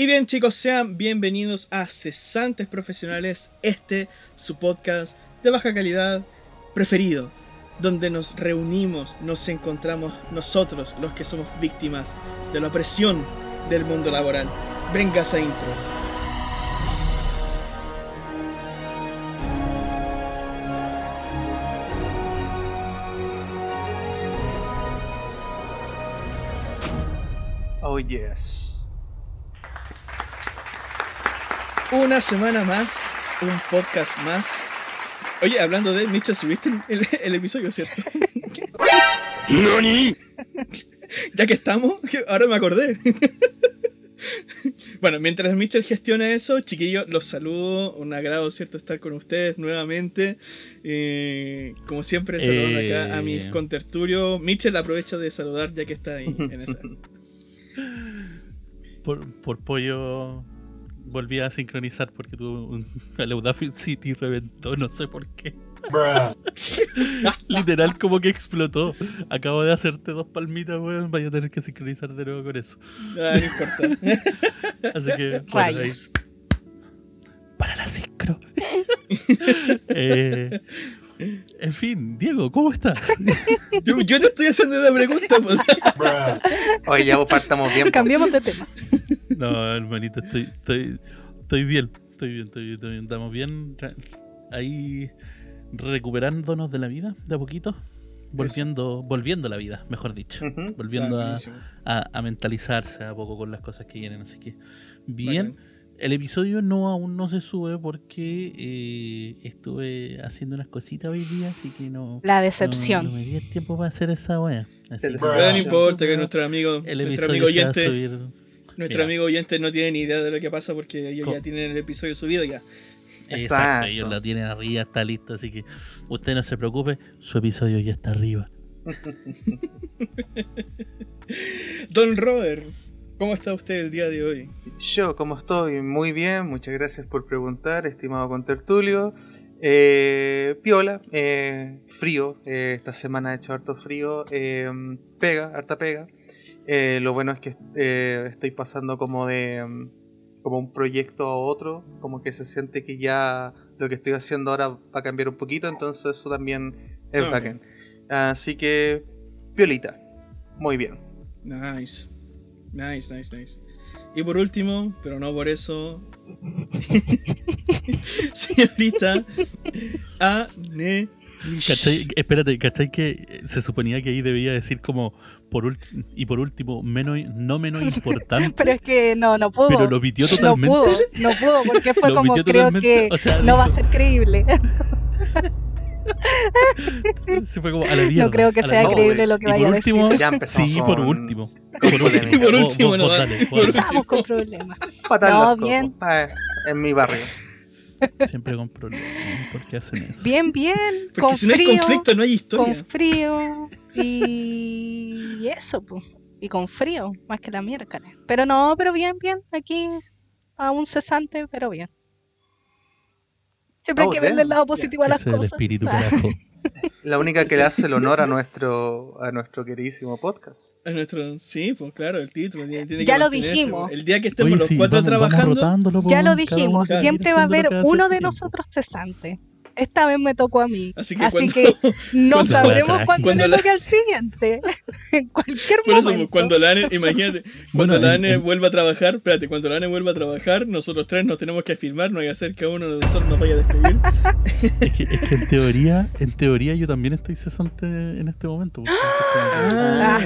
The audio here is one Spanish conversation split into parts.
Y bien chicos, sean bienvenidos a Cesantes Profesionales, este su podcast de baja calidad preferido, donde nos reunimos, nos encontramos nosotros, los que somos víctimas de la opresión del mundo laboral. Venga esa intro. Oh yes. Una semana más, un podcast más. Oye, hablando de Mitchell, subiste el, el episodio, ¿cierto? ¡Nani! ya que estamos, ahora me acordé. bueno, mientras Mitchell gestiona eso, chiquillos, los saludo. Un agrado, ¿cierto?, estar con ustedes nuevamente. Eh, como siempre, saludando acá a mis Eh. contertulios. Mitchell aprovecha de saludar ya que está ahí en esa. Por, por pollo volví a sincronizar porque tuvo un el Audacity City reventó, no sé por qué. Literal como que explotó. Acabo de hacerte dos palmitas, weón. Vaya a tener que sincronizar de nuevo con eso. Ah, no importa. Así que bueno, ahí- Rayos. para la sincro. Eh, en fin, Diego, ¿cómo estás? Yo, yo te estoy haciendo una pregunta. pues. Oye, ya vos partamos bien. Cambiemos de tema. No, hermanito, estoy, estoy, estoy bien. Estoy bien, estoy bien, estoy bien. Estamos bien. Ahí recuperándonos de la vida de a poquito. Volviendo, volviendo a la vida, mejor dicho. Volviendo a, buenísimo. a- a mentalizarse a poco con las cosas que vienen. Así que, bien. Bacán. El episodio no aún no se sube porque eh, estuve haciendo unas cositas hoy día, así que no. La No, decepción. no me di el tiempo para hacer esa wea. Así que- Pero no importa que nuestro amigo, el nuestro episodio amigo se va a oyente, subir. Nuestro Mira. amigo oyente no tiene ni idea de lo que pasa porque ellos ya tienen el episodio subido ya. Exacto, Exacto. ellos la tienen arriba, está listo, así que usted no se preocupe, su episodio ya está arriba. Don Robert, ¿cómo está usted el día de hoy? Yo, como estoy? Muy bien, muchas gracias por preguntar, estimado contertulio. Eh, piola, eh, frío, eh, esta semana ha hecho harto frío, eh, pega, harta pega. Eh, lo bueno es que eh, estoy pasando como de mm, como un proyecto a otro, como que se siente que ya lo que estoy haciendo ahora va a cambiar un poquito, entonces eso también es Ah, ok. bacán. Así que, piolita, muy bien. Nice. Nice, nice, nice. Y por último, pero no por eso, señorita Anne. ¿Cachai? Espérate, ¿cachai que se suponía que ahí debía decir como por y por último, menos, no menos importante? Pero es que no, no pudo. pero lo pitió no totalmente. pudo, no pudo, porque fue como creo totalmente, que o sea, no va a ser creíble. Se fue como a la mierda. No creo que sea creíble lo que Y vaya a decir. Ya Sí, por con- último. con Por último, Por último, no. Empezamos con problemas. No, bien. En mi barrio. Siempre con problemas. ¿Por qué hacen eso? Bien, bien, Porque con si no hay frío, conflicto, no hay historia. con frío y y eso, pues. Y con frío, más que la miércoles. Pero no, pero bien, bien. Aquí aún cesante, pero bien. Siempre hay Oh, que verle el lado positivo a las Ese es el cosas. espíritu, Ah. carajo. La única que le hace el honor a nuestro, a nuestro queridísimo podcast. A nuestro, sí, pues claro, el título. tiene- tiene que Ya lo mantenerse, dijimos. pues. El día que estemos Oye, los sí, cuatro vamos- vamos trabajando, rotándolo, po, Ya lo dijimos, siempre va a haber uno de tiempo. nosotros cesante. Esta vez me tocó a mí. Así que Así cuando- que no sabremos cuándo le toque al siguiente. en cualquier Por eso, momento. cuando la ANE, imagínate, cuando Bueno, la en- ANE en- vuelva a trabajar, espérate, cuando la ANE vuelva a trabajar, nosotros tres nos tenemos que firmar, no hay que hacer que uno de nosotros nos vaya a despedir. Es que, es que en teoría, en teoría yo también estoy cesante en este momento. Ah.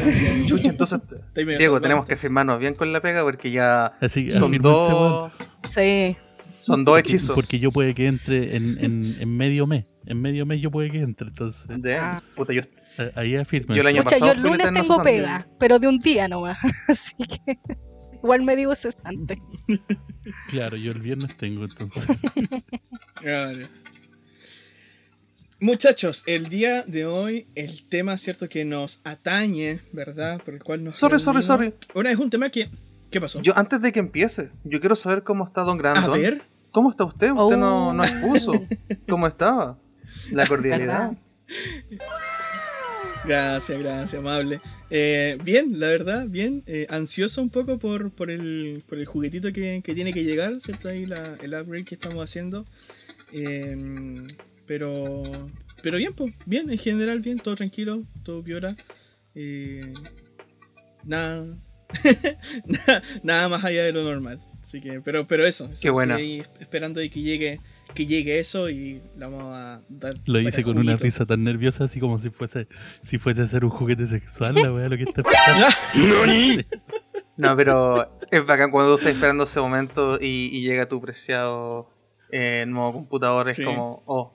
Chucha, entonces, ahí medio Diego, tenemos que firmarnos bien con la pega porque ya Así son dos, Sí. Son dos porque, hechizos. porque yo puede que entre en, en, en medio mes. En medio mes yo puede que entre, entonces Ya, Ah. puta, yo, eh, ahí afirmen. Yo el año Pucha, pasado yo el lunes tengo pega, pero de un día nomás. Así que igual me digo cesante. Claro, yo el viernes tengo entonces. Vale. Muchachos, el día de hoy, el tema, cierto, que nos atañe, ¿verdad? Por el cual nos. Sorry, sorry, reunimos. sorry. Ahora es un tema que. ¿Qué pasó? Yo antes de que empiece, yo quiero saber cómo está Don a Grandon. ver. ¿Cómo está usted? Usted no, Oh. no expuso. ¿Cómo estaba? La cordialidad. Gracias, gracias, amable. Eh, bien, la verdad, bien. Eh, ansioso un poco por, por, el, por el juguetito que, que tiene que llegar, ¿cierto? Ahí la, el upgrade que estamos haciendo. Eh, pero, pero bien, pues, bien, en general, bien, todo tranquilo, todo piora. Eh, nada, nada, nada más allá de lo normal. Así que, pero, pero eso, eso Qué ahí esperando de que llegue, que llegue eso y la vamos a dar. Lo hice con una risa tan nerviosa, así como si fuese, si fuese a ser un juguete sexual, la weá, lo que está pasando. No, pero es bacán cuando tú estás esperando ese momento y, y llega tu preciado eh, en modo computador. Es Sí. como, oh,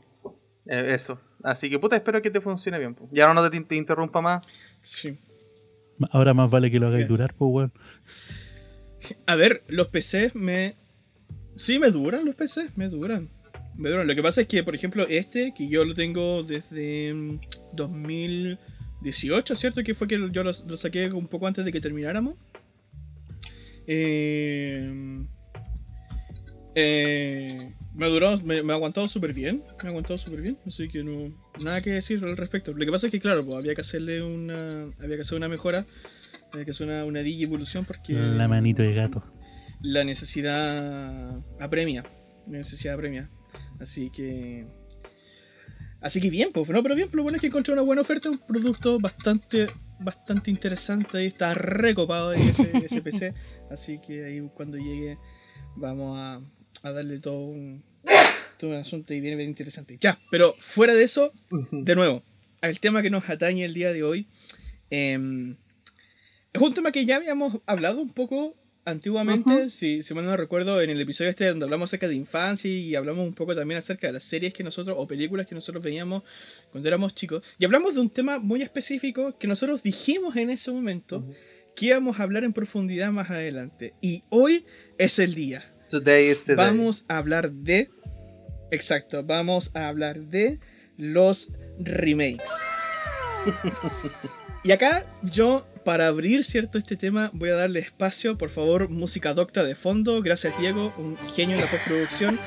eh, eso. Así que puta, espero que te funcione bien. po. Y ahora no te, te interrumpa más. Sí. Ahora más vale que lo hagáis Yes. durar, pues weón. A ver, los PCs me. Sí, me duran los PCs, me duran. Me duran. Lo que pasa es que, por ejemplo, este, que yo lo tengo desde mm, 2018, ¿cierto? Que fue que yo lo, saqué un poco antes de que termináramos. Eh, eh, me me, me ha aguantado súper bien. Me ha aguantado súper bien. Así que no. Nada que decir al respecto. Lo que pasa es que, claro, pues, había que hacerle una. Había que hacer una mejora. Había que hacer una, una digi evolución porque La manito de gato. la necesidad apremia. La necesidad apremia. Así que. Así que bien, pues, no, pero bien, lo bueno es que encontré una buena oferta, un producto bastante, bastante interesante. Ahí está recopado ahí ese, ese PC. Así que ahí cuando llegue vamos a, a darle todo un, todo un asunto y viene bien interesante. Ya, pero fuera de eso, de nuevo, al tema que nos atañe el día de hoy. em, es un tema que ya habíamos hablado un poco antiguamente, si, si mal no recuerdo, en el episodio este donde hablamos acerca de infancia y hablamos un poco también acerca de las series que nosotros, o películas que nosotros veíamos cuando éramos chicos. Y hablamos de un tema muy específico que nosotros dijimos en ese momento que íbamos a hablar en profundidad más adelante. Y hoy es el día. Today is the day. Vamos a hablar de. Exacto, vamos a hablar de los remakes. y acá yo, para abrir cierto este tema, voy a darle espacio, por favor, música docta de fondo. Gracias, Diego, un genio en la postproducción.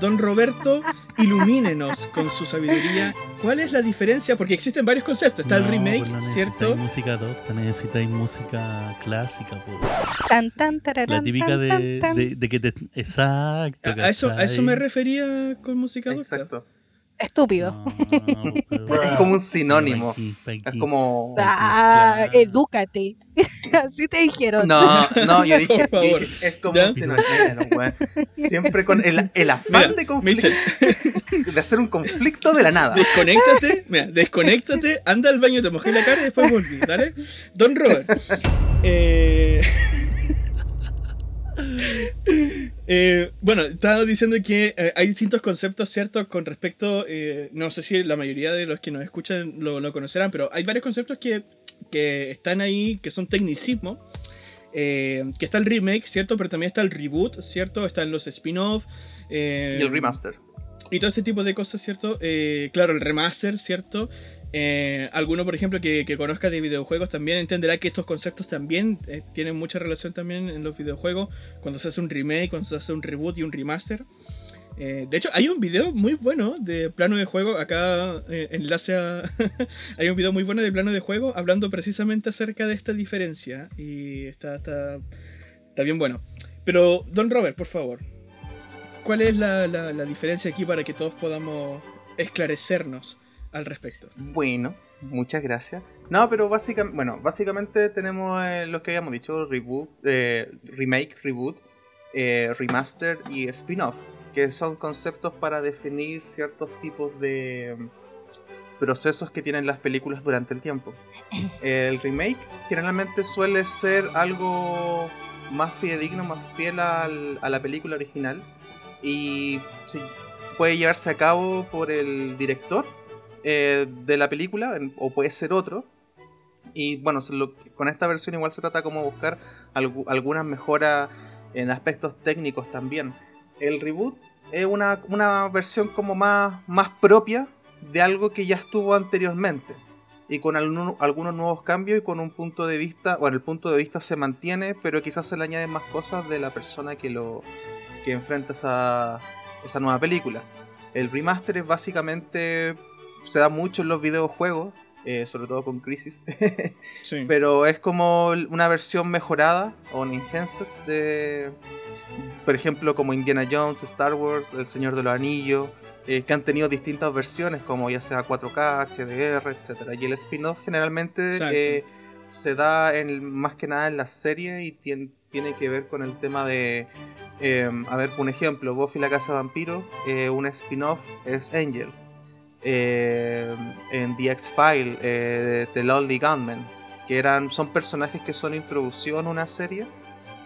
Don Roberto, ilumínenos con su sabiduría. ¿Cuál es la diferencia? Porque existen varios conceptos. Está el No, remake, pues no ¿cierto? necesitáis música docta, necesitáis música clásica, pues. Tan, tan, tararán, La típica tan, de, tan, de, de que te. Exacto. A, a eso, a eso me refería con música docta. Exacto. Estúpido. No, Es como un sinónimo. Aquí, Es como. Ah, claro. edúcate. Así te dijeron. No, no, yo dije, yo es como ¿Ya? un sinónimo. Siempre con el, el afán Mira, de, conflicto, de hacer un conflicto de la nada. desconéctate, mira, desconéctate, anda al baño, te mojé la cara y después volví, ¿dale? Don Robert. Eh... eh, bueno, estaba diciendo que eh, hay distintos conceptos, ¿cierto? Con respecto, eh, no sé si la mayoría de los que nos escuchan lo, lo conocerán, pero hay varios conceptos que, que están ahí, que son tecnicismos. eh, que está el remake, ¿cierto? Pero también está el reboot, ¿cierto? Están los spin-off. Y el remaster. y todo este tipo de cosas, ¿cierto? Claro, el remaster, ¿cierto? Eh, alguno, por ejemplo, que, conozca de videojuegos también entenderá que estos conceptos también eh, tienen mucha relación también en los videojuegos. Cuando se hace un remake, cuando se hace un reboot y un remaster. Eh, de hecho, hay un video muy bueno de plano de juego. Acá enlace a. hay un video muy bueno de plano de juego hablando precisamente acerca de esta diferencia. Y está, está, está bien bueno. Pero, Don Robert, por favor. ¿Cuál es la- la diferencia aquí para que todos podamos esclarecernos al respecto? Bueno, muchas gracias. No, pero básicamente, bueno, básicamente tenemos eh, lo que habíamos dicho, reboot, eh, remake, reboot, eh, remaster y spin-off, que son conceptos para definir ciertos tipos de mm, procesos que tienen las películas durante el tiempo. El remake generalmente suele ser algo más fidedigno, más fiel al- a la película original y sí, puede llevarse a cabo por el director eh, de la película, o puede ser otro. Y bueno, con esta versión igual se trata como buscar algu- algunas mejoras en aspectos técnicos también. El reboot es una, una versión como más, más propia de algo que ya estuvo anteriormente. Y con algunos nuevos cambios y con un punto de vista, bueno, el punto de vista se mantiene, pero quizás se le añaden más cosas de la persona que lo que enfrenta esa, esa nueva película. El remaster es básicamente se da mucho en los videojuegos. eh, sobre todo con Crisis. Sí. Pero es como una versión mejorada o un enhanced de, por ejemplo, como Indiana Jones, Star Wars, El Señor de los Anillos, eh, que han tenido distintas versiones, como ya sea 4K, HDR, etcétera. Y el spin-off generalmente eh, se da en, más que nada en la serie y tien- tiene que ver con el tema de, eh, a ver, un ejemplo, Buffy la Casa Vampiro, eh, un spin-off es Angel. Eh, en The X-File, eh, The Lonely Gunman, que eran, son personajes que son introducidos en una serie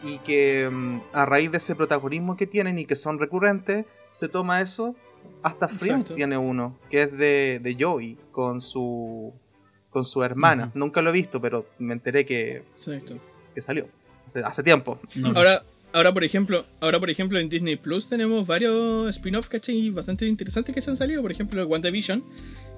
y que mm, a raíz de ese protagonismo que tienen y que son recurrentes, se toma eso. Hasta Friends Exacto. tiene uno, que es de, de Joey, con su, con su hermana. Nunca lo he visto, pero me enteré que, Exacto. que salió. Hace, hace tiempo. No, Ahora, ahora por ejemplo, ahora por ejemplo en Disney Plus tenemos varios spin-off ¿cachai? bastante interesantes que se han salido. Por ejemplo, WandaVision,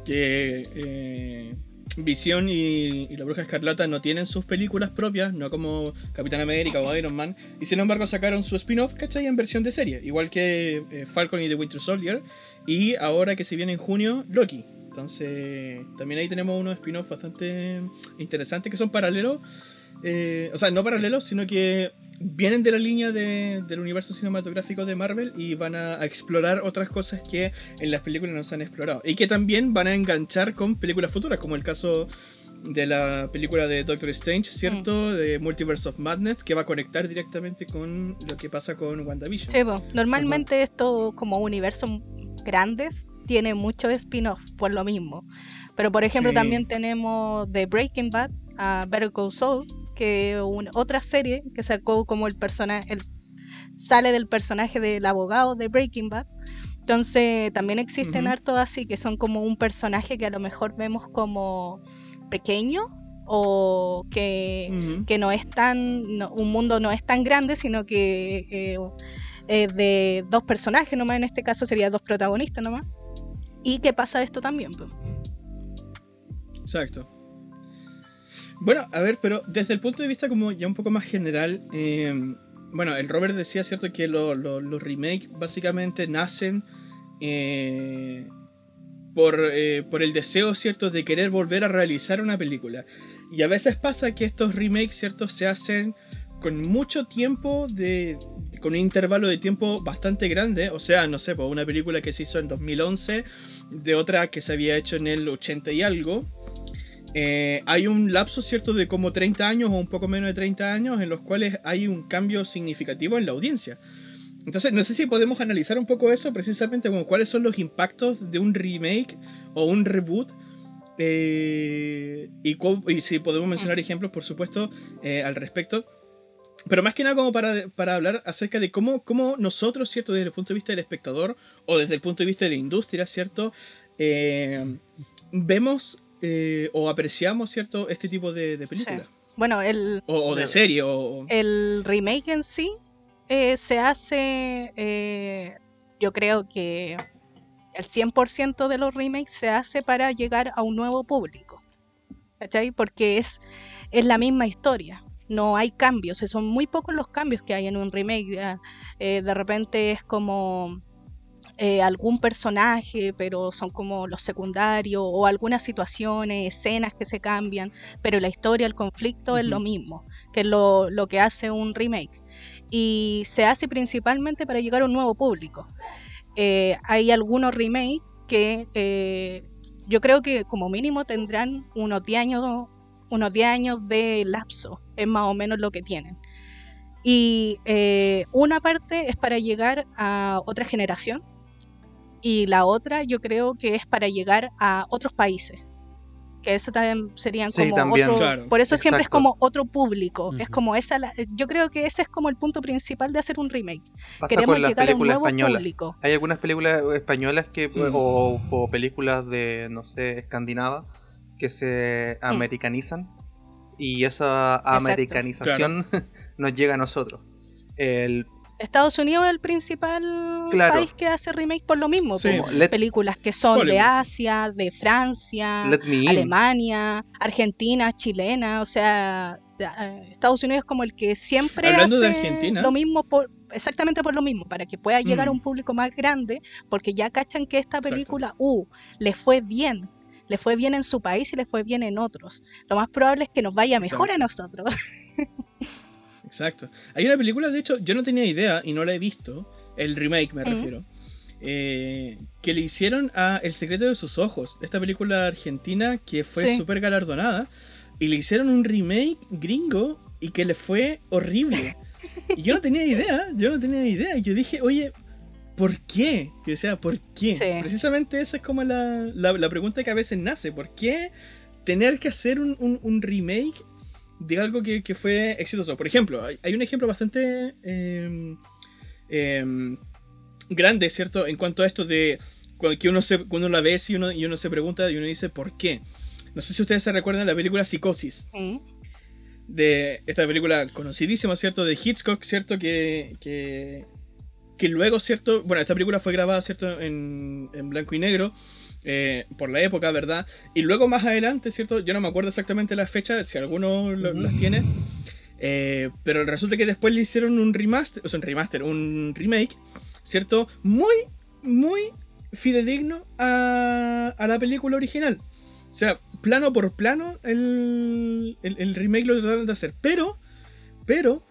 que eh, Visión y, y la Bruja Escarlata no tienen sus películas propias, no como Capitán América o Iron Man, y sin embargo sacaron su spin-off, ¿cachai? En versión de serie, igual que eh, Falcon y The Winter Soldier, y ahora que se viene en junio, Loki. Entonces, también ahí tenemos unos spin-offs bastante interesantes que son paralelos eh, o sea, no paralelos, sino que vienen de la línea de- del universo cinematográfico de Marvel y van a, a explorar otras cosas que en las películas no se han explorado. Y que también van a enganchar con películas futuras, como el caso de la película de Doctor Strange, ¿cierto? De Multiverse of Madness, que va a conectar directamente con lo que pasa con WandaVision. Sí, po. normalmente esto como universos grandes tiene muchos spin-off por lo mismo. Pero por ejemplo Sí. también tenemos de Breaking Bad a Better Call Saul, que otra serie que sacó como el personaje, sale del personaje del abogado de Breaking Bad. Entonces también existen Ujú. hartos así que son como un personaje que a lo mejor vemos como pequeño o que que no es tan, no- un mundo no es tan grande, sino que eh, es de dos personajes nomás, en este caso sería dos protagonistas nomás. Y que pasa esto también. pues. Exacto. Bueno, a ver, pero desde el punto de vista como ya un poco más general, eh, bueno, el Robert decía, ¿cierto? Que lo- lo- los remakes básicamente nacen eh, por, eh, por el deseo, ¿cierto? De querer volver a realizar una película. Y a veces pasa que estos remakes, ¿cierto? Se hacen con mucho tiempo de... con un intervalo de tiempo bastante grande. O sea, no sé, pues una película que se hizo en 2011, de otra que se había hecho en el 80 y algo. Eh, hay un lapso, ¿cierto?, de como 30 años o un poco menos de 30 años en los cuales hay un cambio significativo en la audiencia. Entonces, no sé si podemos analizar un poco eso, precisamente como cuáles son los impactos de un remake o un reboot. eh, y, si podemos mencionar ejemplos, por supuesto, eh, al respecto. Pero más que nada como para, para hablar acerca de cómo, cómo nosotros, ¿cierto? Desde el punto de vista del espectador o desde el punto de vista de la industria, ¿cierto? Eh, vemos eh, o apreciamos, ¿cierto? Este tipo de, de películas. Bueno, el, O, o de serie, o... el remake en sí eh, se hace, eh, yo creo que el 100% de los remakes se hace para llegar a un nuevo público. ¿Cachai? Porque es, es la misma historia. No hay cambios, son muy pocos los cambios que hay en un remake. Eh, de repente es como eh, algún personaje, pero son como los secundarios, o algunas situaciones, escenas que se cambian, pero la historia, el conflicto es lo mismo, que es lo, lo que hace un remake. Y se hace principalmente para llegar a un nuevo público. Eh, hay algunos remakes que eh, yo creo que como mínimo tendrán unos 10 años, unos 10 años de lapso, es más o menos lo que tienen. Y eh, una parte es para llegar a otra generación y la otra yo creo que es para llegar a otros países. Que eso también serían Sí, como también. otro. Claro, por eso siempre es como otro público. Es como esa. la- yo creo que ese es como el punto principal de hacer un remake. Pasa Queremos con las llegar a un nuevo españolas. público. Hay algunas películas españolas que Mm. o, o películas de, no sé, escandinava que se americanizan y esa americanización nos llega a nosotros. El, Estados Unidos es el principal Claro. país que hace remake por lo mismo. Sí. po. como Let, Películas que son de. Asia, de Francia. Alemania, Argentina, chilena, o sea, eh, Estados Unidos es como el que siempre Hablando de hace Argentina. lo mismo por exactamente por lo mismo, para que pueda llegar a Mm. un público más grande, porque ya cachan que esta película, uh, le fue bien, le fue bien en su país y le fue bien en otros. Lo más probable es que nos vaya mejor a nosotros. Exacto. Hay una película, de hecho, yo no tenía idea y no la he visto, el remake me refiero, eh, que le hicieron a El secreto de sus ojos, esta película argentina que fue Sí. súper galardonada, y le hicieron un remake gringo y que le fue horrible. Y yo no tenía idea, yo no tenía idea. Y yo dije, oye, ¿por qué? Y decía, ¿por qué? Sí. Precisamente esa es como la, la- la pregunta que a veces nace. ¿Por qué tener que hacer un, un- un remake de algo que, que fue exitoso? Por ejemplo, hay, hay un ejemplo bastante em, em, grande, ¿cierto? En cuanto a esto de que uno, se, uno la ve y uno, y uno se pregunta y uno dice, ¿por qué? No sé si ustedes se recuerdan la película Psicosis de esta película conocidísima, ¿cierto? De Hitchcock, ¿cierto? Que, que, que luego, ¿cierto? Bueno, esta película fue grabada, ¿cierto? En, en blanco y negro. Eh, por la época, ¿verdad? Y luego más adelante, ¿cierto? Yo no me acuerdo exactamente la fecha, si alguno lo- las tiene. eh, pero resulta que después le hicieron un remaster, o sea, un remaster, un remake, ¿cierto? Muy, muy fidedigno a, a la película original. O sea, plano por plano, el, el, el remake lo trataron de hacer. Pero, pero,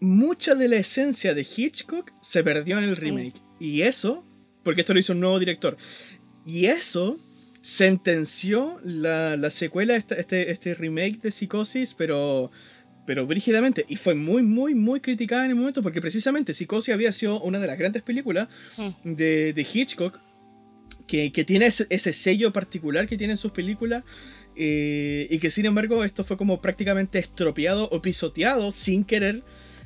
mucha de la esencia de Hitchcock se perdió en el remake. Y eso, porque esto lo hizo un nuevo director. Y eso sentenció la, la secuela, esta- este, este remake de Psicosis, pero, pero brígidamente. Y fue muy, muy, muy criticada en el momento, porque precisamente Psicosis había sido una de las grandes películas Mm. de, de Hitchcock, que, que tiene ese, ese sello particular que tienen sus películas, eh, y que sin embargo esto fue como prácticamente estropeado o pisoteado sin querer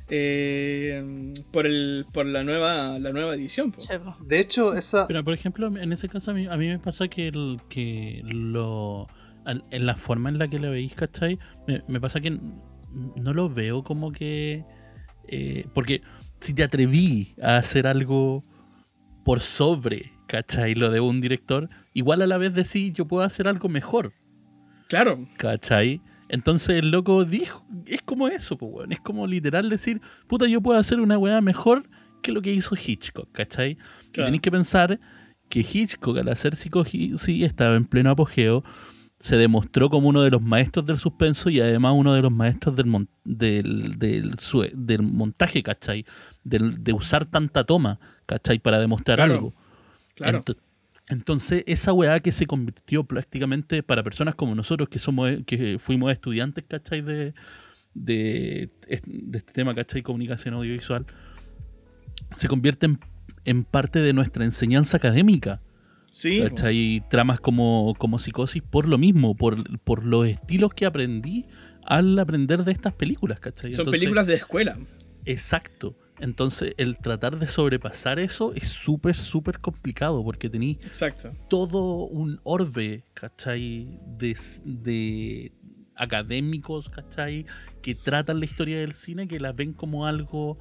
eh, por, el, por la, nueva, la nueva edición. po. De hecho, esa. Pero por ejemplo, en ese caso a mí, a mí me pasa que, el, que lo. al- En la forma en la que lo veis, ¿cachai? Me, me pasa que no lo veo como que. eh, porque si te atreví a hacer algo por sobre, ¿cachai? Lo de un director, igual a la vez decís, yo puedo hacer algo mejor, Claro, ¿cachai? Entonces el loco dijo, es como eso, pues, weón. Es como literal decir, puta, yo puedo hacer una weá mejor que lo que hizo Hitchcock, ¿cachai? Y Claro. tenéis que pensar que Hitchcock al hacer psicosis estaba en pleno apogeo, se demostró como uno de los maestros del suspenso y además uno de los maestros del, mon- del, del, del montaje, ¿cachai? Del- de usar tanta toma, ¿cachai? Para demostrar Claro. algo. claro. Entonces, esa weá que se convirtió prácticamente para personas como nosotros, que somos que fuimos estudiantes, ¿cachai? De, de, de este tema, ¿cachai? Comunicación audiovisual, se convierte en, en parte de nuestra enseñanza académica. sí. ¿cachai? Tramas como, como psicosis por lo mismo, por, por los estilos que aprendí al aprender de estas películas, ¿cachai? son Entonces- películas de escuela. Exacto. Entonces, el tratar de sobrepasar eso es súper, súper complicado porque tenéis Exacto. todo un orbe, ¿cachai? De, de académicos, ¿cachai? Que tratan la historia del cine, que la ven como algo,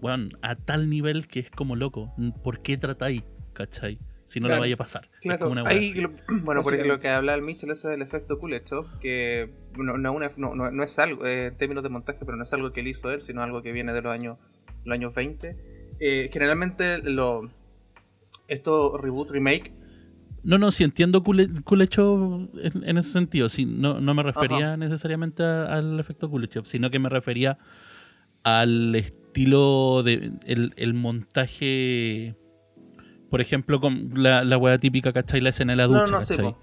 bueno, a tal nivel que es como loco. ¿Por qué tratáis, ¿cachai? Si no la Claro. vaya a pasar. es Claro, como una lo- bueno, por Básicamente. lo que habla el Mitchell, ese del efecto Kuleshov, que no, no, una- no- no- no es algo, eh, en términos de montaje, pero no es algo que él hizo él, sino algo que viene de los años, los años 20. Eh, generalmente, lo, estos reboot, remake, No, no, sí entiendo Kuleshov en, en ese sentido. Sí, no, no me refería necesariamente a- al efecto Kuleshov, sino que me refería al estilo de el, el montaje. Por ejemplo, con la, la wea típica, ¿cachai? La escena de la No, ducha, no, sí, ¿cachai?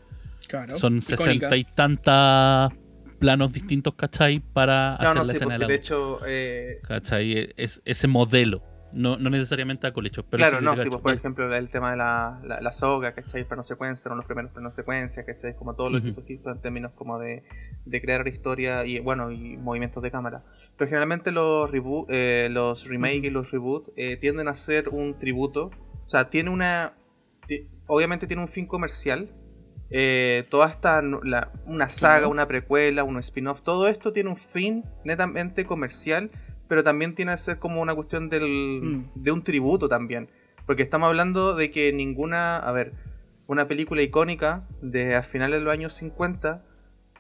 Claro. Son sesenta y tantas planos distintos, ¿cachai? Para No, hacer no, la sí, escena pues, de la hecho, eh, ¿Cachai? Es, ese modelo. No, no necesariamente a Kuleshov, pero claro, sí no, sí, pues, por ejemplo, el tema de la, la, la soga, ¿cachai? Plano secuencia, no los primeros planos secuencia, ¿cachai? Como todo lo que Ujú. hizo Hitchcock en términos como de, de crear historia y, bueno, y movimientos de cámara. Pero generalmente los reboot, eh, los remake y los reboot eh, tienden a ser un tributo. O sea, tiene una... obviamente tiene un fin comercial. Eh, toda esta... la- una saga, una precuela, un spin-off, todo esto tiene un fin netamente comercial, pero también tiene que ser como una cuestión del, Mm. de un tributo también. Porque estamos hablando de que ninguna, a ver, una película icónica de a finales de los años 50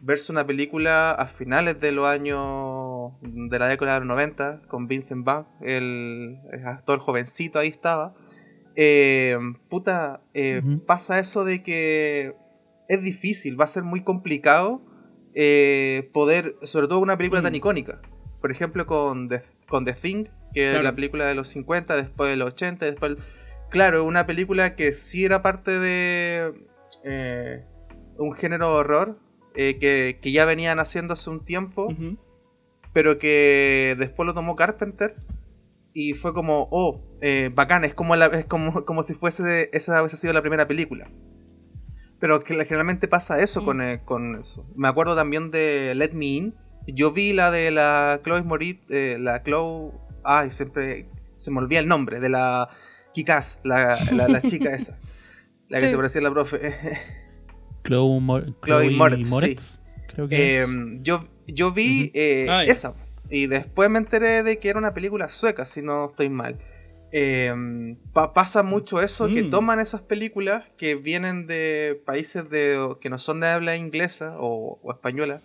versus una película a finales de los años de la década de los 90 con Vincent Vaughn, el, el actor jovencito ahí estaba. Eh, puta, eh, pasa eso de que es difícil, va a ser muy complicado eh, poder, sobre todo una película tan Mm. icónica. Por ejemplo, con The, con The Thing, que es Claro. la película de los 50, después de los 80, después... Claro, es una película que sí era parte de eh, un género de horror eh, que, que ya venían haciendo hace un tiempo, pero que después lo tomó Carpenter y fue como, oh, eh, bacán, es como, la- es como, como si fuese esa hubiese sido la primera película. Pero que generalmente pasa eso con, eh, con eso. Me acuerdo también de Let Me In. Yo vi la de la Chloe Moritz, eh, la Chloe... Ay, siempre se me olvida el nombre, de la Kikaz, la, la, la chica esa. La que Sí. se parecía a la profe. Chloe, Mor- Chloe Moretz, creo que. Eh, yo, yo vi eh, Ah, esa. Y después me enteré de que era una película sueca, si no estoy mal. Eh, pa- pasa mucho eso, que Mm. toman esas películas que vienen de países de, que no son de habla inglesa o, o española,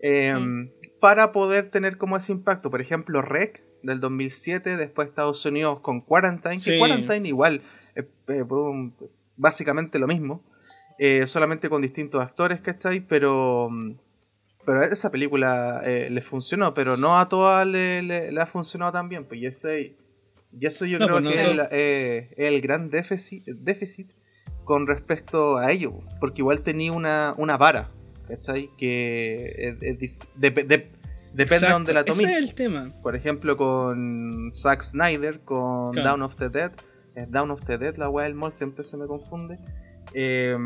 eh, Mm. para poder tener como ese impacto. Por ejemplo, Rec del 2007, después Estados Unidos con Quarantine, que Sí. Quarantine igual, eh, eh, básicamente lo mismo, eh, solamente con distintos actores, ¿cachai? Pero, mm, pero esa película eh, le funcionó, pero no a todas le, le- le ha funcionado tan bien. Pues y, ese, y eso yo No, creo pues que no es, eh, el gran déficit, déficit con respecto a ello, porque igual tenía una, una vara, ¿cachai? Que es- depende de donde la Ese tomé. es el tema. Por ejemplo, con Zack Snyder, con Claro. Down of the Dead. Es Down of the Dead, la weá del mall, siempre se me confunde. Eh,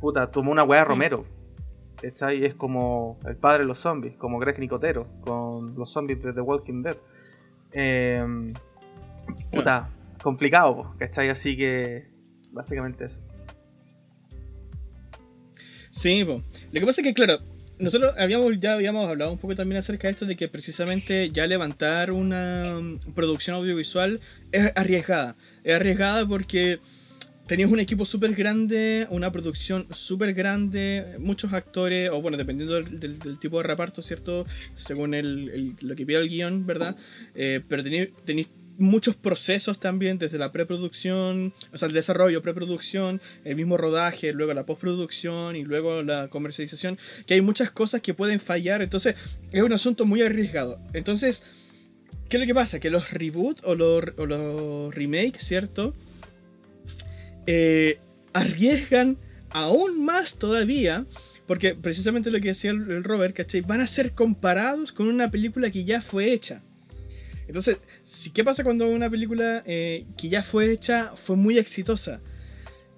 puta, tomó una weá Romero. ¿Cachai? Es como el padre de los zombies, como Greg Nicotero, con los zombies de The Walking Dead. Eh, puta, complicado, po, ¿cachai? Así que, básicamente eso. Sí, po. lo que pasa es que, claro, nosotros habíamos ya habíamos hablado un poco también acerca de esto de que precisamente ya levantar una mm, producción audiovisual es arriesgada. Es arriesgada porque tenías un equipo súper grande, una producción súper grande, muchos actores, o bueno, dependiendo del, del- del tipo de reparto, ¿cierto? Según el, el- lo que pide el guion, ¿verdad? Eh, pero tenéis muchos procesos también, desde la preproducción, o sea, el desarrollo, preproducción, el mismo rodaje, luego la postproducción y luego la comercialización, que hay muchas cosas que pueden fallar, entonces es un asunto muy arriesgado. Entonces, ¿qué es lo que pasa? Que los reboot o los, o los remakes, ¿cierto? Eh, arriesgan aún más todavía, porque precisamente lo que decía el, Robert, ¿cachai? Van a ser comparados con una película que ya fue hecha. Entonces, ¿qué pasa cuando una película eh, que ya fue hecha fue muy exitosa?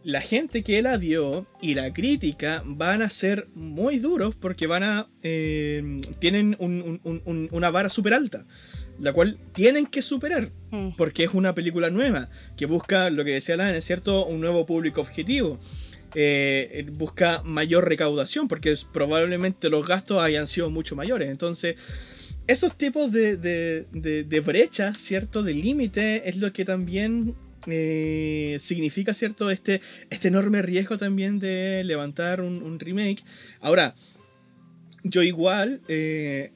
La gente que la vio y la crítica van a ser muy duros porque van a. eh, tienen un- un- un- una vara súper alta, la cual tienen que superar Mm. porque es una película nueva que busca lo que decía Alan, es cierto, un nuevo público objetivo. Eh, busca mayor recaudación porque probablemente los gastos hayan sido mucho mayores. Entonces, esos tipos de, de, de- brechas, ¿cierto? De límite es lo que también eh, significa, ¿cierto? Este, este enorme riesgo también de levantar un, remake. Ahora, yo igual, eh,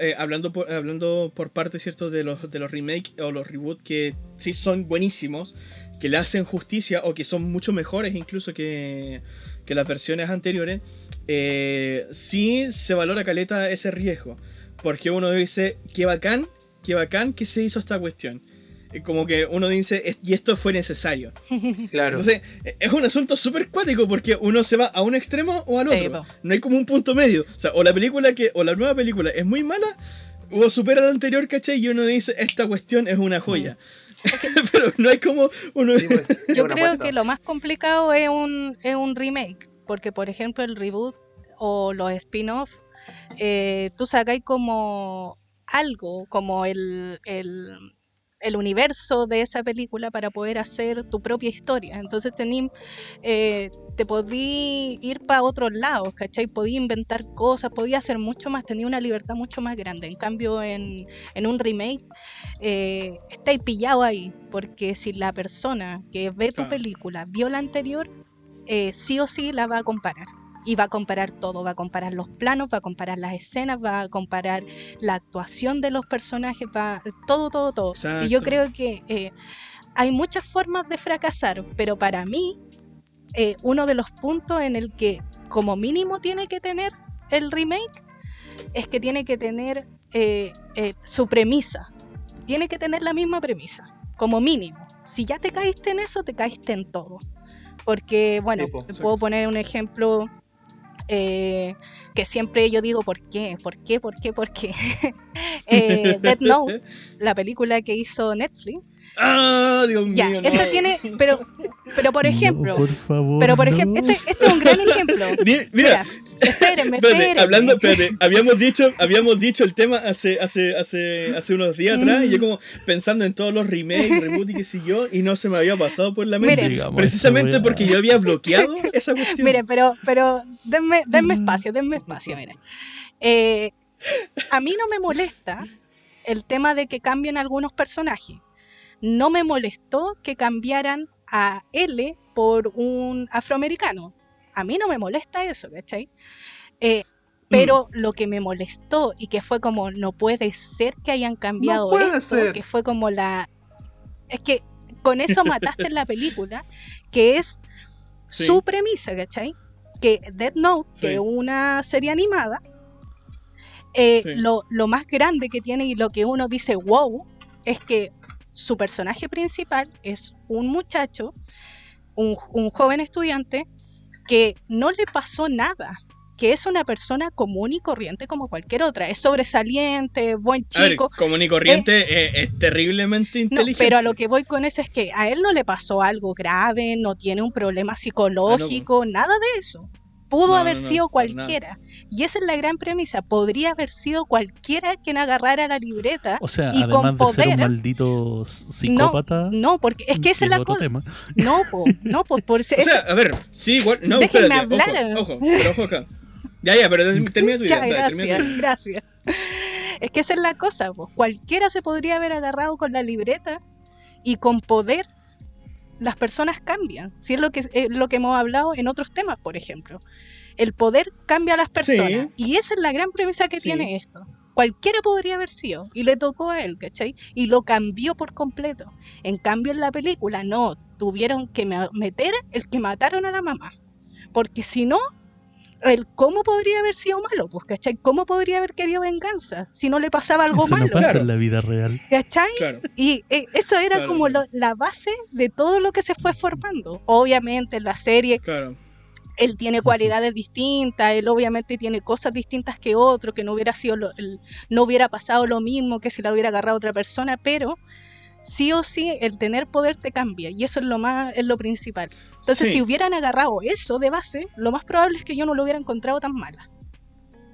eh, hablando, por, hablando por parte, ¿cierto? De los, de los remakes o los reboots que sí son buenísimos, que le hacen justicia o que son mucho mejores incluso que, que las versiones anteriores, sí se valora caleta ese riesgo. Porque uno dice, qué bacán, qué bacán que se hizo esta cuestión. Como que uno dice, "Es- y esto fue necesario. Claro. Entonces, eh, es un asunto súper cuático porque uno se va a un extremo o al otro. No hay como un punto medio. O sea, o la película que, o la nueva película es muy mala, o supera la anterior, ¿cachai? Y uno dice, esta cuestión es una joya. Pero no hay como uno. Sí, pues, es Yo creo que lo más complicado es un, es un remake, porque por ejemplo el reboot o los spin-off, eh, tú sacáis como algo, como el, el, el universo de esa película para poder hacer tu propia historia. Entonces tení, eh, te podí ir para otros lados, ¿cachai? Podí inventar cosas, podía hacer mucho más, tenía una libertad mucho más grande. En cambio, en, en un remake, eh, estáis pillado ahí, porque si la persona que ve tu película vio la anterior, eh, sí o sí la va a comparar. Y va a comparar todo, va a comparar los planos, va a comparar las escenas, va a comparar la actuación de los personajes, va todo, todo, todo. Y yo creo que eh, hay muchas formas de fracasar, pero para mí eh, uno de los puntos en el que como mínimo tiene que tener el remake es que tiene que tener eh, su premisa. Tiene que tener la misma premisa, como mínimo. Si ya te caíste en eso, te caíste en todo. Porque, bueno, po, puedo poner un ejemplo eh, que siempre yo digo, ¿por qué? ¿Por qué? ¿Por qué? ¿Por qué? eh, Note, la película que hizo Netflix. ¡Ah, Dios Ya, mío! no. esa tiene, pero, pero por ejemplo, No, por favor. pero por no. ejemplo, este, este es un gran ejemplo. Mira, Mira, espérenme, espérate, espérenme. hablando, espérate, habíamos dicho, habíamos dicho el tema hace, hace, hace, hace unos días atrás, y yo como pensando en todos los remakes, reboot y qué sé yo, y no se me había pasado por la mente. Miren. Digamos Precisamente porque yo había bloqueado esa cuestión. Miren, pero, pero denme, denme Mm. espacio, denme espacio, miren. Eh, a mí no me molesta el tema de que cambien algunos personajes. No me molestó que cambiaran a L por un afroamericano. A mí no me molesta eso, ¿cachai? Eh, pero Mm. lo que me molestó y que fue como, no puede ser que hayan cambiado puede esto, ser. que fue como la... Es que con eso mataste en la película, que es Sí. su premisa, ¿cachai? Que Death Note, Sí. que es una serie animada, eh, Sí. lo, lo más grande que tiene y lo que uno dice, wow, es que su personaje principal es un muchacho, un, un joven estudiante, que no le pasó nada, que es una persona común y corriente como cualquier otra, es sobresaliente, buen A ver, chico, común y corriente es terriblemente no, inteligente. pero a lo que voy con eso es que a él no le pasó algo grave, no tiene un problema psicológico, nada de eso. Pudo No, haber no, sido cualquiera. Y esa es la gran premisa. Podría haber sido cualquiera quien agarrara la libreta. O sea, y además con de ser un poder- maldito psicópata. No, porque es que esa es la cosa. No, po, no, po, por ese- O sea, a ver, sí, igual. No, Déjenme espérate, hablar. Ojo, ojo, pero ojo acá. Ya, ya, pero termina tu idea. Ya, dale, termina tu gracias, idea. gracias. Es que esa es la cosa, pues. Cualquiera se podría haber agarrado con la libreta y con poder las personas cambian. Si es lo que, es lo que hemos hablado en otros temas, por ejemplo. El poder cambia a las personas. Sí. Y esa es la gran premisa que Sí. tiene esto. Cualquiera podría haber sido. Y le tocó a él, ¿cachai? Y lo cambió por completo. En cambio, en la película, no. Tuvieron que me- meter el que mataron a la mamá. Porque si no, el cómo podría haber sido malo, pues, ¿cachai? ¿Cómo podría haber querido venganza si no le pasaba algo Eso no malo? pasa Claro. en la vida real. ¿Cachai? Claro. Y eh, eso era Claro, como lo- la base de todo lo que se fue formando. Obviamente en la serie Claro. él tiene cualidades distintas, él obviamente tiene cosas distintas que otro, que no hubiera sido lo- el- no hubiera pasado lo mismo que si la hubiera agarrado otra persona, pero sí o sí el tener poder te cambia y eso es lo más es lo principal. Entonces, Sí. si hubieran agarrado eso de base, lo más probable es que yo no lo hubiera encontrado tan mala.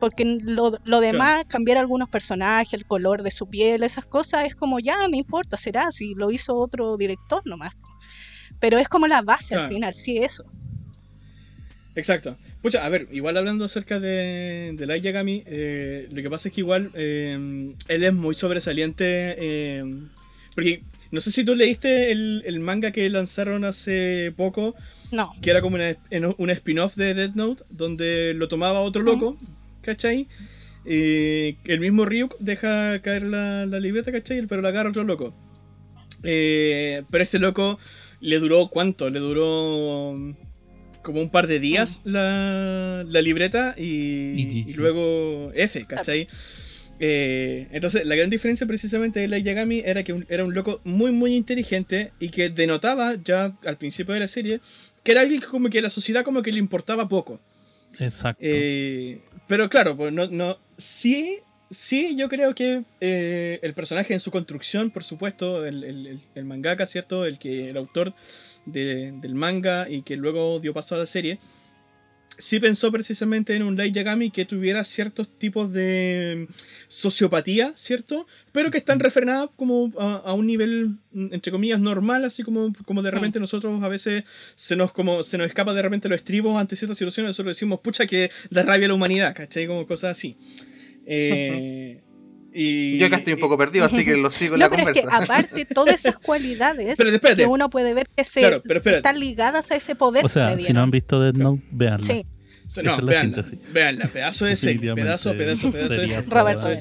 Porque lo, lo demás, cambiar algunos personajes, el color de su piel, esas cosas, es como ya, no importa, será si lo hizo otro director nomás. Pero es como la base al final, sí, eso. Exacto. Pucha, a ver, igual hablando acerca de, de Light Yagami, eh, lo que pasa es que igual eh, él es muy sobresaliente. eh, porque no sé si tú leíste el, el manga que lanzaron hace poco, No, que era como una, en- un spin-off de Death Note, donde lo tomaba otro loco, ¿cachai? Eh, el mismo Ryuk deja caer la, la libreta, ¿cachai? Pero la agarra otro loco. Eh, pero este loco le duró cuánto? Le duró mm, como un par de días la, la libreta y, Y y GG. luego F, ¿cachai? Eh, entonces, la gran diferencia precisamente de Light Yagami era que un- era un loco muy, muy inteligente y que denotaba ya al principio de la serie que era alguien que como que a la sociedad como que le importaba poco. Exacto. Eh, pero claro, pues no, no. Sí, sí, yo creo que eh, el personaje en su construcción, por supuesto, el, el- el- mangaka, ¿cierto? El que el autor de- del manga y que luego dio paso a la serie, sí pensó precisamente en un Light Yagami que tuviera ciertos tipos de sociopatía, ¿cierto? Pero que están refrenadas como a, a un nivel, mm, entre comillas, normal, así como, como de repente nosotros a veces se nos, como, se nos escapa de repente los estribos ante ciertas situaciones, nosotros decimos, pucha, que da rabia a la humanidad, ¿cachai? Como cosas así. Eh, y, Yo acá estoy un poco perdido, así que lo sigo en no, la pero es que aparte todas esas cualidades que uno puede ver que se Claro, pero espérate. están ligadas a ese poder o sea, que si no han visto Dead Note, véanla. Sí, So- No, es la veanla, veanla, pedazo de serie, pedazo, pedazo, pedazo de serie. Roberto de.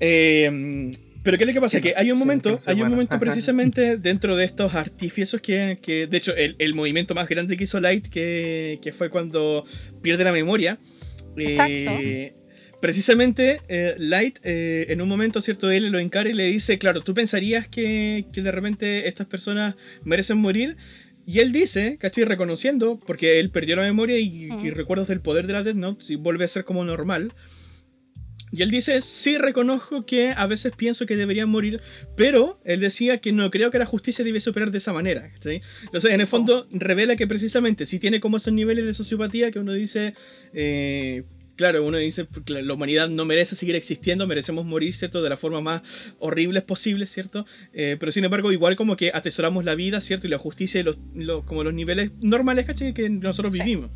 Eh, Pero ¿qué es lo que pasa? Que hay un momento, hay un momento precisamente dentro de estos artificios que, que de hecho, el, el movimiento más grande que hizo Light, que, que fue cuando pierde la memoria. Exacto. eh, precisamente eh, Light, eh, en un momento, ¿cierto? Él lo encara y le dice, claro, ¿tú pensarías que, que de repente estas personas merecen morir? Y él dice, ¿cachai? Reconociendo, porque él perdió la memoria y, y Ujú. recuerdos del poder de la Death Note, si vuelve a ser como normal. Y él dice, sí reconozco que a veces pienso que deberían morir, pero él decía que no creo que la justicia debe superar de esa manera. ¿sí? Entonces, en el fondo, revela que precisamente si tiene como esos niveles de sociopatía que uno dice, eh, claro, uno dice, que la humanidad no merece seguir existiendo, merecemos morir, ¿cierto? De la forma más horrible posible, ¿cierto? Eh, pero sin embargo, igual como que atesoramos la vida, ¿cierto? Y la justicia y los, los- como los niveles normales, ¿cachai? Que nosotros Sí. vivimos.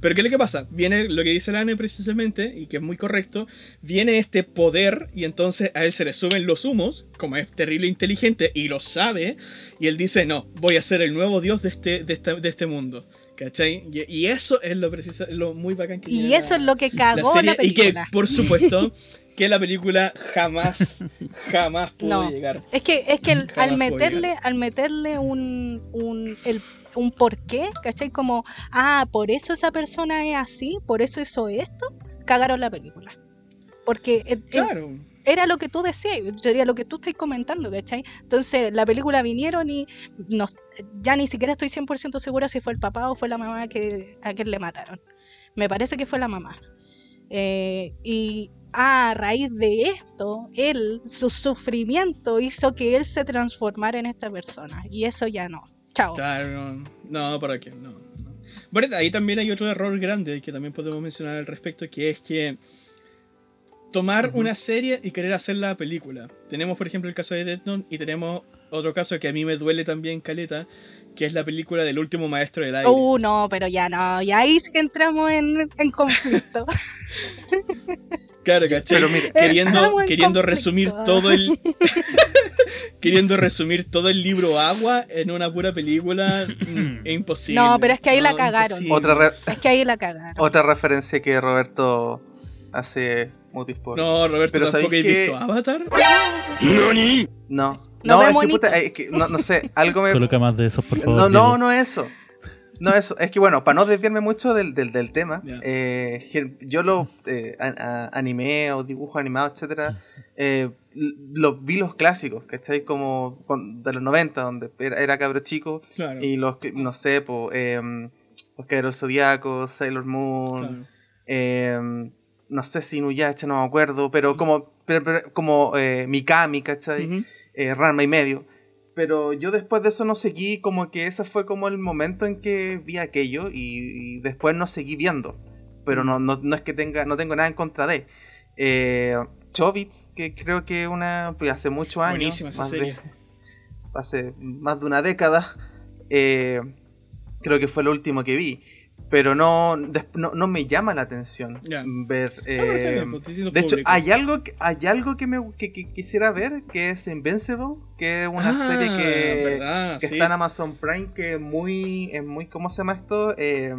Pero ¿qué es lo que pasa? Viene lo que dice Lane precisamente, y que es muy correcto, viene este poder y entonces a él se le suben los humos, como es terrible e inteligente y lo sabe, y él dice, no, voy a ser el nuevo dios de este, de esta- de este mundo. ¿Cachai? Y, eso es lo, preciso, lo muy bacán que Y eso la- es lo que cagó serie, la, y que película. por supuesto que la película jamás, jamás pudo No. llegar. Es que, es que el- al meterle, al meterle un, un, el, un porqué, ¿cachai? Como, ah, por eso esa persona es así, por eso hizo esto, cagaron la película. Porque eh, eh, Claro. Era lo que tú decías, sería lo que tú estás comentando, ¿cachai? Entonces, la película vinieron y no, ya ni siquiera estoy 100% segura si fue el papá o fue la mamá que, a quien le mataron. Me parece que fue la mamá. Eh, y a raíz de esto, él, su sufrimiento hizo que él se transformara en esta persona. Y eso ya no. Chao. Claro, no, no, ¿para qué? No, no. Bueno, ahí también hay otro error grande que también podemos mencionar al respecto, que es que tomar una serie y querer hacerla película. Tenemos, por ejemplo, el caso de Death Note y tenemos otro caso que a mí me duele también, Caleta, que es la película del último maestro del aire. Uh, no, pero ya no. Y ahí sí que entramos en, en conflicto. claro, ¿cachai? Pero mire, queriendo, conflicto. resumir todo el... queriendo resumir todo el libro Agua en una pura película, es imposible. No, pero es que ahí la cagaron. Otra, es que ahí la cagaron. otra referencia que Roberto hace Multisport. No, Roberto, Pero ¿tampoco has ¿sabéis qué? visto Avatar? No. No No, es que bonito. puta, es que no, no sé, algo me. Coloca más de esos, por favor. No, no, Diego. no es eso. No eso. Es que bueno, para no desviarme mucho del, del, del tema, eh, yo lo eh, a- a- anime o dibujo animado, etcétera, eh, l- lo, vi los clásicos, ¿cachai? Como con- de los 90, donde era, era cabro chico, Claro. y los, no sé, po, em, los Caballeros Zodíacos, Sailor Moon, claro. No sé si Inuyasha, no me acuerdo, pero como, pero- pero como eh, Mikami, ¿cachai? Ujú. eh, Ranma y medio. Pero yo después de eso no seguí, como que ese fue como el momento en que vi aquello y, y después no seguí viendo. Pero no, no, no es que tenga, no tengo nada en contra de. Eh, Chobits, que creo que una, pues hace muchos años, Buenísima esa más de- serie. hace más de una década, eh, creo que fue lo último que vi. Pero no, no, no me llama la atención Ya. ver... Ah, eh, bien, pues, de hecho, público. hay algo, que, hay algo que, me, que, que quisiera ver, que es Invincible, que es una Ah, serie que, verdad, que sí. está en Amazon Prime, que es muy, es muy ¿cómo se llama esto? Eh,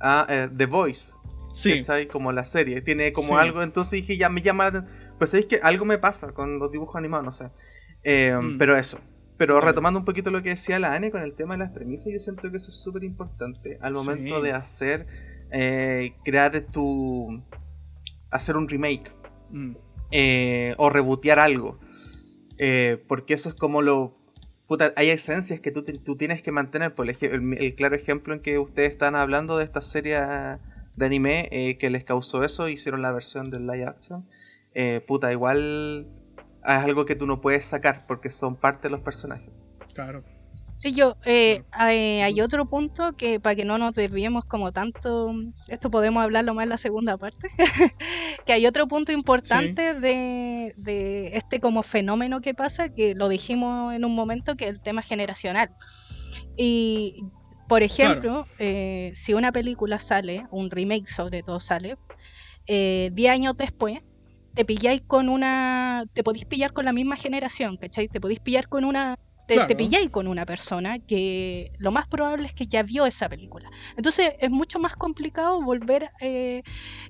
ah, eh, The Voice, Sí, ¿cachai? Como la serie, tiene como Sí. algo, entonces dije, ya me llama la atención. Pues es que algo me pasa con los dibujos animados, no sé. Eh, Mm. Pero eso. Pero retomando un poquito lo que decía la Anne con el tema de las premisas, yo siento que eso es súper importante al momento Sí. de hacer, eh, crear tu... hacer un remake Mm, eh, o rebotear algo. Eh, porque eso es como lo... Puta, hay esencias que tú, te- tú tienes que mantener. Por ej- el, el claro ejemplo en que ustedes están hablando de esta serie de anime que les causó eso, hicieron la versión del live action. Puta, igual algo que tú no puedes sacar porque son parte de los personajes. claro. Sí, yo, eh, hay, hay otro punto que para que no nos desviemos como tanto, esto podemos hablarlo más en la segunda parte, que hay otro punto importante de, de este como fenómeno que pasa, que lo dijimos en un momento, que es el tema generacional. Y, por ejemplo, eh, si una película sale, un remake sobre todo sale, eh, 10 años después, te pilláis con una, te podéis pillar con la misma generación, ¿cachai? Te podéis pillar con una te, pilláis con una persona que lo más probable es que ya vio esa película. Entonces es mucho más complicado volver eh,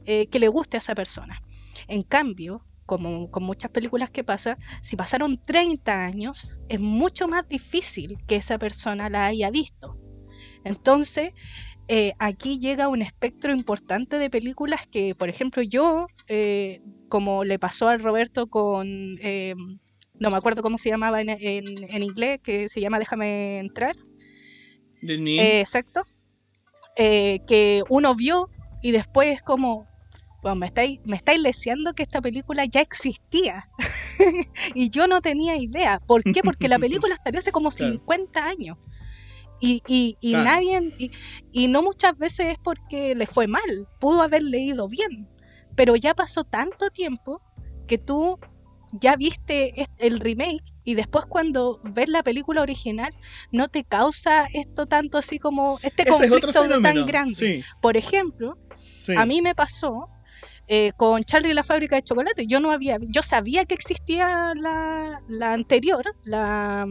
eh, que le guste a esa persona. En cambio, como con muchas películas que pasa, si pasaron 30 años, es mucho más difícil que esa persona la haya visto. Entonces, eh, aquí llega un espectro importante de películas que, por ejemplo, yo, eh, como le pasó a Roberto con, eh, no me acuerdo cómo se llamaba en, en- en inglés, que se llama Déjame entrar. Eh, exacto. Eh, que uno vio y después es como, bueno, me estáis, me estáis leseando que esta película ya existía. y yo no tenía idea. ¿Por qué? Porque la película salió hace como Claro. 50 años. Y, y, y Claro. nadie, y, y no muchas veces es porque le fue mal, pudo haber leído bien, pero ya pasó tanto tiempo que tú ya viste el remake y después cuando ves la película original no te causa esto tanto así como este Ese es otro conflicto tan grande. Sí, Por ejemplo, sí. a mí me pasó eh, con Charlie y la fábrica de chocolate. Yo no había, yo sabía que existía la, la anterior, la,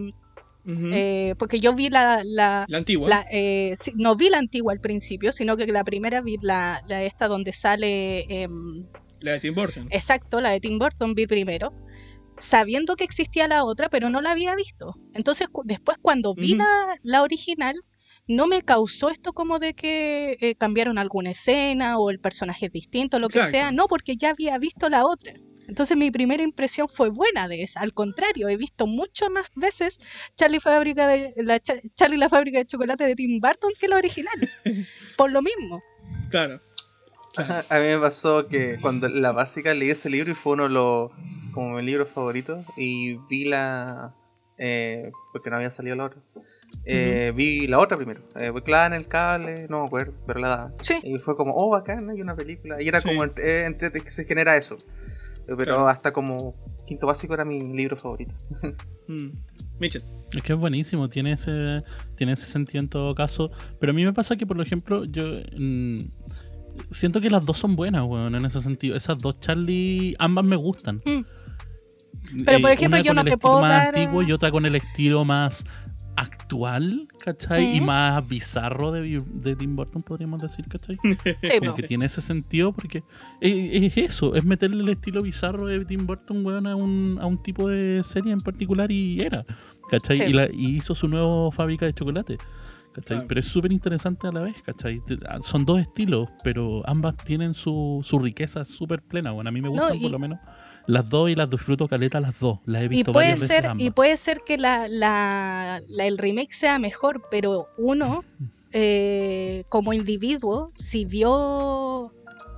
Eh, porque yo vi la, la, la antigua. la, eh, sí, no vi la antigua al principio, sino que la primera vi la, la esta donde sale em, La de Tim Burton. exacto, la de Tim Burton vi primero, sabiendo que existía la otra, pero no la había visto. Entonces cu- después cuando vi Ujú. la, la original, no me causó esto como de que eh, cambiaron alguna escena o el personaje es distinto, lo que sea, no, porque ya había visto la otra. Entonces mi primera impresión fue buena de esa. Al contrario, he visto mucho más veces Charlie, fábrica de, la, Cha- Charlie la fábrica de chocolate de Tim Burton que la original. Por lo mismo. Claro. Claro. A mí me pasó que cuando la básica leí ese libro y fue uno de los como mi libro favorito y vi la eh, porque no había salido la otra eh, vi la otra primero eh, la daban en el cable no me acuerdo pero la daban Sí. y fue como oh bacán hay una película y era Sí. como entre, entre que se genera eso pero Claro. hasta como quinto básico era mi libro favorito Mm. Mitchell. Es que es buenísimo, tiene ese, tiene ese sentido en todo caso. Pero a mí me pasa que, por ejemplo, yo mm, siento que las dos son buenas, weón, en ese sentido. Esas dos Charlie, ambas me gustan. Mm. Pero, por Eh, ejemplo, una yo con no el te estilo puedo más dar, antiguo eh, y otra con el estilo más actual, ¿cachai? Y más bizarro de, de Tim Burton, podríamos decir, ¿cachai? Sí, Como que tiene ese sentido porque es, es eso, es meterle el estilo bizarro de Tim Burton, weón, a un, a un tipo de serie en particular y era, ¿cachai? Sí. Y, la- y hizo su nuevo fábrica de chocolate, ¿cachai? Claro. Pero es súper interesante a la vez, ¿cachai? Ah, Son dos estilos, pero ambas tienen su, su riqueza súper plena, bueno, a mí me gustan y- por lo menos las dos y las disfruto caleta las dos, las he Y visto puede varias veces ser, ambas. y puede ser que la, la- la- el remake sea mejor, pero uno, eh, como individuo, si vio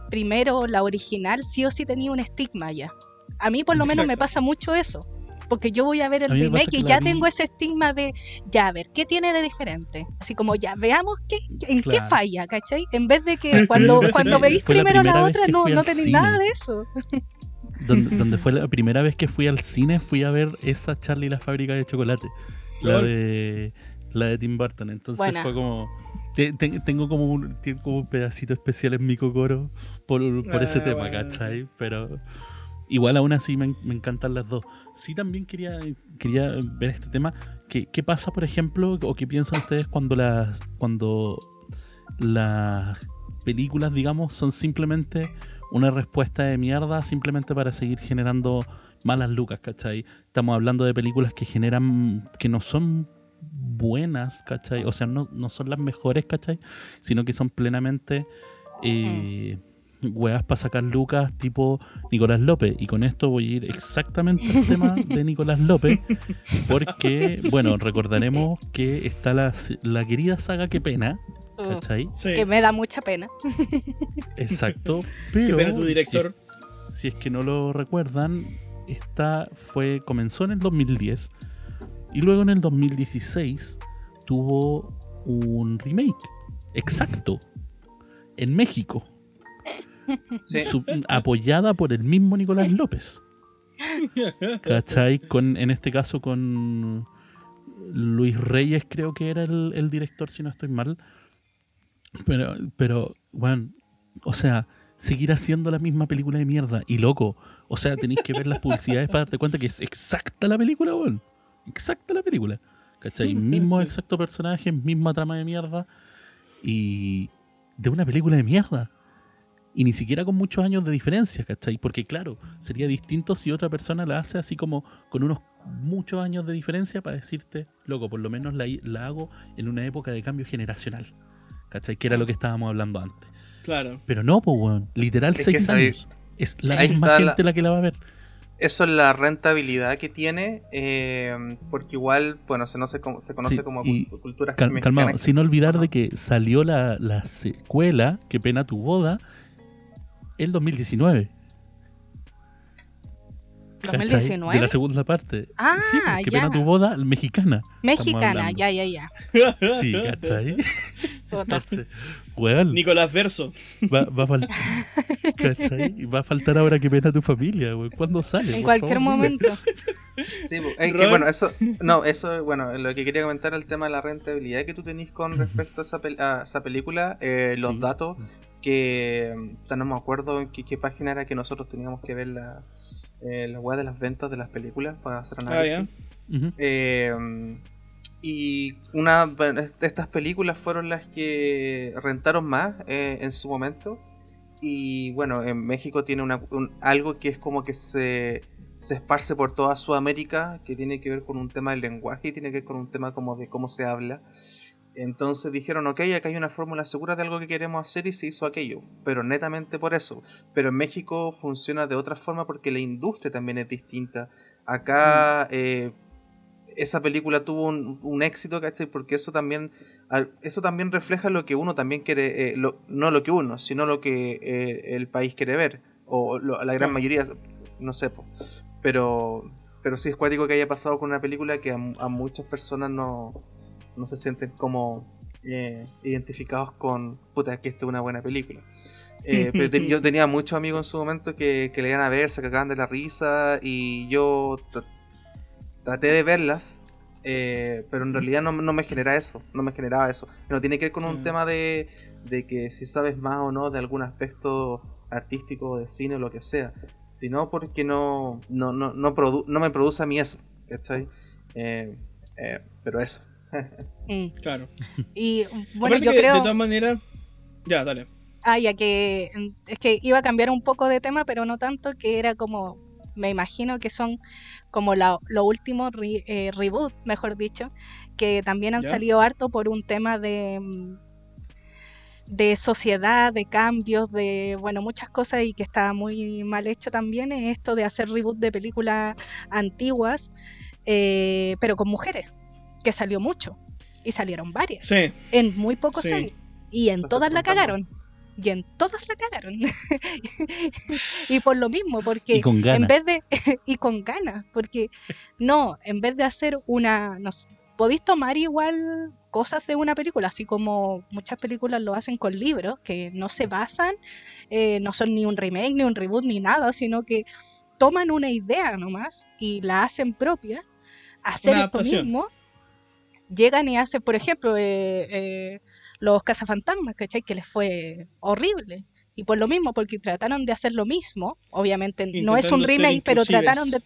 primero la original, sí o sí tenía un estigma ya. A mí por lo menos me pasa mucho eso. Porque yo voy a ver el A remake y que ya la vi- tengo ese estigma de, ya, a ver, ¿qué tiene de diferente? Así como, ya, veamos qué, en qué falla, ¿cachai? En vez de que cuando, cuando veis la primero la vez otra, no, no tenéis cine. nada de eso. donde, donde fue la primera vez que fui al cine, fui a ver esa Charlie y la fábrica de chocolate. La de, la de Tim Burton. Entonces Buena. fue como. te- te- tengo como un, como un pedacito especial en mi cocoro por, por ese tema, bueno. ¿cachai? Pero igual aún así me, me encantan las dos. Sí, también quería, quería ver este tema. ¿Qué, ¿Qué pasa, por ejemplo, o qué piensan ustedes cuando las. cuando las películas, digamos, son simplemente una respuesta de mierda simplemente para seguir generando malas lucas, ¿cachai? Estamos hablando de películas que generan, que no son buenas, ¿cachai? O sea, no, no son las mejores, ¿cachai? Sino que son plenamente eh, weas para sacar lucas tipo Nicolás López. Y con esto voy a ir exactamente al tema de Nicolás López, porque, bueno, recordaremos que está la, la querida saga Que Pena, ¿cachai? Sí. que me da mucha pena. Exacto, Qué pero pena tu si- director. si es que no lo recuerdan, esta fue comenzó en el 2010 y luego en el 2016 tuvo un remake exacto en México, Sí. apoyada por el mismo Nicolás López. ¿Cachai? Con, en este caso con Luis Reyes creo que era el, el director, si no estoy mal. Pero, pero, bueno, o sea, seguir haciendo la misma película de mierda. Y loco, o sea, tenéis que ver las publicidades para darte cuenta que es exacta la película, weón. Exacta la película. ¿Cachai? Mismo exacto personaje, misma trama de mierda. Y de una película de mierda. Y ni siquiera con muchos años de diferencia, ¿cachai? Porque claro, sería distinto si otra persona la hace así como con unos muchos años de diferencia para decirte, loco, por lo menos la, la hago en una época de cambio generacional. ¿Cachai? Que era lo que estábamos hablando antes. Claro. Pero no, pues, weón. Literal, Es seis años. Es la ahí misma la- gente la... que la va a ver. Eso es la rentabilidad que tiene, eh, porque igual, bueno, se, no se, se conoce Sí, como cultura Cal- calmado, que- sin olvidar de que salió la, la secuela, Qué pena tu boda, el 2019. ¿Cachai? 2019. De la segunda parte. Ah, sí, pues, ya. pena tu boda, mexicana. Mexicana, ya, ya, ya. Sí, ¿cachai? Entonces, weón, Nicolás Verso. va, va a faltar. ¿Cachai? Y Va a faltar ahora qué pena tu familia, weón. ¿Cuándo sale? En cualquier favor, momento. Sí, po, es que, bueno, eso, no, eso, bueno, lo que quería comentar el tema de la rentabilidad que tú tenés con respecto a esa, pel- a esa película, eh, los Sí. datos que, mm, no me acuerdo en qué, qué página era que nosotros teníamos que ver la, eh, la web de las ventas de las películas para hacer Ah, análisis. Eh, y una de estas películas fueron las que rentaron más eh, en su momento. Y bueno, en México tiene una, un- algo que es como que se, se esparce por toda Sudamérica, que tiene que ver con un tema del lenguaje y tiene que ver con un tema como de cómo se habla. Entonces dijeron, ok, acá hay una fórmula segura de algo que queremos hacer y se hizo aquello, pero netamente por eso. Pero en México funciona de otra forma porque la industria también es distinta. Acá eh, esa película tuvo un, un éxito, ¿cachai? Porque eso también, eso también refleja lo que uno también quiere, eh, lo- no lo que uno, sino lo que eh, el país quiere ver, o lo- la gran mayoría, no sé, po. pero pero sí es cuático que haya pasado con una película que a, a muchas personas no, no se sienten como eh, identificados con, puta, que esta es una buena película. Eh, pero te- yo tenía muchos amigos en su momento que, que le iban a ver, se cagaban de la risa y yo tr- traté de verlas, eh, pero en realidad no, no me genera eso, no me generaba eso. No tiene que ver con un Mm. tema de, de que si sabes más o no de algún aspecto artístico, de cine o lo que sea, sino porque no, no, no, no, produ- no me produce a mí eso, ¿cachai? Eh, pero eso. Mm. Claro. Y bueno, Aparte yo que, creo. De todas maneras. Ya, dale. Ah, ya que mm, es que iba a cambiar un poco de tema, pero no tanto, que era como, me imagino que son como la- los últimos re- eh, reboot, mejor dicho, que también han Ya. salido harto por un tema de mm, de sociedad, de cambios, de bueno, muchas cosas y que está muy mal hecho también es esto de hacer reboot de películas antiguas, eh, pero con mujeres, que salió mucho y salieron varias Sí. en muy pocos Sí. años. Y en todas la cagaron. Y en todas la cagaron. y por lo mismo, porque Y con en vez de. y con ganas, porque no, en vez de hacer una. No, sé, podéis tomar igual cosas de una película, así como muchas películas lo hacen con libros, que no se basan, eh, no son ni un remake, ni un reboot, ni nada, sino que toman una idea nomás y la hacen propia. Hacer Una esto adaptación. mismo, llegan y hacen, por ejemplo, eh, eh, los cazafantasmas, ¿cachai? Que les fue horrible. Y por lo mismo, porque trataron de hacer lo mismo, obviamente no es un remake, pero trataron de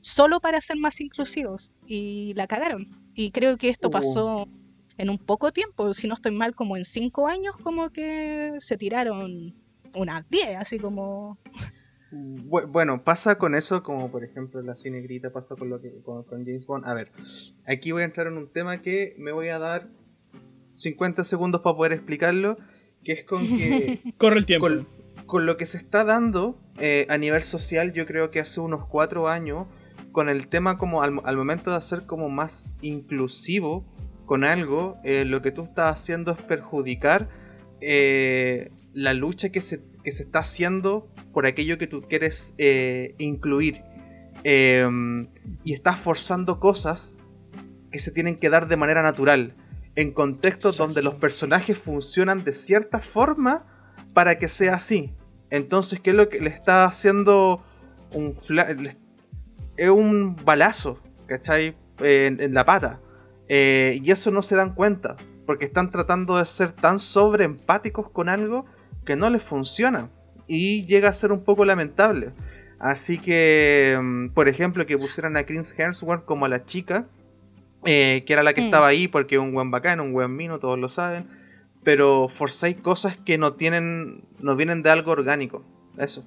solo para ser más inclusivos y la cagaron. Y creo que esto Uh. pasó en un poco tiempo, si no estoy mal, como en cinco años, como que se tiraron unas 10, así como... Bu- Bueno, pasa con eso como por ejemplo la cinegrita pasa con lo que con, con James Bond. A ver, aquí voy a entrar en un tema que me voy a dar 50 segundos para poder explicarlo, que es con que Corre el tiempo. con, con lo que se está dando eh, a nivel social, yo creo que hace unos cuatro años, con el tema como al, al momento de hacer como más inclusivo con algo, eh, lo que tú estás haciendo es perjudicar eh, la lucha que se, que se está haciendo por aquello que tú quieres eh, incluir. Eh, y estás forzando cosas que se tienen que dar de manera natural, en contextos Exacto. donde los personajes funcionan de cierta forma para que sea así. Entonces, ¿qué es lo que le está haciendo un es un balazo, ¿cachai? En, en la pata. Eh, y eso no se dan cuenta, porque están tratando de ser tan sobreempáticos con algo que no les funciona. Y llega a ser un poco lamentable. Así que, mm, por ejemplo, que pusieran a Chris Hemsworth como a la chica, eh, que era la que Mm. estaba ahí porque es un buen bacán, un buen mino, todos lo saben. pero forzáis cosas que no tienen, no vienen de algo orgánico. Eso.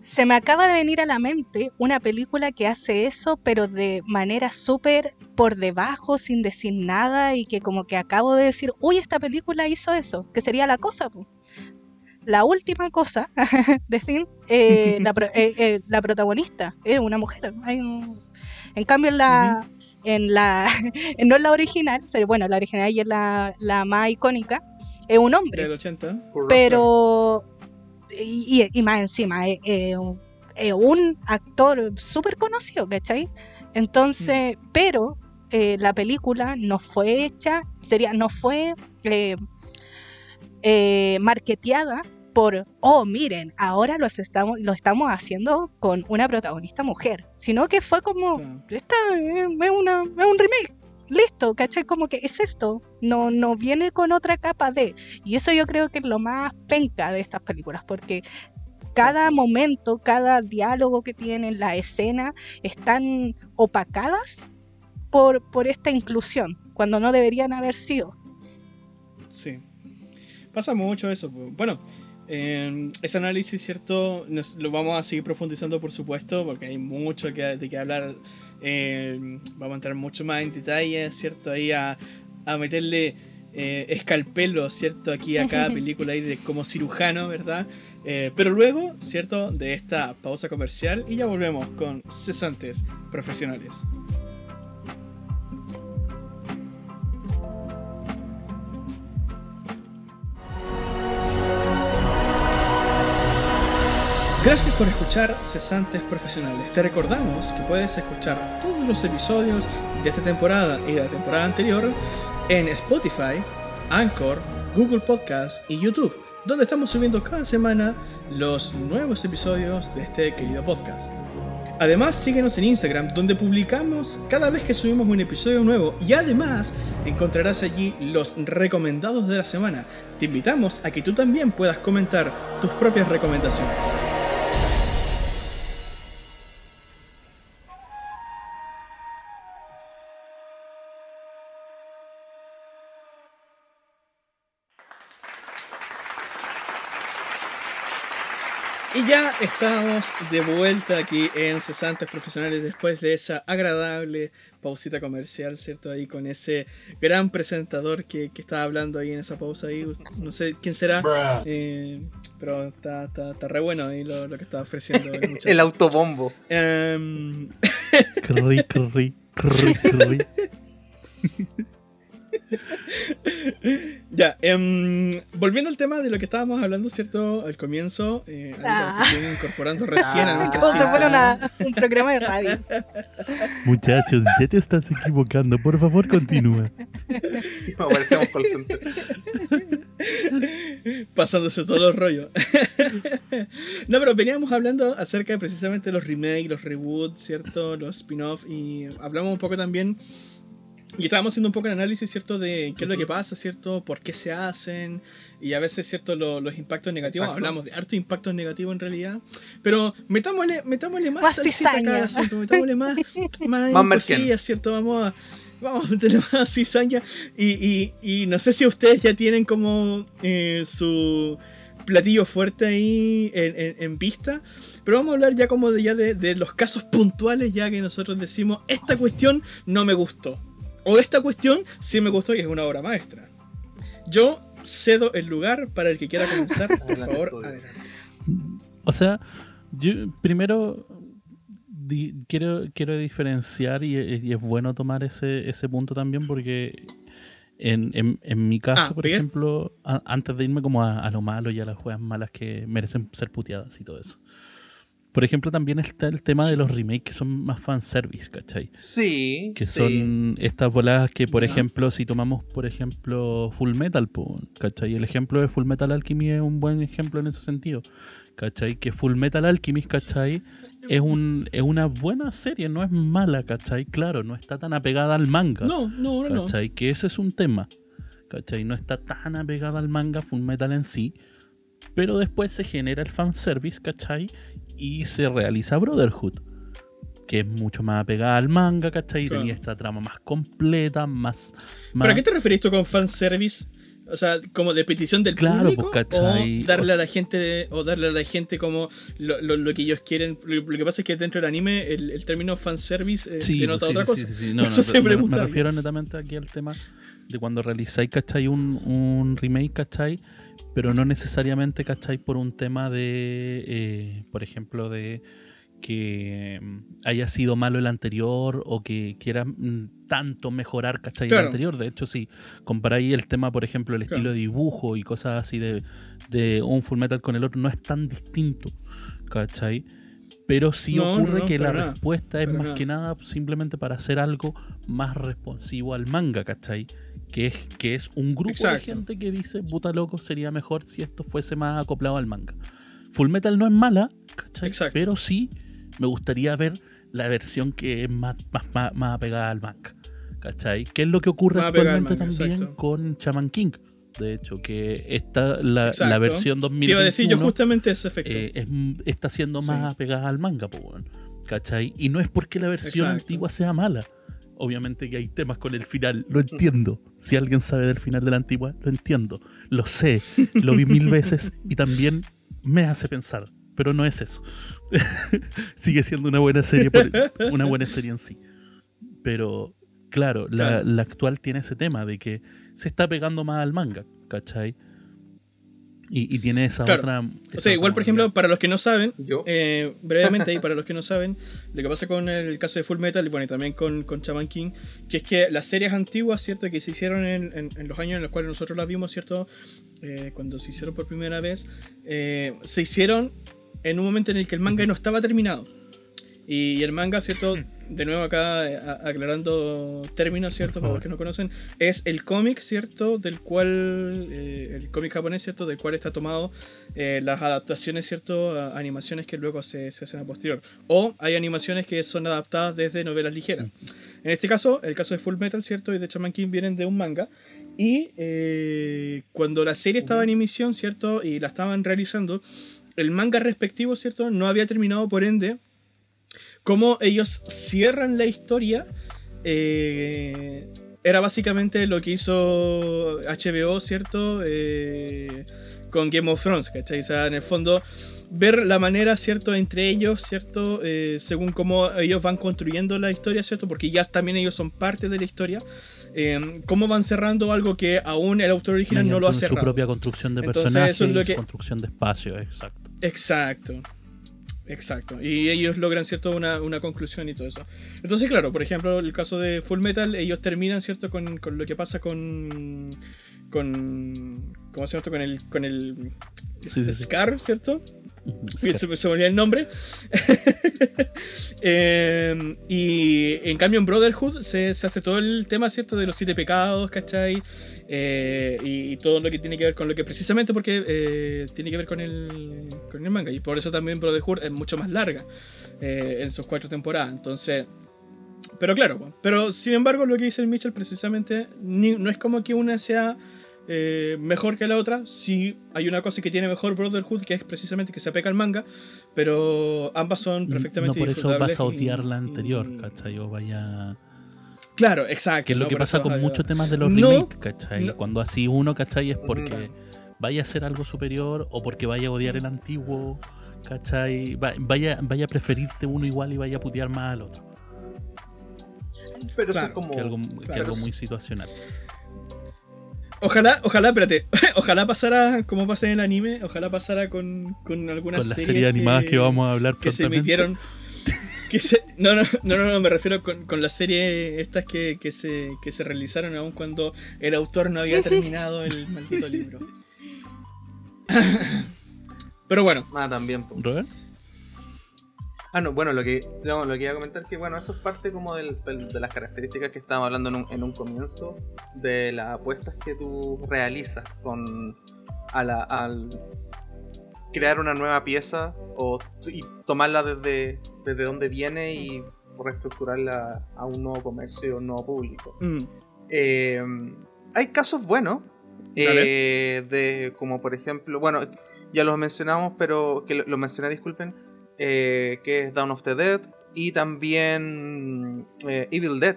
Se me acaba de venir a la mente una película que hace eso, pero de manera súper por debajo, sin decir nada, y que como que acabo de decir, uy, esta película hizo eso, que sería la cosa. po. La última cosa, decir, eh, la, pro- eh, eh, la protagonista es una mujer. Hay un- En cambio, en la, en la, no en la original, o sea, bueno, la original y es la, la más icónica, es un hombre Del 80. pero y, más encima es, es un- actor súper conocido, ¿cachai? Entonces, pero eh, la película no fue hecha, sería, no fue eh, eh, marketeada por, oh, miren, ahora los estamos, lo estamos haciendo con una protagonista mujer, sino que fue como, esta es, es una, es un remake. Listo, ¿cachai? Como que es esto. No, no viene con otra capa de. Y eso yo creo que es lo más penca de estas películas, porque cada momento, cada diálogo que tienen, la escena, están opacadas por, por esta inclusión, cuando no deberían haber sido. Sí. Pasa mucho eso. Bueno, eh, ese análisis, ¿cierto? Nos- lo vamos a seguir profundizando, por supuesto, porque hay mucho que, de qué hablar. Eh, vamos a entrar mucho más en detalle, ¿cierto? Ahí a, a meterle eh, escalpelo, ¿cierto? Aquí a cada película ahí de, como cirujano, ¿verdad? Eh, pero luego, ¿cierto? De esta pausa comercial y ya volvemos con cesantes profesionales. Gracias por escuchar Cesantes Profesionales. Te recordamos que puedes escuchar todos los episodios de esta temporada y de la temporada anterior en Spotify, Anchor, Google Podcast y YouTube, donde estamos subiendo cada semana los nuevos episodios de este querido podcast. Además, síguenos en Instagram, donde publicamos cada vez que subimos un episodio nuevo y además encontrarás allí los recomendados de la semana. Te invitamos a que tú también puedas comentar tus propias recomendaciones. Ya estamos de vuelta aquí en Cesantes Profesionales después de esa agradable pausita comercial, ¿cierto? Ahí con ese gran presentador que, que estaba hablando ahí en esa pausa ahí. No sé quién será, eh, pero está, está, está re bueno ahí lo, lo que está ofreciendo el. El autobombo. Cri, cri, cri. ya, em, volviendo al tema de lo que estábamos hablando, ¿cierto? Al comienzo, eh, Ah. que incorporando recién a Ah. nuestra Como si fuera cinta. una- un programa de radio. Muchachos, ya te estás equivocando. Por favor, continúa. Call center. pasándose todos los rollos. no, pero veníamos hablando acerca de precisamente los remakes, los reboots, ¿cierto? Los spin-off y hablamos un poco también y estábamos haciendo un poco el análisis, ¿cierto? De qué es lo que pasa, ¿cierto? ¿Por qué se hacen? Y a veces, ¿cierto? Lo- los impactos negativos. Exacto. Hablamos de harto impactos negativos en realidad. Pero metámosle, metámosle más, Más salsita acá al asunto, metámosle más, más, Más cosillas, ¿cierto? Vamos a, vamos a meterle más cizaña. Y, y, y no sé si ustedes ya tienen como eh, su platillo fuerte ahí en, en- en vista. Pero vamos a hablar ya como de, ya de, de los casos puntuales ya que nosotros decimos, esta cuestión no me gustó. O esta cuestión sí me gustó y es una obra maestra. Yo cedo el lugar para el que quiera comenzar. Por favor, adelante. O sea, yo primero di- quiero, quiero diferenciar y, y es bueno tomar ese, ese punto también porque en, en- en mi caso, Ah, por bien. ejemplo, a- antes de irme como a, a lo malo y a las juegas malas que merecen ser puteadas y todo eso. Por ejemplo, también está el tema de los remakes que son más fanservice, ¿cachai? Sí. Que sí. son estas voladas que, por ejemplo, si tomamos, por ejemplo, Full Metal, ¿cachai? El ejemplo de Full Metal Alchemy es un buen ejemplo en ese sentido, ¿cachai? Que Full Metal Alchemist, ¿cachai? Es, un, es una buena serie, no es mala, ¿cachai? Claro, no está tan apegada al manga, No, no, no, no. ¿cachai? Que ese es un tema, ¿cachai? No está tan apegada al manga Full Metal en sí, pero después se genera el fanservice, ¿cachai? Y se realiza Brotherhood, que es mucho más apegada al manga, ¿cachai? Y Claro. Tenía esta trama más completa, más... más ¿Pero a qué te referís tú con fanservice? O sea, como de petición del Claro, público. pues, ¿cachai? O darle O sea- a la gente. O darle a la gente como lo, lo- lo que ellos quieren. Lo, lo que pasa es que dentro del anime el, el término fanservice eh, Sí, denota pues, sí, otra sí, cosa. sí, sí, no, Por no, eso se me- me, refiero netamente aquí al tema de cuando realizáis, ¿cachai? Un, un remake, ¿cachai? Pero no necesariamente, ¿cachai? Por un tema de, eh, por ejemplo, de que mm, haya sido malo el anterior o que quiera mm, tanto mejorar, ¿cachai? Claro. El anterior. De hecho, si comparáis el tema, por ejemplo, el estilo de dibujo y cosas así de, de un Full Metal con el otro, no es tan distinto, ¿cachai? Pero sí No, ocurre no, que la nada, respuesta es más nada. que nada simplemente para hacer algo más responsivo al manga, ¿cachai? Que es, que es un grupo Exacto. de gente que dice, puta loco, sería mejor si esto fuese más acoplado al manga. Full Metal no es mala, ¿cachai? Exacto. Pero sí me gustaría ver la versión que es más, más, más, más apegada al manga, ¿cachai? Que es lo que ocurre Más actualmente también exacto. con Shaman King. De hecho, que está la, la versión Te 2021 iba a decir yo justamente ese efecto. eh, es- está siendo más Sí. apegada al manga, weón. ¿cachai? Y no es porque la versión Exacto. antigua sea mala. Obviamente que hay temas con el final, lo entiendo. Si alguien sabe del final de la antigua, lo entiendo. Lo sé, lo vi mil veces y también me hace pensar. Pero no es eso. Sigue siendo una buena serie, por- una buena serie en sí. Pero, claro, la, Claro. la actual tiene ese tema de que se está pegando más al manga, ¿cachai? Y, y tiene esa Claro. otra. o sea, otra igual, por ejemplo, para los que no saben, Yo. Eh, brevemente ahí para los que no saben, lo que pasa con el caso de Full Metal y bueno, y también con, con Shaman King, que es que las series antiguas, ¿cierto? Que se hicieron en, en- en los años en los cuales nosotros las vimos, ¿cierto? Eh, cuando se hicieron por primera vez, eh, se hicieron en un momento en el que el manga no estaba terminado. Y el manga, ¿cierto? De nuevo acá eh, a- aclarando términos, ¿cierto? Por Para los que no conocen, es el cómic, ¿cierto? Del cual, eh, el cómic japonés, ¿cierto? Del cual está tomado eh, las adaptaciones, ¿cierto? A animaciones que luego se, se hacen a posterior. O hay animaciones que son adaptadas desde novelas ligeras. En este caso, el caso de Full Metal, ¿cierto? Y de Shaman King vienen de un manga. Y eh, cuando la serie estaba en emisión, ¿cierto? Y la estaban realizando, el manga respectivo, ¿cierto? No había terminado, por ende, cómo ellos cierran la historia. eh, era básicamente lo que hizo HBO, ¿cierto? Eh, con Game of Thrones, ¿cachai? O sea, en el fondo, ver la manera, ¿cierto? Entre ellos, ¿cierto? Eh, según cómo ellos van construyendo la historia, ¿cierto? Porque ya también ellos son parte de la historia. eh, cómo van cerrando algo que aún el autor original no lo ha cerrado. su propia construcción de Entonces, personajes eso es lo y su que- construcción de espacio, exacto. Exacto. Exacto. Y ellos logran, ¿cierto? Una, una conclusión y todo eso. Entonces, claro, por ejemplo, el caso de Full Metal, ellos terminan, ¿cierto? Con, con lo que pasa con. con. ¿Cómo se llama esto? Con el. con el. Sí, sí, sí. Scar, ¿cierto? Se, se me olvidó el nombre. Eh, y en cambio en Brotherhood se, se hace todo el tema, ¿cierto? De los siete pecados, ¿cachai? Eh, y, y todo lo que tiene que ver con lo que precisamente porque eh, tiene que ver con el, con el manga. Y por eso también Brotherhood es mucho más larga eh, en sus cuatro temporadas. Entonces... Pero claro, pero sin embargo lo que dice el Mitchell precisamente ni- no es como que una sea eh, mejor que la otra. Sí hay una cosa que tiene mejor Brotherhood que es precisamente que se apega al manga, pero ambas son perfectamente No por eso vas a y- odiar la anterior, ¿cachai? O vaya. Claro, exacto. Que es lo no, que pasa eso con muchos temas de los No, remakes, ¿cachai? no. Cuando así uno, ¿cachai? Es porque vaya a ser algo superior o porque vaya a odiar el antiguo, ¿cachai? Va- Vaya, vaya a preferirte uno igual y vaya a putear más al otro. Pero eso Claro, es como. Que algo, que claro. algo muy situacional. Ojalá, ojalá, espérate. Ojalá pasara como pasa en el anime. Ojalá pasara con, con algunas Con las series series animadas que vamos a hablar que se emitieron. Que se, no, no, no, no, no, me refiero con, con las series estas que, que, se, que se realizaron aún cuando el autor no había terminado el maldito libro. Pero bueno, Ah, también. Ah, no, bueno, lo que, no, lo que iba a comentar que, bueno, eso es parte como del- del- de las características que estábamos hablando en un, en un comienzo, de las apuestas que tú realizas con a la- al crear una nueva pieza o, y tomarla desde, desde donde viene y reestructurarla a un nuevo comercio a un nuevo público. mm, Eh, hay casos buenos, eh, de como por ejemplo, bueno, ya los mencionamos, pero que lo, lo mencioné, disculpen, eh, que es Dawn of the Dead y también eh, Evil Dead,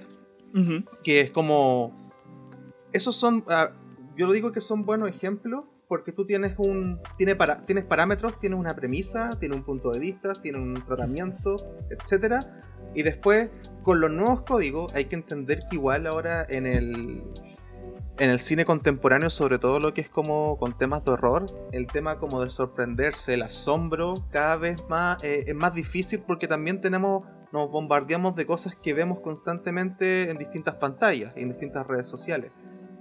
que es como... Esos son... ah, yo lo digo que son buenos ejemplos porque tú tienes un tiene para, tienes parámetros, tienes una premisa, tienes un punto de vista, tienes un tratamiento, etcétera. Y después, con los nuevos códigos, hay que entender que igual ahora en el en el cine contemporáneo, sobre todo lo que es como con temas de horror, el tema como de sorprenderse, el asombro, cada vez más eh, es más difícil porque también tenemos nos bombardeamos de cosas que vemos constantemente en distintas pantallas en distintas redes sociales.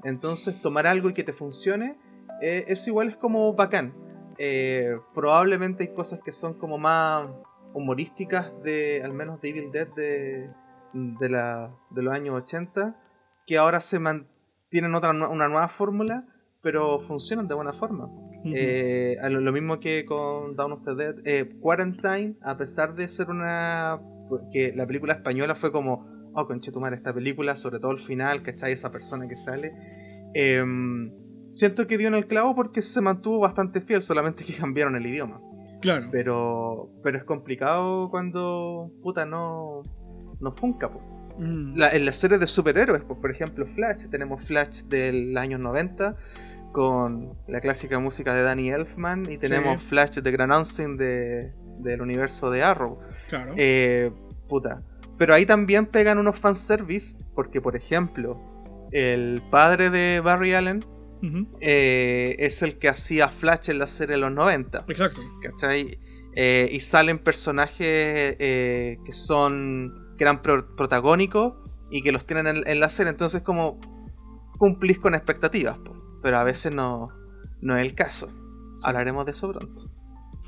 Entonces, tomar algo y que te funcione, eh, eso igual es como bacán. Eh, probablemente hay cosas que son como más humorísticas de, al menos de Evil Dead de, de, la, de los años 80, que ahora se tienen otra, una nueva fórmula, pero funcionan de buena forma. Eh, lo, mismo que con Down of the Dead. Quarantine, a pesar de ser una que la película española fue como, oh, conchetumar, esta película, sobre todo el final, ¿cachai? Esa persona que sale. Em, siento que dio en el clavo porque se mantuvo bastante fiel, solamente que cambiaron el idioma. Claro. Pero, pero es complicado cuando, puta, no, no funca, mm. en las series de superhéroes, pues, por ejemplo, Flash, tenemos Flash del año 90 con la clásica música de Danny Elfman y tenemos Flash de Gran Austin de, del universo de Arrow. Claro. Eh, puta. Pero ahí también pegan unos fanservice, porque por ejemplo, el padre de Barry Allen eh, es el que hacía Flash en la serie de los 90. Exacto. ¿Cachai? Eh, y salen personajes que son. que eran protagónicos y que los tienen en, la serie. Entonces, como cumplís con expectativas, pero a veces no, no es el caso. Hablaremos de eso pronto.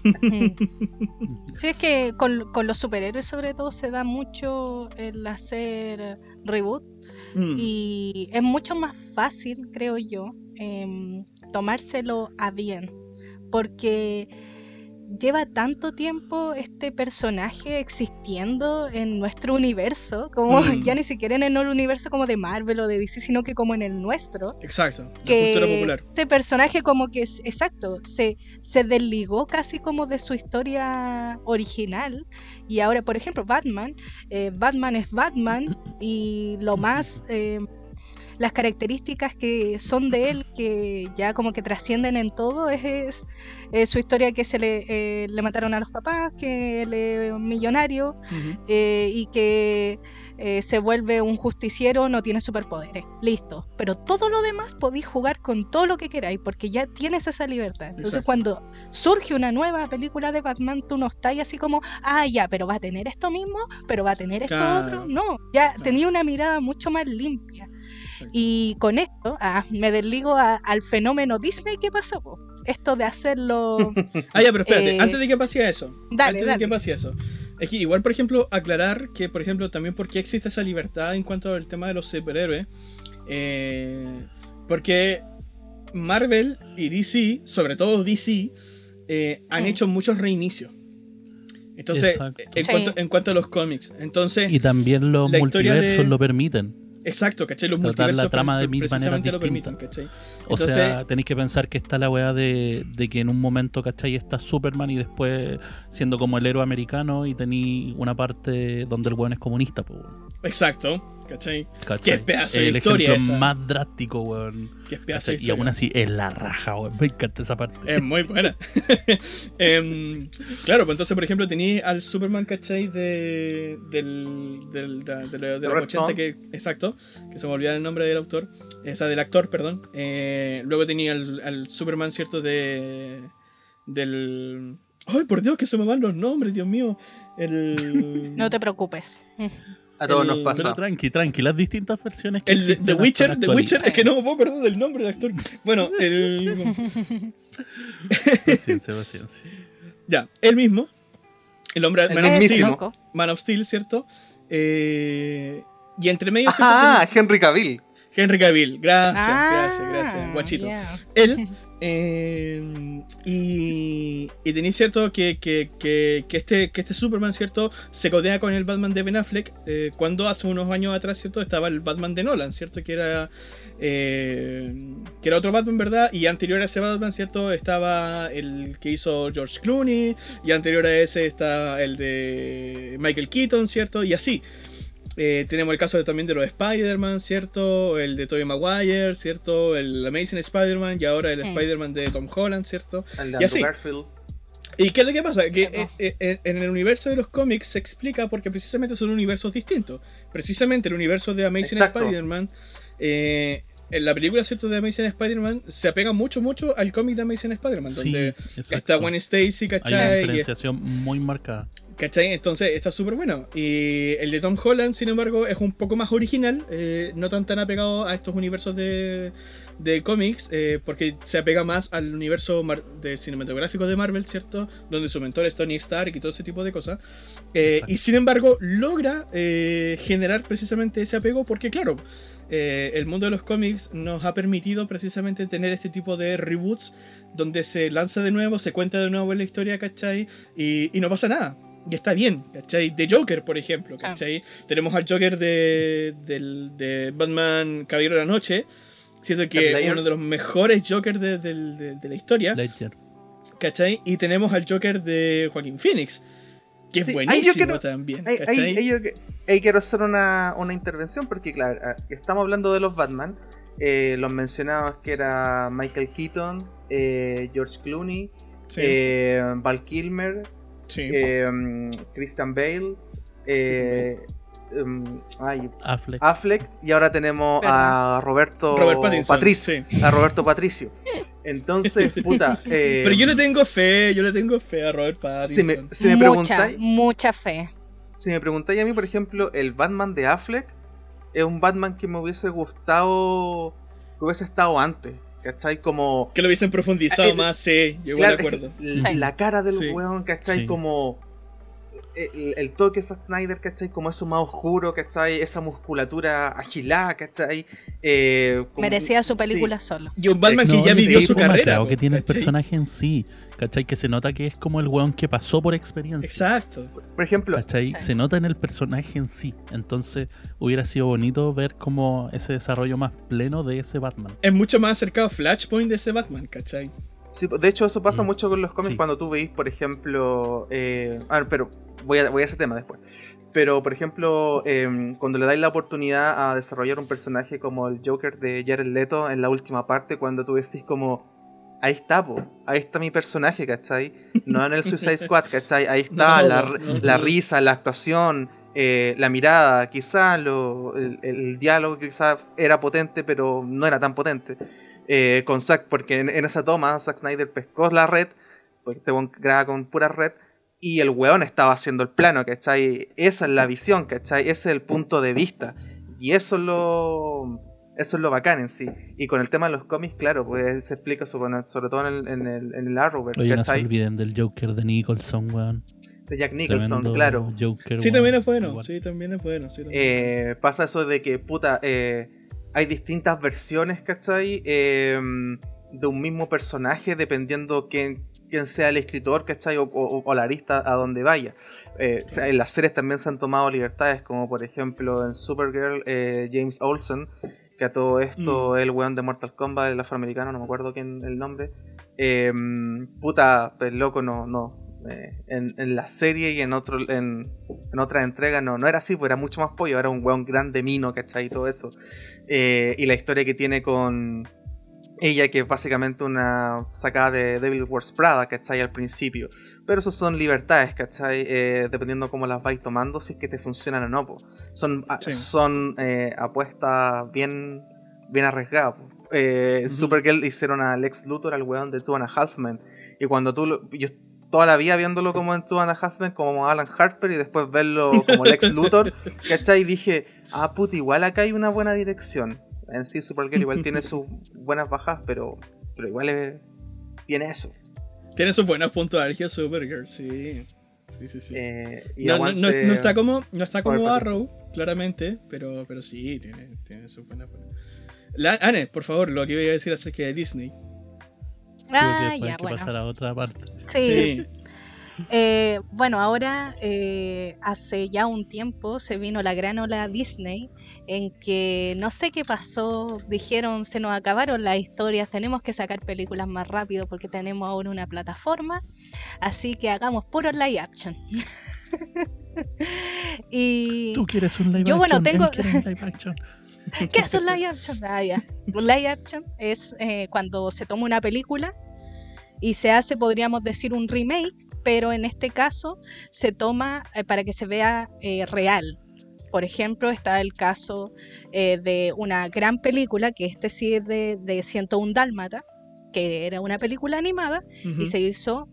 Sí, es que con, los superhéroes sobre todo se da mucho el hacer reboot mm. y es mucho más fácil, creo yo, em, tomárselo a bien. Porque lleva tanto tiempo este personaje existiendo en nuestro universo, como mm. ya ni siquiera en el universo como de Marvel o de DC, sino que como en el nuestro. Exacto, que popular. Este personaje como que es, exacto, se, se desligó casi como de su historia original y ahora, por ejemplo, Batman, eh, Batman es Batman y lo más... Eh, las características que son de él, que ya como que trascienden en todo, es, su historia que se le, eh, le, mataron a los papás, que él es un millonario eh, y que eh, se vuelve un justiciero, no tiene superpoderes. Listo. Pero todo lo demás podéis jugar con todo lo que queráis, porque ya tienes esa libertad. Entonces cuando surge una nueva película de Batman, tú no estás así como, ah, ya, pero va a tener esto mismo, pero va a tener esto otro. No, ya tenía una mirada mucho más limpia. Y con esto ah, me desligo al fenómeno Disney ¿Qué pasó. Esto de hacerlo. ah, ya, pero espérate, eh, antes de que pase eso. Dale, antes de que pase eso. Es que igual, por ejemplo, aclarar que, por ejemplo, también por qué existe esa libertad en cuanto al tema de los superhéroes. Eh, porque Marvel y DC, sobre todo DC, eh, han mm. hecho muchos reinicios. Entonces, en, cuanto, en, cuanto, a los cómics. Entonces, y también los multiversos lo permiten. Exacto, ¿cachai? Los Tratar la trama de mil maneras distintas. o sea, tenéis que pensar que está la weá de, de, que en un momento, ¿cachai? Está Superman y después siendo como el héroe americano y tenéis una parte donde el weón es comunista, pues. Exacto. ¿Cachai? Qué pedazo de historia ejemplo más drástico, weón. Qué pedazo de historia. Y aún así es la raja, weón. Me encanta esa parte. Es muy buena. Em, claro, pues entonces, por ejemplo, tenías al Superman, ¿cachai? De, del, del, de, de, los 80, que, exacto, que se me olvidaba el nombre del autor, esa del actor, perdón. Eh, luego tenía al, al Superman, ¿cierto? De. Del. Ay, por Dios, que se me van los nombres, Dios mío. El... No te preocupes. A todos nos pasa. Pero tranqui, tranqui, las distintas versiones que El The Witcher, The Witcher, es que no me puedo acordar del nombre del actor. Bueno, el. paciencia, paciencia. Ya, él mismo. El hombre el Man, of Steel, Man of Steel, ¿cierto? Eh, y entre medio. Ah, Henry Cavill. Henry Cavill, gracias, ah, gracias, gracias, guachito. Él Eh, y, y tenéis cierto que, que, que, este, que este Superman, ¿cierto? Se codea con el Batman de Ben Affleck eh, cuando hace unos años atrás, ¿cierto? Estaba el Batman de Nolan, ¿cierto? Que era, eh, que era otro Batman, ¿verdad? Y anterior a ese Batman, ¿cierto? Estaba el que hizo George Clooney y anterior a ese está el de Michael Keaton, ¿cierto? Y así. Eh, tenemos el caso de- también de los Spider-Man, ¿cierto? El de Tobey Maguire, ¿cierto? El Amazing Spider-Man y ahora el Mm. Spider-man de Tom Holland, ¿cierto? El de Y así. Garfield. ¿Y qué es lo que pasa? Que Sí, eh, eh, en el universo de los cómics se explica porque precisamente son universos distintos. Precisamente el universo de Amazing. Spider-Man, eh, en la película ¿cierto? de Amazing Spider-Man, se apega mucho, mucho al cómic de Amazing Spider-Man, Sí, donde exacto. está Gwen Stacy, Hay una ¿cachai? Y diferenciación muy marcada. ¿Cachai? Entonces está súper bueno. Y el de Tom Holland, sin embargo, es un poco más original, eh, no tan tan apegado a estos universos de, de cómics, eh, porque se apega más al universo de cinematográfico de Marvel, ¿cierto? Donde su mentor es Tony Stark y todo ese tipo de cosas. Eh, y sin embargo, logra generar precisamente ese apego, porque claro, el mundo de los cómics nos ha permitido precisamente tener este tipo de reboots donde se lanza de nuevo, se cuenta de nuevo la historia, ¿cachai? Y, y no pasa nada. Y está bien, ¿cachai? De Joker, por ejemplo. ¿cachai? Tenemos al Joker de, del- de Batman Caballero de la Noche, siendo que es uno de los mejores Jokers de, del- de- de la historia, Ledger. ¿cachai? Y tenemos al Joker de Joaquín Phoenix, que es Sí, ahí yo buenísimo quiero- también, Ahí, ¿cachai? ahí- ahí yo que- ahí quiero hacer una, una intervención porque, claro, ah, estamos hablando de los Batman. Eh, los mencionabas que era Michael Keaton, eh, George Clooney, Sí, eh, Val Kilmer, sí. eh, mm, Christian Bale, eh, ay, Affleck. Affleck y ahora tenemos a Roberto Robert Patricio. sí. A Roberto Patricio. Entonces, puta. eh, Pero yo le tengo fe, yo le tengo fe a Robert si me, Pattinson. si me mucha, mucha fe. si me preguntáis a mí, por ejemplo, el Batman de Affleck es un Batman que me hubiese gustado que hubiese estado antes. ¿Cachai? Como. Que lo hubiesen profundizado Eh, más, sí, yo igual claro, de acuerdo. es que Sí. La cara del Sí. weón, ¿cachai? Sí. Como. El, el toque de Zack Snyder, ¿cachai? Como eso más oscuro, ¿cachai? Esa musculatura agilada, ¿cachai? Eh, como- Merecía su sí. película solo. Y un Batman que No, ya el vivió su carrera. po, que tiene el ¿cachai? personaje en sí. ¿Cachai? Que se nota que es como el weón que pasó por experiencia. Exacto. Por ejemplo, ¿Cachai? Sí. Se nota en el personaje en sí. Entonces hubiera sido bonito ver como ese desarrollo más pleno de ese Batman. Es mucho más acercado a Flashpoint de ese Batman, ¿cachai? Sí, de hecho eso pasa Mm, mucho con los cómics sí. cuando tú veis, por ejemplo, eh, a ver, pero voy a, voy a ese tema después. Pero, por ejemplo, eh, cuando le dais la oportunidad a desarrollar un personaje como el Joker de Jared Leto en la última parte, cuando tú decís como, ahí está, po, ahí está mi personaje, ¿cachai? No en el Suicide Squad, ¿cachai? Ahí está No, la, no, la risa, la actuación, eh, la mirada, quizá lo, el, el diálogo quizá era potente, pero no era tan potente eh, con Zack, porque en, en esa toma Zack Snyder pescó la red, porque este graba con pura red, y el weón estaba haciendo el plano, ¿cachai? Esa es la visión, ¿cachai? Ese es el punto de vista. Y eso es lo. Eso es lo bacán en sí. Y con el tema de los cómics, claro, pues se explica sobre, sobre todo en el, en el, en el Arrowverse, Oye, no se olviden del Joker de Nicholson, weón. De Jack Nicholson, Tremendo claro. Joker, Sí, también es bueno. Igual. Sí, también es bueno. Sí, también. Eh, pasa eso de que, puta, eh, hay distintas versiones, ¿cachai? Eh, de un mismo personaje, dependiendo quién, quién sea el escritor, ¿cachai? O, o- o la arista a donde vaya. Eh, o sea, en las series también se han tomado libertades, como por ejemplo en Supergirl, eh, James Olsen, que a todo esto Mm. el weón de Mortal Kombat, el afroamericano, no me acuerdo quién el nombre. Eh, puta, pues loco, no, no. eh, en, en la serie y en otro en, en otras entregas no, no era así, pues era mucho más pollo, era un weón grande mino, ¿cachai? Y todo eso. Y la historia que tiene con ella, que es básicamente una sacada de Devil Wars Prada, ¿cachai? Al principio. Pero eso son libertades, ¿cachai? Eh, dependiendo cómo las vais tomando, si es que te funcionan o no. po. Son, a- Sí. son eh, apuestas bien, bien arriesgadas. Eh. Supergirl hicieron a Lex Luthor al weón de Two and a Half Men. Y cuando tú lo- yo toda la vida viéndolo como en Two and a Half Men, como Alan Harper, y después verlo como Lex Luthor, ¿cachai? Dije, ah, puta, igual acá hay una buena dirección. En sí, Supergirl igual tiene sus buenas bajas, pero, pero igual es- tiene eso. Tiene sus buenos puntos álgidos Supergirl, sí. Sí, sí, sí. Eh, y no, no- no- aguante- no está como, no está como Arrow, claramente, pero, pero sí, tiene, tiene sus buenas. La, Anne, por favor, lo que iba a decir acerca de Disney. Sí, Ah, después ya, hay que bueno. pasar a otra parte. Sí. Eh, bueno, ahora eh, hace ya un tiempo se vino la gran ola Disney en que no sé qué pasó, dijeron se nos acabaron las historias, tenemos que sacar películas más rápido porque tenemos ahora una plataforma, así que hagamos puro live action. y Tú quieres un live Yo, bueno, action, tengo- live action. ¿Qué es un live action? Ah, ya. Un live action es eh, cuando se toma una película y se hace, podríamos decir, un remake, pero en este caso se toma eh, para que se vea eh, real. Por ejemplo, está el caso eh, de una gran película, que este sí es de, de 101 Dálmata, que era una película animada, y se hizo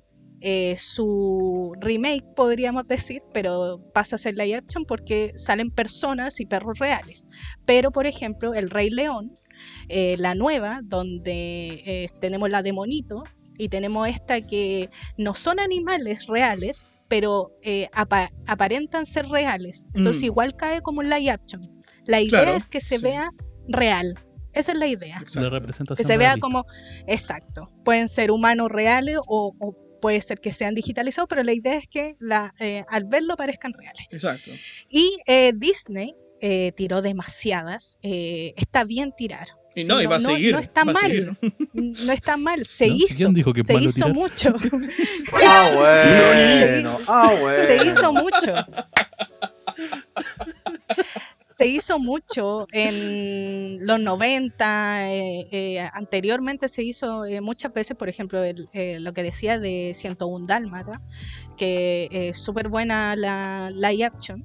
eh, su remake, podríamos decir, pero pasa a ser live action porque salen personas y perros reales. Pero, por ejemplo, El Rey León, eh, la nueva, donde eh, tenemos la de Monito y tenemos esta que no son animales reales, pero eh, apa- aparentan ser reales. Entonces, Mm. igual cae como un live action. La idea Claro, es que se sí. vea real. Esa es la idea. La Exacto. representación Que se vea realista. como, exacto, pueden ser humanos reales o, o puede ser que sean digitalizados, pero la idea es que la, eh, al verlo parezcan reales. Exacto. Y eh, Disney eh, tiró demasiadas, eh, está bien tirar. Y Sí, no, y va a seguir. No está mal, seguir. no está mal, se ¿No? hizo. ¿Quién dijo que Se hizo tirar? mucho, Ah, bueno. Ah, bueno. se hizo mucho. Se hizo mucho en los 90, eh, eh, anteriormente se hizo eh, muchas veces, por ejemplo, el- eh, lo que decía de 101 Dálmata, que es súper buena la live action.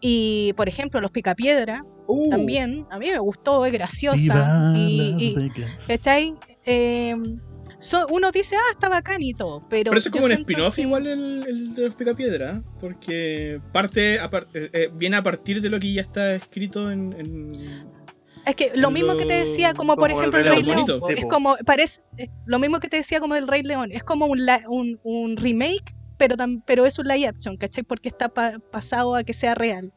Y, por ejemplo, Los Picapiedra, Uh, también, a mí me gustó, es graciosa. Y, y-. ¿cachai? Eh, so- uno dice, ah, está bacán y todo, pero... Pero eso es como un spin-off que- igual el, el de los Picapiedra, porque parte a par- eh, eh, viene a partir de lo que ya está escrito en... en- Es que lo mismo que te decía, como por como ejemplo el Rey Rey León, León, bonito. po, Sí, es po. como, parece, lo mismo que te decía como el Rey León, es como un, la- un, un remake, pero, tam- pero es un live action, ¿cachai? Porque está pa- pasado a que sea real.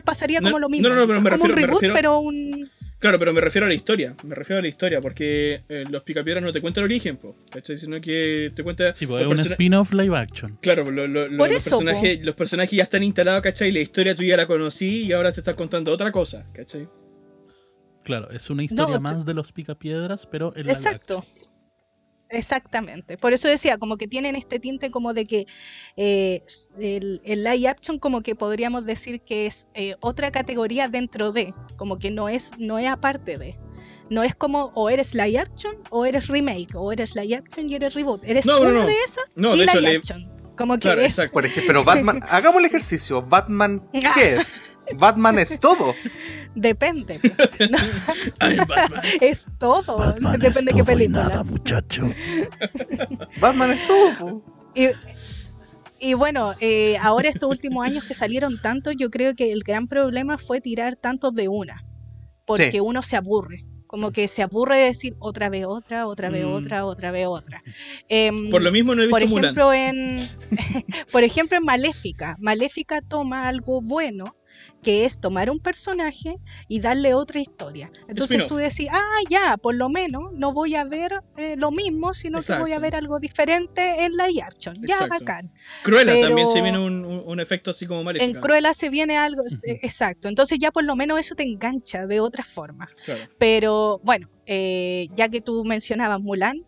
Pasaría No, como lo mismo, no, no, pero me es como un refiero- reboot, refiero- pero un... Claro, pero me refiero a la historia, me refiero a la historia, porque eh, los Picapiedras no te cuentan el origen, po, ¿cachai? Sino que te cuenta... Sí, pues, es un spin-off live action. Claro, lo- lo- lo- Por los, eso, personajes, los personajes ya están instalados, ¿cachai? La historia tú ya la conocí y ahora te están contando otra cosa, ¿cachai? Claro, es una historia más de los picapiedras, pero live Exacto. Exactamente. Por eso decía, como que tienen este tinte como de que eh, el, el live action como que podríamos decir que es eh, otra categoría dentro de, como que no es, no es aparte de. No es como o eres live action o eres remake, o eres live action y eres reboot. Eres No, una no. de esas No, y de hecho, live le- action. Como que Claro, es exacto. por ejemplo, pero Batman, hagamos el ejercicio. Batman, ¿qué es? Batman es todo. depende. No, es todo. Batman depende es de qué todo y película. nada, muchacho. Batman es todo. po. Y, y bueno, eh, ahora estos últimos años que salieron tantos, yo creo que el gran problema fue tirar tantos de una. Porque Sí. uno se aburre. Como que se aburre de decir otra vez otra, otra vez Mm. otra, otra vez otra. Em, Por lo mismo no he visto por Mulan. ejemplo, en por ejemplo en Maléfica, Maléfica toma algo bueno, que es tomar un personaje y darle otra historia. Entonces tú decís, ah, ya, por lo menos no voy a ver eh, lo mismo, sino que voy a ver algo diferente en live action. Ya, Exacto. bacán. Cruella pero- también se viene un, un- un efecto así como maléfica. En Cruella se viene algo, eh, exacto. Entonces ya por lo menos eso te engancha de otra forma. Claro. Pero bueno, eh, ya que tú mencionabas Mulan,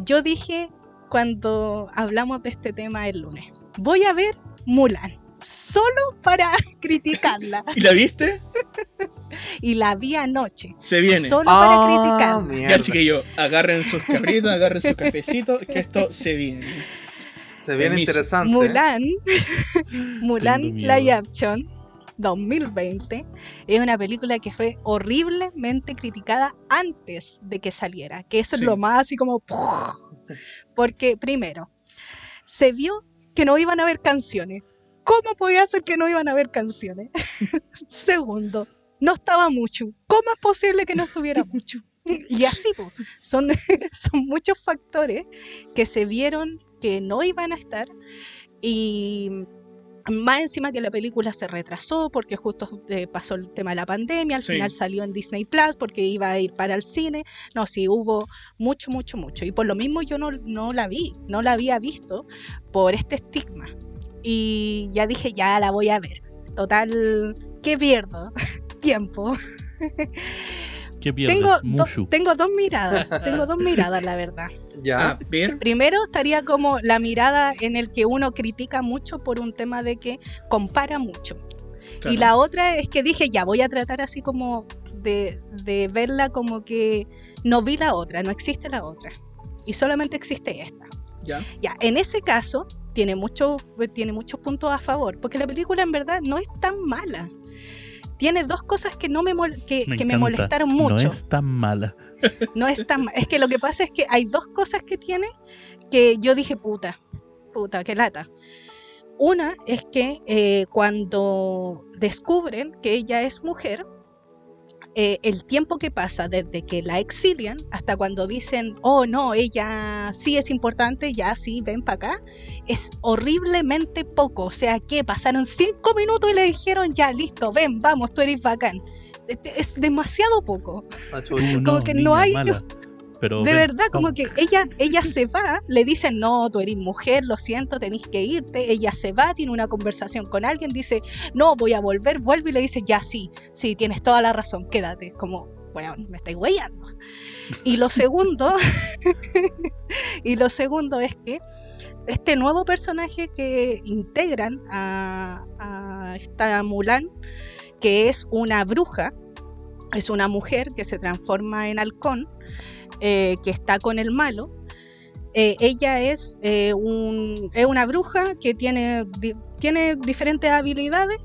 yo dije cuando hablamos de este tema el lunes, voy a ver Mulan, solo para criticarla. ¿Y la viste? y la vi anoche, Se viene. solo Ah, para criticarla. mierda. Ya, chiquillos, agarren sus carritos, agarren sus cafecitos, que esto se viene. Se viene Permiso. interesante. Mulan, Mulan. Live Action 2020 es una película que fue horriblemente criticada antes de que saliera, que eso Sí. es lo más así como porque primero se vio que no iban a haber canciones. ¿Cómo podía ser que no iban a haber canciones? Segundo, no estaba mucho. ¿Cómo es posible que no estuviera mucho? Y así, po, son, son muchos factores que se vieron que no iban a estar y Más encima que la película se retrasó porque justo eh, pasó el tema de la pandemia, al Sí. final salió en Disney Plus porque iba a ir para el cine. No, sí, hubo mucho, mucho, mucho. Y por lo mismo yo no, no la vi, no la había visto por este estigma. Y ya dije, ya la voy a ver. Total, ¿qué pierdo? Tiempo. ¿Qué pierdes? Tengo, do- tengo dos miradas, tengo dos miradas, la verdad. Ya. Ver. Primero estaría como la mirada en el que uno critica mucho por un tema de que compara mucho. Y la otra es que dije, ya voy a tratar así como de, de verla como que no vi la otra, no existe la otra. Y solamente existe esta. Ya. Ya, en ese caso tiene, mucho, tiene muchos puntos a favor, porque la película en verdad no es tan mala. Tiene dos cosas que, no me, mol- que, Me que me molestaron mucho. No es tan mala. No es tan Es que lo que pasa es que hay dos cosas que tiene que yo dije, puta, puta, qué lata. Una es que eh, cuando descubren que ella es mujer, eh, el tiempo que pasa desde que la exilian hasta cuando dicen, oh no, ella sí es importante, ya sí, ven para acá, es horriblemente poco. O sea, que pasaron cinco minutos y le dijeron, ya, listo, ven, vamos, tú eres bacán. Este, Es demasiado poco. Como que no hay- mala. Pero De ven, verdad, como que ella, ella se va, le dicen, no, tú eres mujer, lo siento, tenés que irte. Ella se va, tiene una conversación con alguien, dice, no, voy a volver, vuelve y le dice, ya sí, sí, tienes toda la razón, quédate. Como, bueno, me estáis huellando. Y lo segundo, y lo segundo es que este nuevo personaje que integran a, a esta Mulan, que es una bruja, es una mujer que se transforma en halcón, eh, que está con el malo. Eh, ella es, eh, es una bruja que tiene, di- tiene diferentes habilidades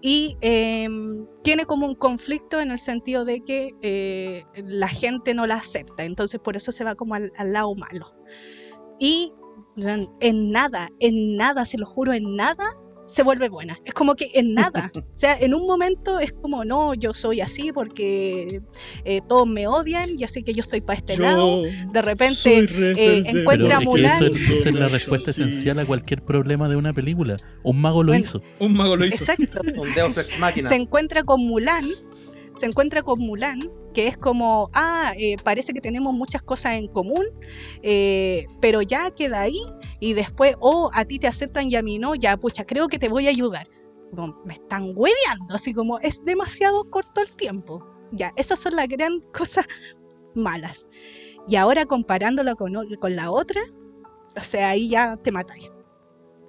y em, tiene como un conflicto en el sentido de que la gente no la acepta, entonces por eso se va como al, lado malo. Y en nada, en nada, se lo juro, en nada se vuelve buena. Es como que en nada. O sea, en un momento es como, no, yo soy así porque eh, todos me odian y así que yo estoy para este lado. De repente eh, encuentra Pero a es que Mulan. eso es- esa es la respuesta Sí. esencial a cualquier problema de una película. Un mago lo Bueno, hizo. Un mago lo hizo. Exacto. Se encuentra con Mulan, se encuentra con Mulan, que es como, ah, eh, parece que tenemos muchas cosas en común, eh, pero ya queda ahí, y después, oh, a ti te aceptan y a mí no, ya, pucha, creo que te voy a ayudar. Como, me están hueveando, así como, es demasiado corto el tiempo. Ya, esas son las gran cosas malas. Y ahora comparándola con, con la otra, o sea, ahí ya te matáis.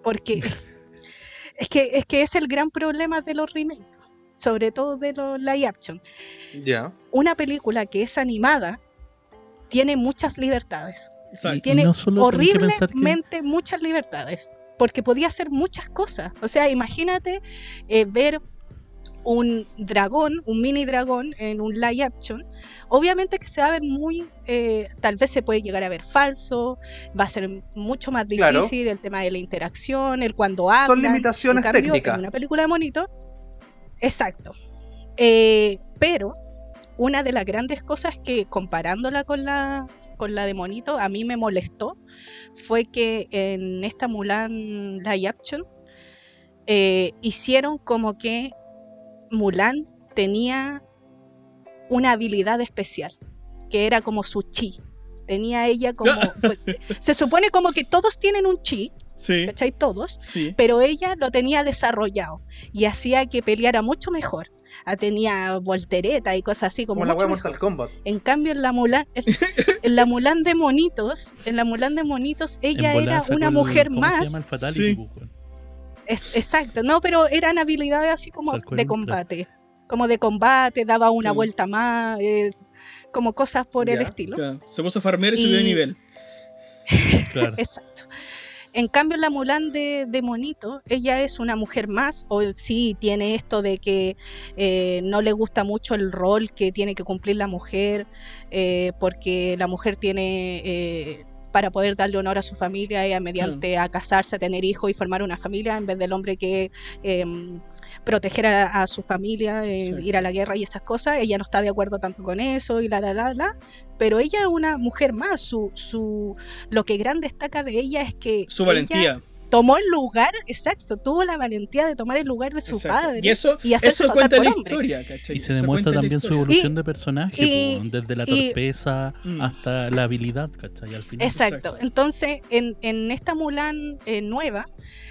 Porque es, es que, es que es el gran problema de los remakes, sobre todo de los live action. Una película que es animada tiene muchas libertades. Exacto. Y Tiene no que horriblemente muchas libertades. Porque podía hacer muchas cosas. O sea, imagínate eh, ver un dragón, un mini dragón en un live action. Obviamente que se va a ver muy, eh, tal vez se puede llegar a ver falso, va a ser mucho más Claro. difícil el tema de la interacción, el cuando hablan. Son limitaciones en cambio, técnicas. En una película de monito, exacto. Eh, pero una de las grandes cosas que comparándola con la con la de monito a mí me molestó fue que en esta Mulan live action eh, hicieron como que Mulan tenía una habilidad especial que era como su chi tenía ella como pues, se supone como que todos tienen un chi Sí, ¿cachai? todos sí. pero ella lo tenía desarrollado y hacía que peleara mucho mejor. Ah, Tenía voltereta y cosas así como, Como la mucho wea mejor. Mortal Kombat. En cambio en la Mulan, en, la Mulan de monitos, en la Mulan de monitos ella era una el- mujer ¿cómo más. Se llama el Fatality, Sí. pues. Es, exacto, no, pero eran habilidades así como el de combate, como de combate, daba una Sí. vuelta más, eh, como cosas por el Ya, estilo. Claro. Se puso a farmear y subió de Y- nivel. Claro. Exacto. En cambio, la Mulan de, Monito, ella es una mujer más, o sí tiene esto de que eh, no le gusta mucho el rol que tiene que cumplir la mujer, eh, porque la mujer tiene, eh, para poder darle honor a su familia, ella mediante a casarse, a tener hijos y formar una familia, en vez del hombre que eh, proteger a, a su familia, eh, Sí. ir a la guerra y esas cosas, ella no está de acuerdo tanto con eso y la, la, la, la. Pero ella es una mujer más, su, su, lo que gran destaca de ella es que Su ella valentía. Tomó el lugar, exacto, tuvo la valentía de tomar el lugar de su Exacto. padre. Y eso, y hacerse eso pasar cuenta por la hombre. historia, ¿cachai? Y se Eso demuestra también su evolución Y- de personaje, y- po, desde la y- torpeza Mm. hasta la habilidad, ¿cachai? Al final. Exacto. Exacto. Entonces, en, en esta Mulan eh, nueva,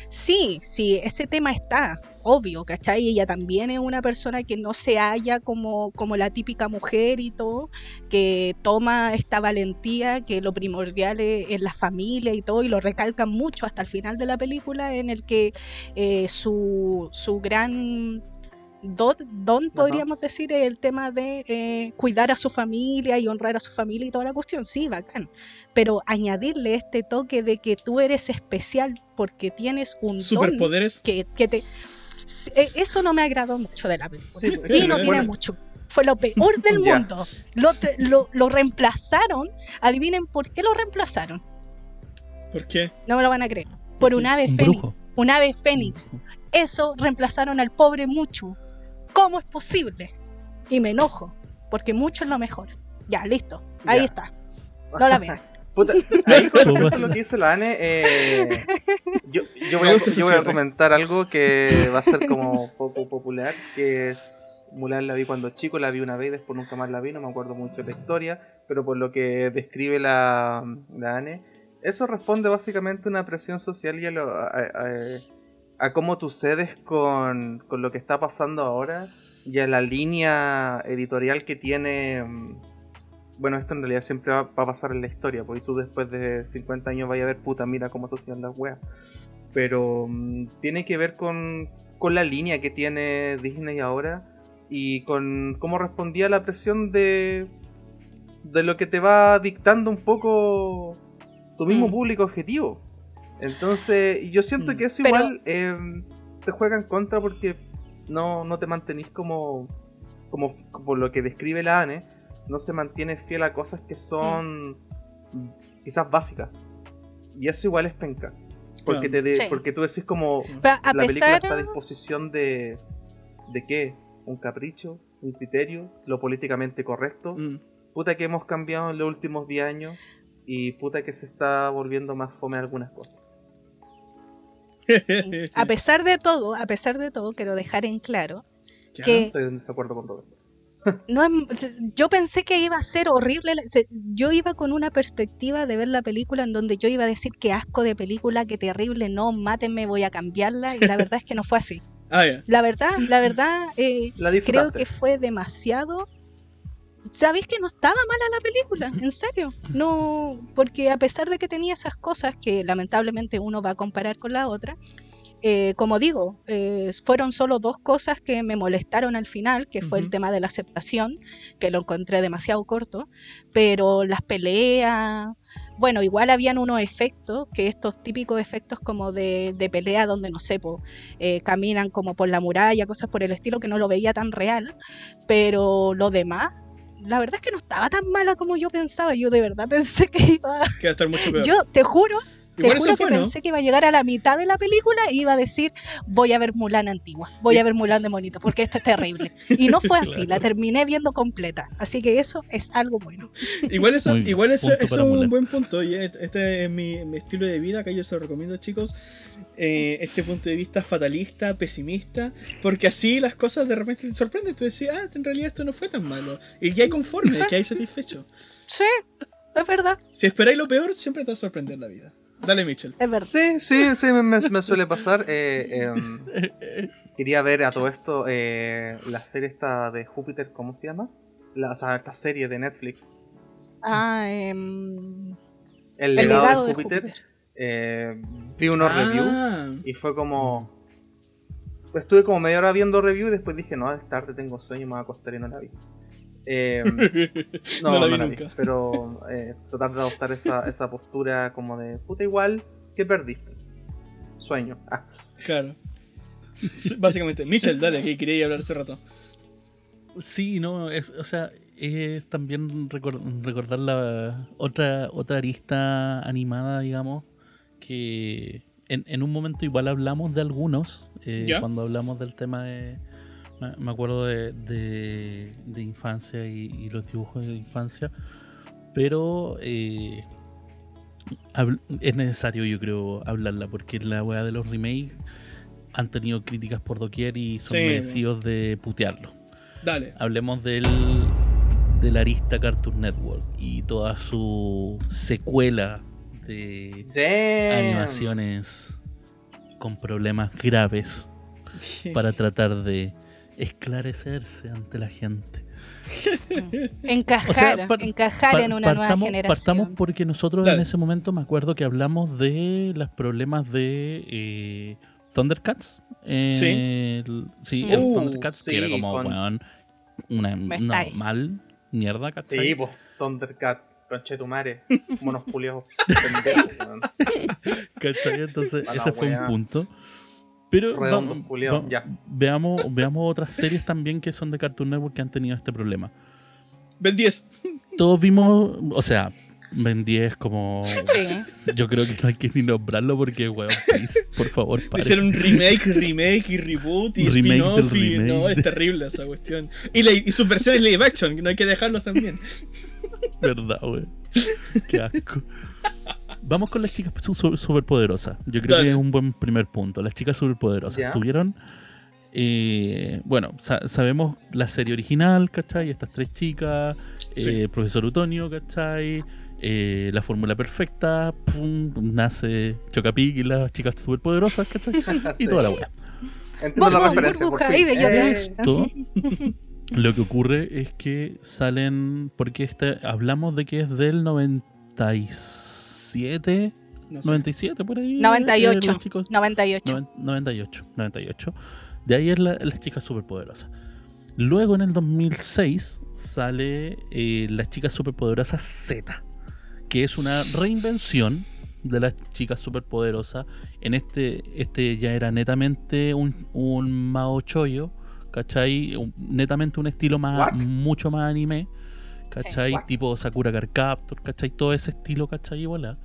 sí, sí, ese tema está, obvio, ¿cachai? Ella también es una persona que no se halla como, como la típica mujer y todo, que toma esta valentía, que lo primordial es, es la familia y todo, y lo recalcan mucho hasta el final de la película, en el que eh, su, su gran don, don, podríamos decir, es el tema de eh, cuidar a su familia y honrar a su familia y toda la cuestión, sí, bacán. Pero añadirle este toque de que tú eres especial porque tienes un don Superpoderes. que, que te... eh, Eso no me agradó mucho de la película. Sí, y no bueno. tiene mucho. Fue lo peor del mundo. Lo, lo, lo reemplazaron. Adivinen por qué lo reemplazaron. ¿Por qué? No me lo van a creer. Por un ave Un fénix. brujo. Un ave fénix. Eso reemplazaron al pobre Mucho. ¿Cómo es posible? Y me enojo, porque Mucho es lo mejor. Ya, listo. Ahí Ya. está. No la vean. Puta, ahí con lo que dice la Ane, eh, yo, yo voy, a, yo voy a comentar algo que va a ser como poco popular, que es Mulan la vi cuando chico, la vi una vez, después nunca más la vi, no me acuerdo mucho de la historia, pero por lo que describe la, la Ane, eso responde básicamente a una presión social y a, lo- a- a- a cómo tú cedes con, con lo que está pasando ahora y a la línea editorial que tiene... bueno, esto en realidad siempre va, va a pasar en la historia, porque tú después de 50 años vayas a ver, puta, mira cómo se hacían las weas. Pero mm, tiene que ver con, con la línea que tiene Disney ahora y con cómo respondía a la presión de, de lo que te va dictando un poco tu mismo Mm. público objetivo. Entonces, yo siento Mm. que eso Pero- igual eh, te juega en contra porque no, no te mantenís como, como por lo que describe la ANE, no se mantiene fiel a cosas que son quizás básicas. Y eso igual es penca. Porque, te de- Sí. porque tú decís como Pero a la película está a disposición de... ¿De qué? ¿Un capricho? ¿Un criterio? ¿Lo políticamente correcto? Mm. Puta que hemos cambiado en los últimos 10 años y puta que se está volviendo más fome algunas cosas. a pesar de todo, a pesar de todo, quiero dejar en claro Ya. que Estoy en desacuerdo con Roberto. No es- yo pensé que iba a ser horrible. Yo iba con una perspectiva de ver la película en donde yo iba a decir que asco de película, que terrible, no, mátenme, voy a cambiarla. Y la verdad es que no fue así. Ah. La verdad, la verdad, eh, La creo que fue demasiado. ¿Sabéis que no estaba mala la película? En serio. No, porque a pesar de que tenía esas cosas que lamentablemente uno va a comparar con la otra, eh, como digo, eh, fueron solo dos cosas que me molestaron al final, que fue el tema de la aceptación, que lo encontré demasiado corto, pero las peleas, bueno, igual habían unos efectos, que estos típicos efectos como de, de pelea donde, no sé, po, eh, caminan como por la muralla, cosas por el estilo, que no lo veía tan real, pero lo demás, la verdad es que no estaba tan mala como yo pensaba, yo de verdad pensé que iba... Que va a estar mucho peor. Yo te juro te Igual juro que fue, ¿no? pensé que iba a llegar a la mitad de la película y iba a decir, voy a ver Mulan antigua, voy a ver Mulan de monito, porque esto es terrible. Y no fue así, la terminé viendo completa. Así que eso es algo bueno. Igual eso, Muy igual eso, eso es un Mulan. buen punto. y este este es mi, mi estilo de vida, que yo se lo recomiendo, chicos. Eh, este punto de vista fatalista, pesimista, porque así las cosas de repente te sorprenden. Tú decís, ah, en realidad esto no fue tan malo. Y que hay conforme, Sí. que hay satisfecho. Sí, es verdad, Si esperáis lo peor, siempre te va a sorprender la vida. Dale, Mitchell. es verdad. Sí, sí, sí, me, me- me suele pasar. eh, em, quería ver a todo esto eh, la serie esta de Júpiter, ¿cómo se llama? La, o sea, esta serie de Netflix. Ah, em, El el legado, legado de de Júpiter. Júpiter. eh, vi unos Ah, reviews y fue como... pues estuve como media hora viendo reviews y después dije, no, es tarde, tengo sueño, me voy a acostar y no la vi. Eh, no, No la vi no la nunca. vi, pero eh, tratar de adoptar esa, esa postura como de, puta igual, ¿qué perdiste? Sueño. Ah. Claro. Básicamente, Mitchell, dale, que quería hablar hace rato. Sí, no, es, o sea, es también recor- recordar la otra, otra arista animada, digamos, que en, en un momento igual hablamos de algunos, eh, cuando hablamos del tema de, me, acuerdo de, de, de infancia y, y los dibujos de infancia, pero eh, es necesario, yo creo, hablarla, porque la weá de los remakes han tenido críticas por doquier y son Sí, merecidos de putearlo. Dale. Hablemos del, del Arista Cartoon Network y toda su secuela de Damn. animaciones con problemas graves para tratar de esclarecerse ante la gente. Encajar, O sea, par- encajar en una nueva generación. partamos porque nosotros en ese momento me acuerdo que hablamos de los problemas de eh, Thundercats. Eh, el- sí, el Uh, Thundercats, que era sí, como, con- weón, una, Me una estáis. mal mierda, ¿cachai? Sí, pues, Thundercat, conchetumare, monos weón. ¿Cachai? Entonces, ese fue un punto. Pero va- ya. veamos, veamos otras series también que son de Cartoon Network que han tenido este problema. Ben 10. Todos vimos, o sea, Ben 10 como... Sí. Yo creo que no hay que ni nombrarlo porque, weón, please, por favor, pare. Hicieron un remake, remake y reboot y Remake spin-off y remake no, es terrible esa cuestión. Y, la- y sus versiones live action, que no hay que dejarlos también. ¿Verdad, güey? Qué asco. Vamos con las chicas su- su- superpoderosas. Yo creo Dale. que es un buen primer punto. Las chicas superpoderosas Ya. tuvieron. eh, bueno, sa- sabemos la serie original, ¿cachai? Estas tres chicas, Sí. eh, Profesor Utonio, ¿cachai? Eh, la fórmula perfecta, pum, nace Chocapic y las chicas superpoderosas, ¿cachai? Y toda la weá. Llorar. Eh, Esto, lo que ocurre es que salen, porque este, hablamos de que es del 97, No sé. 97 por ahí. eh, 98. los chicos- 98. noven- 98, 98. De ahí es la- las chicas superpoderosas. Luego en el 2006 sale eh, las chicas superpoderosas Z, que es una reinvención de las chicas superpoderosas. En este, este ya era netamente un, un Mao Choyo, ¿cachai? Un- netamente un estilo más, mucho más anime, ¿cachai? What? tipo Sakura Card Captor, ¿cachai? Todo ese estilo, ¿cachai? Y voilà.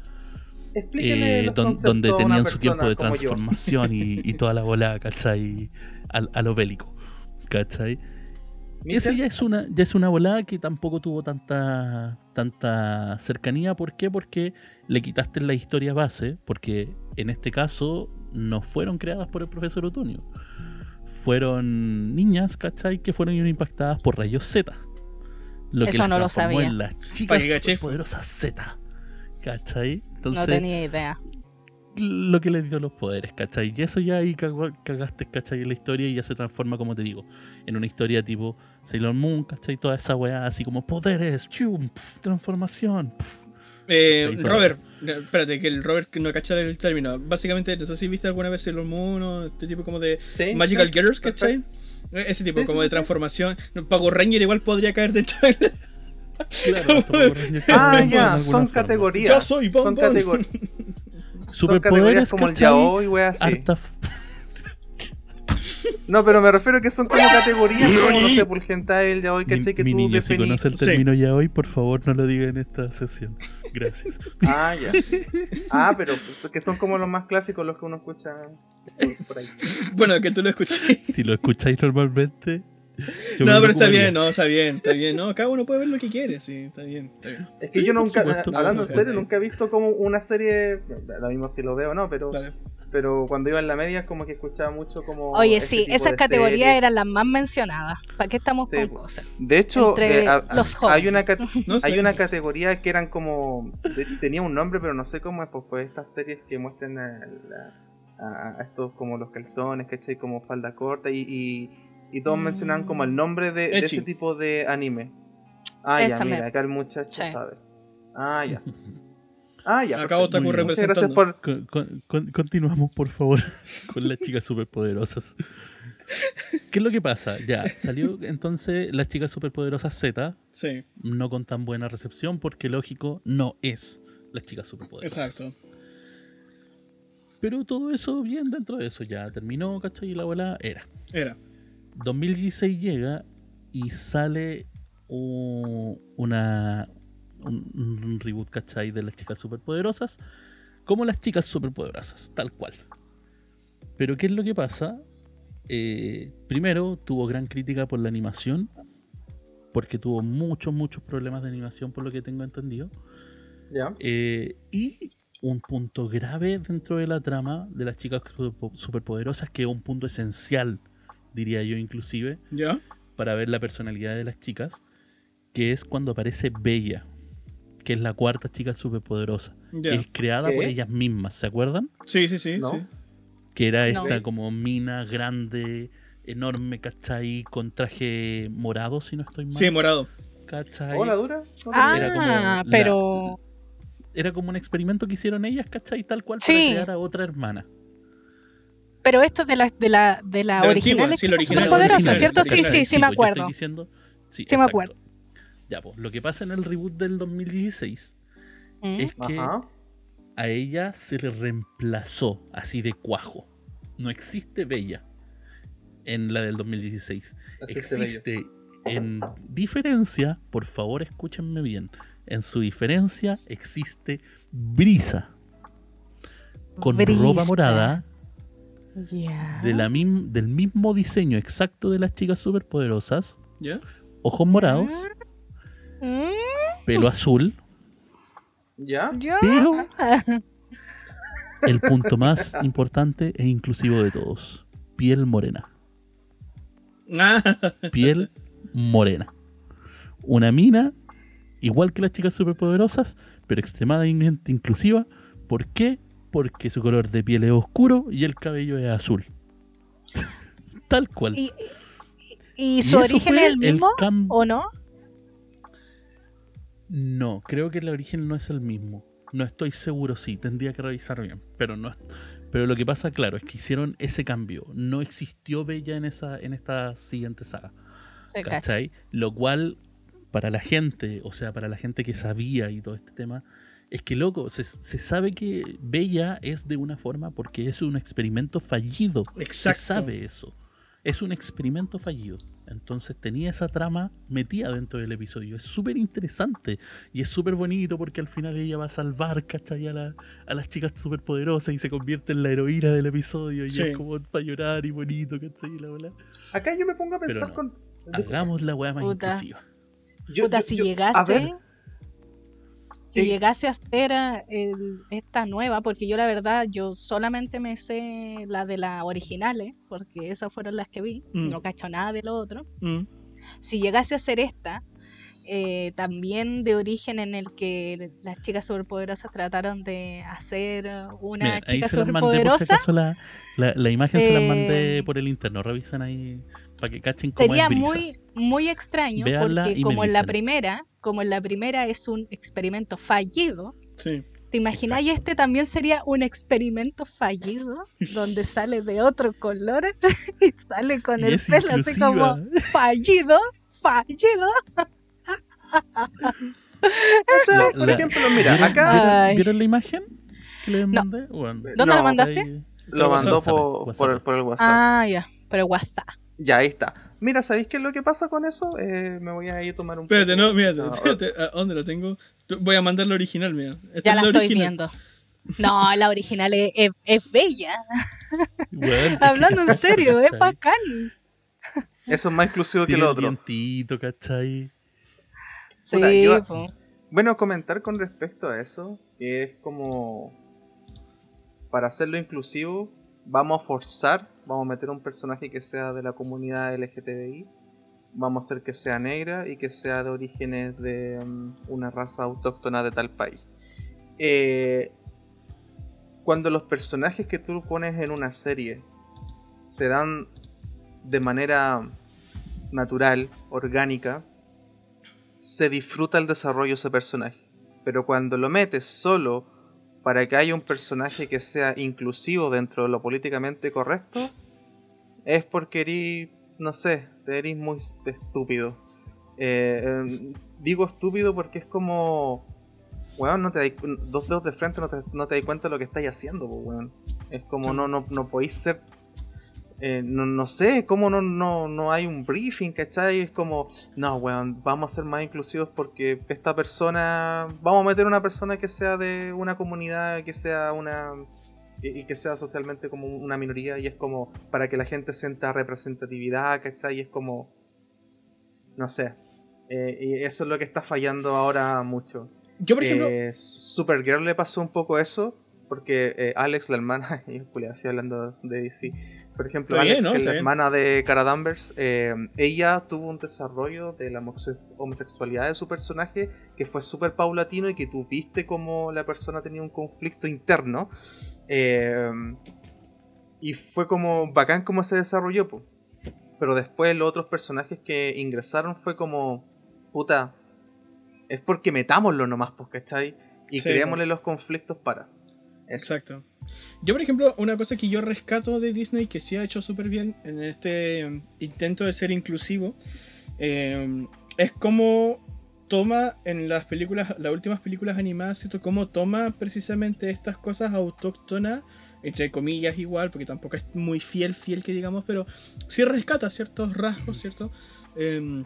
Eh, don- donde a tenían su tiempo de transformación y, y toda la bola, ¿cachai? Al- A, lo bélico, ¿cachai? Esa ya es una, ya es una volada que tampoco tuvo tanta, tanta cercanía. ¿Por qué? Porque le quitaste la historia base, porque en este caso no fueron creadas por el profesor Otonio. Fueron niñas, ¿cachai? Que fueron impactadas por rayos Z. Lo Eso las no lo sabía. En las chicas que poderosas Z. ¿Cachai? No tenía idea. lo que le dio los poderes, ¿cachai? Y eso ya ahí cagaste, ¿cachai? En la historia y ya se transforma, como te digo, en una historia tipo Sailor Moon, ¿cachai? Toda esa weá así como poderes, chum, pf, transformación. pf. Eh. Robert, eh, espérate, que el Robert no cacha el término. Básicamente, no sé si viste alguna vez Sailor Moon o este tipo como de Sí, Magical Girls. ¿cachai? Ese tipo Sí, como sí, de sí. transformación. No, Pago Ranger igual podría caer dentro de Claro, Ah, ya, son forma. categorías. Yo soy Bon son, Bon. categor- son categorías Superpoderes, como el yaoi, wea así. No, pero me refiero a que son como categorías, como no sé, por el hentai, el yaoi, ¿cachai? Que mi tú niña, si definís. conoce el Sí. término ya hoy, por favor no lo diga en esta sesión. Gracias. Ah, ya. Ah, pero que son como los más clásicos, los que uno escucha por ahí. Bueno, que tú lo escuché. Si lo escucháis normalmente. Yo No, pero está bien, no, está bien, está bien. No, cada uno puede ver lo que quiere, sí, está bien. Está bien. Es que Sí, yo nunca, supuesto, hablando en serio, nunca he visto como una serie, lo mismo si lo veo o no, pero, Dale. pero cuando iba en la media es como que escuchaba mucho como... Oye, este sí, esas categorías series. eran las más mencionadas. ¿Para qué estamos Sí, con pues. cosas? De hecho, Entre eh, a- a- los hay una, jóvenes. cat- No, está hay una categoría que eran como... de- tenía un nombre, pero no sé cómo es, pues, pues estas series que muestran a, a- a estos como los calzones, ¿cachai? Como falda corta y... y y todos Mm. mencionaban como el nombre de, ese tipo de anime. Ah, Esa ya, me- mira, acá el muchacho Sí. sabe. Ah, ya. Ah, ya. Muchas representando. gracias por, Con- con- con- continuamos, por favor, con las chicas superpoderosas. ¿Qué es lo que pasa? Ya, salió entonces las chicas superpoderosas Z, Sí, no con tan buena recepción, porque lógico, no es las chicas superpoderosas. exacto. Pero todo eso bien dentro de eso, ya terminó, ¿cachai? Y la abuela era. Era. 2016 llega y sale una, un, un reboot, ¿cachai? De las chicas superpoderosas. Como las chicas superpoderosas, tal cual. Pero ¿qué es lo que pasa? Eh, primero, tuvo gran crítica por la animación. Porque tuvo muchos, muchos problemas de animación, por lo que tengo entendido. Eh, y un punto grave dentro de la trama de las chicas superpo- superpoderosas, que es un punto esencial, diría yo inclusive, ¿Ya? para ver la personalidad de las chicas, que es cuando aparece Bella, que es la cuarta chica superpoderosa, Ya. que es creada ¿Qué? por ellas mismas, ¿se acuerdan? Sí, sí, sí. ¿No? sí. Que era No. esta como mina grande, enorme, ¿cachai? Con traje morado, si no estoy mal. Sí, morado. ¿cachai? ¿Hola, dura? No Ah, Era como la- pero. Era como un experimento que hicieron ellas, ¿cachai? Tal cual Sí. para crear a otra hermana. Pero esto es de la, de la, de la original antigua, sí, la original, original, ¿cierto? Sí, sí, sí, me pues, acuerdo. diciendo- sí, Sí me acuerdo. Ya, pues, lo que pasa en el reboot del 2016 Mm. es que Ajá. a ella se le reemplazó así de cuajo. No existe Bella en la del 2016. Existe en diferencia, por favor escúchenme bien, en su diferencia existe Brisa con Brisa. ropa morada De la mim- del mismo diseño exacto de las chicas superpoderosas, ojos morados, Mm, pelo azul, pero el punto más importante e inclusivo de todos, piel morena. Ah, piel morena. Una mina, igual que las chicas superpoderosas, pero extremadamente inclusiva. ¿Por qué? Porque su color de piel es oscuro y el cabello es azul. Tal cual. ¿Y, y- y su origen es el mismo o no? No, creo que el origen no es el mismo. No estoy seguro, sí, tendría que revisar bien. Pero no Pero lo que pasa, claro, es que hicieron ese cambio. No existió Bella en esa, en esta siguiente saga. Se cacha. ¿Cachai? Lo cual, para la gente, o sea, para la gente que sabía y todo este tema, es que, loco, se, se sabe que Bella es de una forma porque es un experimento fallido. Exacto. Se sabe eso. Es un experimento fallido. Entonces tenía esa trama metida dentro del episodio. Es súper interesante y es súper bonito porque al final ella va a salvar, ¿cachai? A, la- a las chicas superpoderosas y se convierte en la heroína del episodio y Sí. es como para llorar y bonito, ¿cachai? La bola. Acá yo me pongo a pensar no. con. Hagamos la weá más Puta. inclusiva. yo- Puta, yo- si yo- a llegaste. Si llegase a ser ah, el- esta nueva, porque yo la verdad, yo solamente me sé la de las originales, porque esas fueron las que vi, Mm. no cacho nada de lo otro. mm, Si llegase a ser esta, eh, también de origen en el que las chicas superpoderosas trataron de hacer una Mira, ahí chica se las mandé por si superpoderosa, acaso la, la, la imagen se las mandé Eh, por el interno. Revisan ahí para que cachen cómo sería es Brisa. muy, muy extraño, Véanla porque como en la primera, como en la primera es un experimento fallido, sí. ¿Te imagináis este también sería un experimento fallido donde sale de otro color y sale con Y el pelo así como fallido, fallido? o sea, La- por la- ejemplo, mira, ¿Vieron, acá vieron- la imagen que No. mandé? Bueno, ¿Dónde No, la mandaste? ahí- lo mandó WhatsApp, por, WhatsApp. por, el- por el WhatsApp. Ah, ya, pero WhatsApp. Ya, ahí está. Mira, ¿sabéis qué es lo que pasa con eso? Eh, me voy a ir a tomar un Espérate, no, mira, No, espérate, ¿a dónde lo tengo? Voy a mandar la original, mira. Esta Ya es la estoy original. viendo. No, la original es, es- es bella. Bueno, es que Hablando en serio, es bacán. Eso es más inclusivo que lo el otro. dientito, ¿cachai? Sí, Puta, yo-. Bueno, comentar con respecto a eso, que es como para hacerlo inclusivo, vamos a forzar, vamos a meter un personaje que sea de la comunidad LGTBI, vamos a hacer que sea negra y que sea de orígenes de mm, una raza autóctona de tal país. Eh, cuando los personajes que tú pones en una serie se dan de manera natural, orgánica, se disfruta el desarrollo de ese personaje. Pero cuando lo metes solo para que haya un personaje que sea inclusivo dentro de lo políticamente correcto, es porque eres, no sé, eres muy estúpido. Eh, eh, digo estúpido porque es como, weón, no te dais dos dedos de frente no te, no te das cuenta de lo que estáis haciendo, weón. Es como no, no, no podéis ser eh, no, no sé, cómo no, no, no hay un briefing, ¿cachai? Es como, no, weón, vamos a ser más inclusivos porque esta persona, vamos a meter una persona que sea de una comunidad, que sea una, y, y que sea socialmente como una minoría, y es como, para que la gente sienta representatividad, ¿cachai? Y es como, no sé, eh, y eso es lo que está fallando ahora mucho. Yo, por ejemplo. Eh, Supergirl le pasó un poco eso, porque eh, Alex, la hermana, yo estoy hablando de DC. Por ejemplo, Está bien, Alex, ¿no? que la hermana de Cara Danvers, eh, ella tuvo un desarrollo de la homosexualidad de su personaje que fue súper paulatino y que tú viste como la persona tenía un conflicto interno. Eh, y fue como bacán cómo se desarrolló, po. Pero después los otros personajes que ingresaron fue como, puta, es porque metámoslo nomás, pues, ¿cachai? Y Sí, creémosle los conflictos para. Exacto. Yo, por ejemplo, una cosa que yo rescato de Disney que sí ha hecho súper bien en este intento de ser inclusivo eh, es cómo toma en las películas, las últimas películas animadas, ¿cierto? Cómo toma precisamente estas cosas autóctonas, entre comillas igual, porque tampoco es muy fiel, fiel que digamos, pero sí rescata ciertos rasgos, ¿cierto? Em,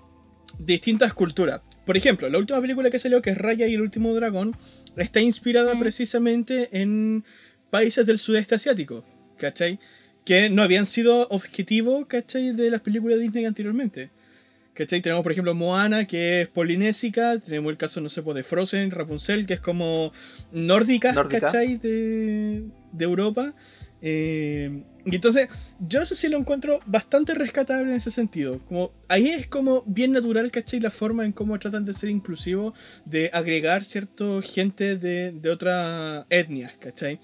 de distintas culturas. Por ejemplo, la última película que salió, que es Raya y el último dragón, está inspirada Mm. precisamente en países del sudeste asiático, ¿cachai? Que no habían sido objetivo, ¿cachai? De las películas de Disney anteriormente. ¿Cachai? Tenemos, por ejemplo, Moana, que es polinésica. Tenemos el caso, no sé, pues, de Frozen, Rapunzel, que es como nórdica, Nórdica. ¿cachai? De, de Europa. Eh, y entonces, yo eso sí lo encuentro bastante rescatable en ese sentido. Como, ahí es como bien natural, ¿cachai? La forma en cómo tratan de ser inclusivos, de agregar cierto gente de, de otras etnias, ¿cachai?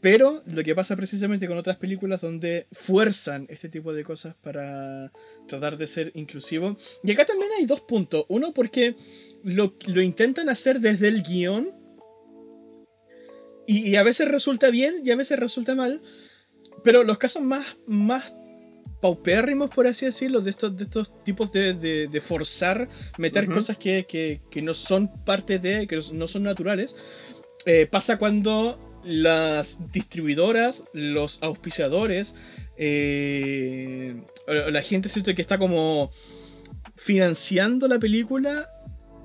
Pero lo que pasa precisamente con otras películas donde fuerzan este tipo de cosas para tratar de ser inclusivo. Y acá también hay dos puntos. Uno porque lo, lo intentan hacer desde el guion. Y, y a veces resulta bien y a veces resulta mal. Pero los casos más, más paupérrimos, por así decirlo, de estos, de estos tipos de, de- de forzar, meter cosas que, que- que no son parte de, que no son naturales, eh, pasa cuando las distribuidoras, los auspiciadores, eh, la gente ¿cierto? que está como financiando la película,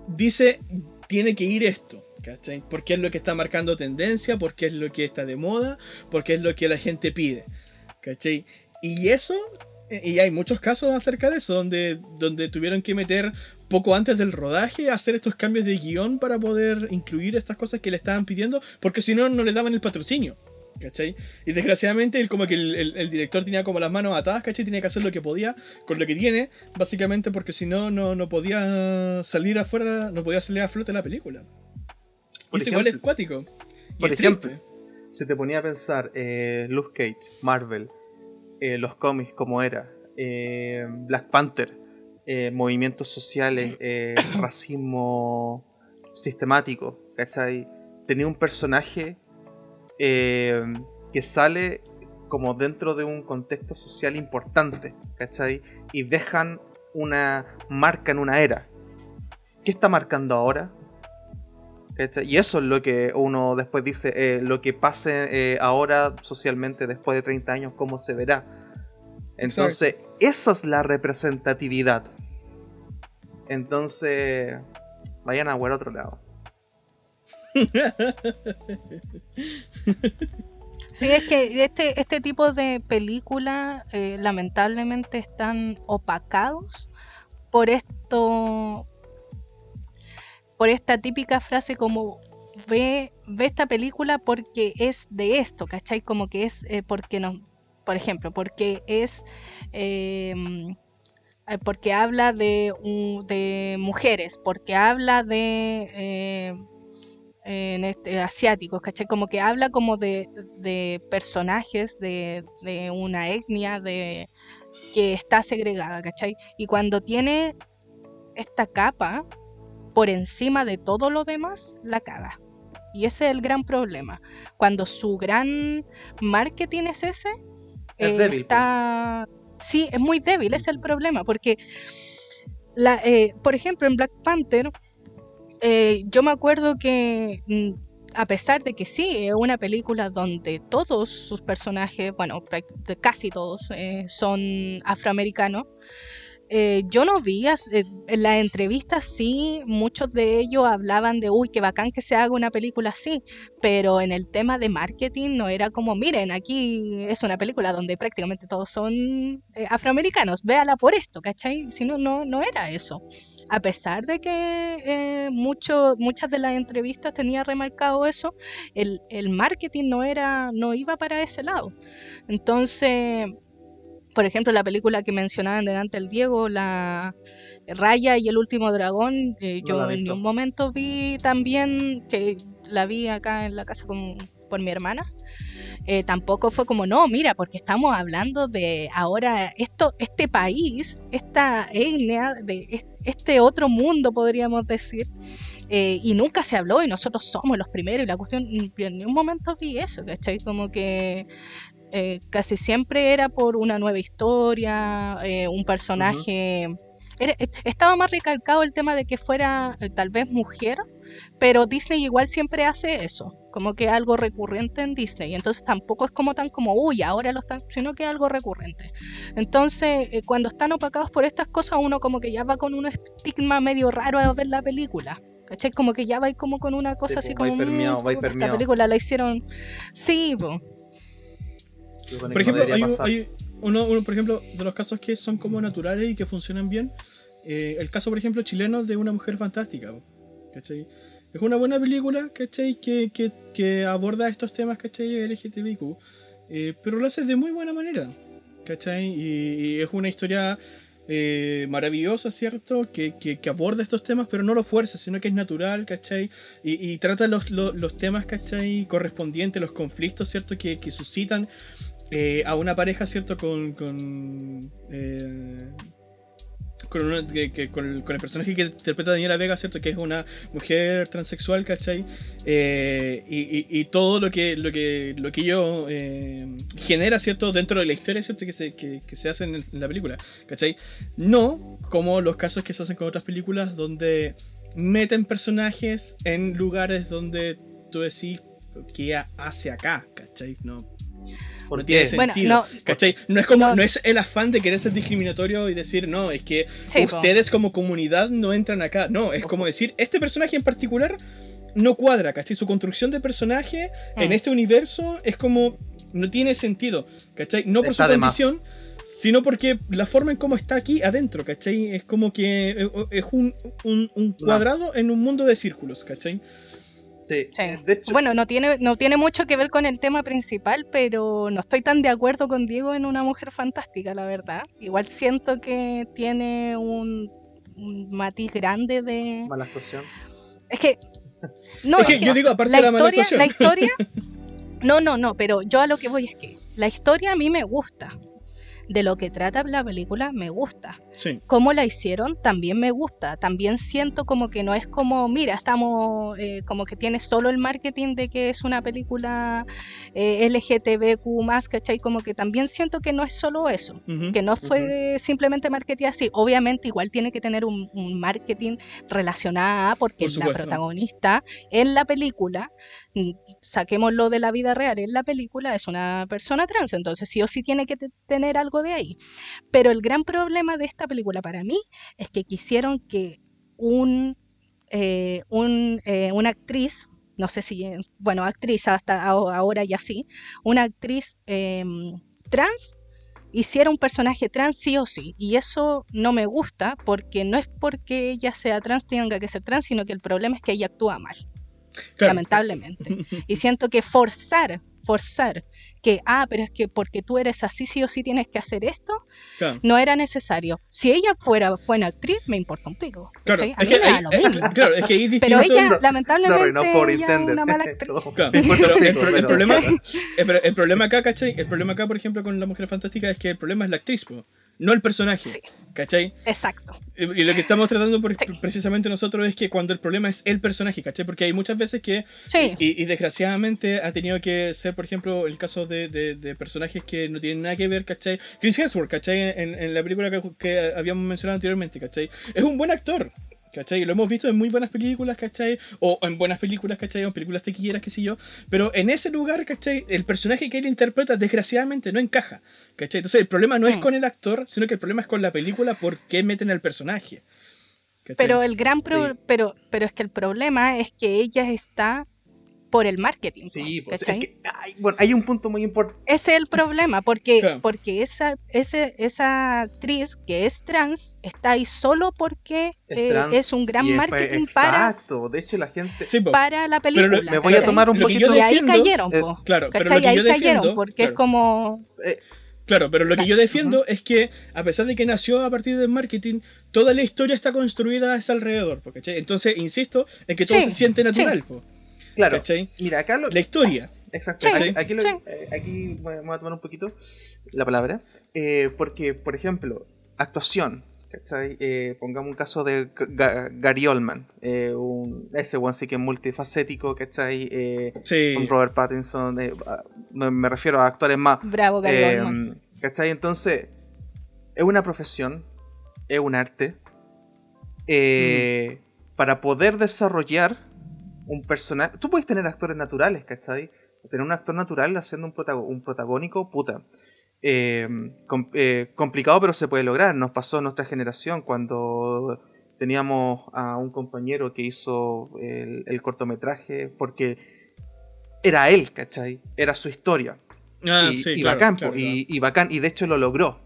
dice, tiene que ir esto. ¿Cachai? Porque es lo que está marcando tendencia, porque es lo que está de moda, porque es lo que la gente pide. ¿Cachai? Y eso, y hay muchos casos acerca de eso, donde, donde tuvieron que meter poco antes del rodaje, hacer estos cambios de guion para poder incluir estas cosas que le estaban pidiendo, porque si no, no le daban el patrocinio. ¿Cachai? Y desgraciadamente, el- como que el, el- el director tenía como las manos atadas, ¿cachai? Tenía que hacer lo que podía con lo que tiene, básicamente porque si no, no, no podía salir afuera, no podía salir a flote la película. Por eso igual es cuático. Y por es ejemplo, triste. Se te ponía a pensar, eh, Luke Cage, Marvel, eh, los cómics como era, eh, Black Panther, movimientos sociales, racismo sistemático, ¿cachai? Tenía un personaje que sale como dentro de un contexto social importante, ¿cachai? Y dejan una marca en una era. ¿Qué está marcando ahora? ¿Cachai? Y eso es lo que uno después dice, eh, lo que pase eh, ahora socialmente después de 30 años, cómo se verá. Entonces, esa es la representatividad. Entonces, vayan a ver a otro lado. Sí, es que este, este tipo de películas eh, lamentablemente están opacados por esto, por esta típica frase como ve, ve esta película porque es de esto, ¿cachai? Como que es eh, porque no, por ejemplo, porque es eh, eh, porque habla de, de mujeres, porque habla de eh, en este, asiáticos, ¿cachai? Como que habla como de, de personajes de, de una etnia de, que está segregada, ¿cachai? Y cuando tiene esta capa por encima de todo lo demás, la caga. Y ese es el gran problema. Cuando su gran marketing es ese, Es eh, débil, está... Sí, es muy débil, ese es el problema, porque, la, eh, por ejemplo, en Black Panther, eh, yo me acuerdo que mm, a pesar de que sí, es una película donde todos sus personajes, bueno, casi todos, eh, son afroamericanos, eh, yo no vi, eh, en las entrevistas sí, muchos de ellos hablaban de, uy, qué bacán que se haga una película así, pero en el tema de marketing no era como, miren, aquí es una película donde prácticamente todos son eh, afroamericanos, véala por esto, ¿cachai? Si no, no, no era eso. A pesar de que eh, mucho, muchas de las entrevistas tenía remarcado eso, el, el marketing no era, no iba para ese lado. Entonces, por ejemplo, la película que mencionaban delante el Diego, la Raya y el último dragón, eh, No yo en ningún momento vi también, que la vi acá en la casa con, por mi hermana, eh, tampoco fue como, no, mira, porque estamos hablando de ahora esto, este país, esta etnia, de es- este otro mundo, podríamos decir, eh, y nunca se habló y nosotros somos los primeros y la cuestión, en ningún momento vi eso, ¿cachai? Como que eh, casi siempre era por una nueva historia, eh, un personaje... era- est- estaba más recalcado el tema de que fuera eh, tal vez mujer, pero Disney igual siempre hace eso, como que algo recurrente en Disney, entonces tampoco es como tan como, uy, ahora lo están, sino que es algo recurrente. Entonces, eh, cuando están opacados por estas cosas, uno como que ya va con un estigma medio raro a ver la película. ¿Cachai? Como que ya va como con una cosa Sí, así va como, "Mm, permeado, va puta, esta permeado". película la hicieron... Sí, po. Por ejemplo, hay, un- hay uno, uno, por ejemplo, de los casos que son como naturales y que funcionan bien. eh, el caso, por ejemplo, chileno de una mujer fantástica. ¿cachai? Es una buena película, ¿cachai? Que, que, que aborda estos temas, ¿cachai? LGTBIQ. eh, pero lo hace de muy buena manera, ¿cachai? Y, y es una historia eh, maravillosa, ¿cierto? Que, que, que aborda estos temas, pero no lo fuerza, sino que es natural, ¿cachai? Y, y trata los, los, los temas, ¿cachai? Correspondientes, los conflictos, ¿cierto? Que, que suscitan eh, a una pareja, ¿cierto? Con. con. eh, con, con el, personaje que interpreta Daniela Vega, ¿cierto? Que es una mujer transexual, ¿cachai? Eh, y, y- todo lo que lo que, lo que ello genera, ¿cierto? Dentro de la historia, ¿cierto? Que se, que, se hace en, en la película, ¿cachai? No como los casos que se hacen con otras películas donde meten personajes en lugares donde tú decís que hace acá, ¿cachai? No, ¿Por no tiene? Bueno, sentido. no, ¿Cachai? No es como, No. no es el afán de querer ser discriminatorio y decir, no, es que sí, po. ustedes como comunidad no entran acá. No, es como decir, este personaje en particular no cuadra, ¿cachai? Su construcción de personaje en Mm. este universo es como, no tiene sentido, ¿cachai? No por Está su condición, sino porque la forma en cómo está aquí adentro, ¿cachai? Es como que eh, es un, un- un cuadrado en un mundo de círculos, ¿cachai? Sí. Sí. De hecho, Bueno, no tiene, no tiene mucho que ver con el tema principal, pero no estoy tan de acuerdo con Diego en una mujer fantástica, la verdad. Igual siento que tiene un, un matiz grande de. mala actuación. Es que. No, Es que es que yo digo, aparte la de la mala historia, la historia. No, no, no, pero yo a lo que voy es que la historia a mí me gusta. De lo que trata la película me gusta. Sí. cómo la hicieron también me gusta. También siento como que no es como, mira, estamos eh, como que tiene solo el marketing de que es una película eh, LGTBQ, ¿cachai? Como que también siento que no es solo eso. Que no fue simplemente marketing así. Obviamente, igual tiene que tener un, un marketing relacionado a, porque Por la protagonista en la película, mm, saquémoslo de la vida real, en la película es una persona trans. Entonces, sí o sí tiene que te- tener algo de ahí. Pero el gran problema de esta película para mí es que quisieron que un, eh, un, eh, una actriz, no sé si, eh, bueno, actriz hasta aho- ahora ya sí, una actriz em, trans hiciera un personaje trans sí o sí. Y eso no me gusta porque no es porque ella sea trans tenga que ser trans, sino que el problema es que ella actúa mal Claro. lamentablemente. Y siento que forzar, forzar, que, ah, pero es que porque tú eres así, sí o sí tienes que hacer esto, Claro. no era necesario. Si ella fuera buena actriz, me importa un pico. Claro. A es mí que me da ahí, lo es- mismo. claro, es que ahí Pero ella, lamentablemente, no por ella es intended. una mala actriz. Claro, Me importa pero un el, pico, pro- el pero- problema, el, pro- el problema acá, ¿cachai? El problema acá, por ejemplo, con la mujer fantástica es que el problema es la actriz, po, no el personaje. Sí. ¿Cachai? Exacto. Y lo que estamos tratando por- Sí. precisamente nosotros es que cuando el problema es el personaje, ¿cachai? Porque hay muchas veces que, Sí. y, y desgraciadamente ha tenido que ser, por ejemplo, el caso de, de- de personajes que no tienen nada que ver, ¿cachai? Chris Hemsworth, ¿cachai? En, en la película que, que habíamos mencionado anteriormente, ¿cachai? Es un buen actor. ¿Cachai? Y lo hemos visto en muy buenas películas, ¿cachai? O en buenas películas, ¿cachai? O en películas tequilleras, qué sé yo. Pero en ese lugar, ¿cachai? El personaje que él interpreta, desgraciadamente, no encaja, ¿cachai? Entonces el problema no es Mm. con el actor, sino que el problema es con la película, por qué meten al personaje. ¿cachai? Pero el gran pro- Sí. pero, pero es que el problema es que ella está por el marketing. Sí, po, pues, es que hay, bueno, hay un punto muy importante. Ese es el problema, porque, Claro. porque esa, ese, esa actriz que es trans está ahí solo porque Es eh, es un gran marketing para, Exacto, de hecho la gente... Sí, para la Pero lo- película. me voy a tomar un poquito... Y ahí cayeron, es- po, Claro, pero lo que ahí yo cayeron, defiendo. es. Claro, pero lo que yo defiendo es que, a pesar de que nació a partir del marketing, toda la historia está construida a ese alrededor. ¿cachai? Entonces, insisto en que todo Sí, se siente natural. po, Claro, ¿cachai? mira, acá lo, La historia. Exacto. Sí, aquí, aquí, lo- sí. eh, aquí voy a voy a tomar un poquito la palabra. eh, porque, por ejemplo, actuación. ¿cachai? Eh, pongamos un caso de G- Gary Oldman. eh, un, ese one sí que es multifacético, ¿cachai? Eh, Sí. con Robert Pattinson. me, me refiero a actores más. Bravo, Gary eh, Oldman. ¿Cachai? Entonces, es una profesión, es un arte. eh, Para poder desarrollar un personaje. Tú puedes tener actores naturales, ¿cachai? Tener un actor natural haciendo un, protago- un protagónico, puta. eh, com- eh, complicado, pero se puede lograr. Nos pasó en nuestra generación cuando teníamos a un compañero que hizo el, el cortometraje porque era él, ¿cachai? Era su historia. Ah, y, sí, y claro, bacán, claro, po, y, y bacán, y de hecho lo logró.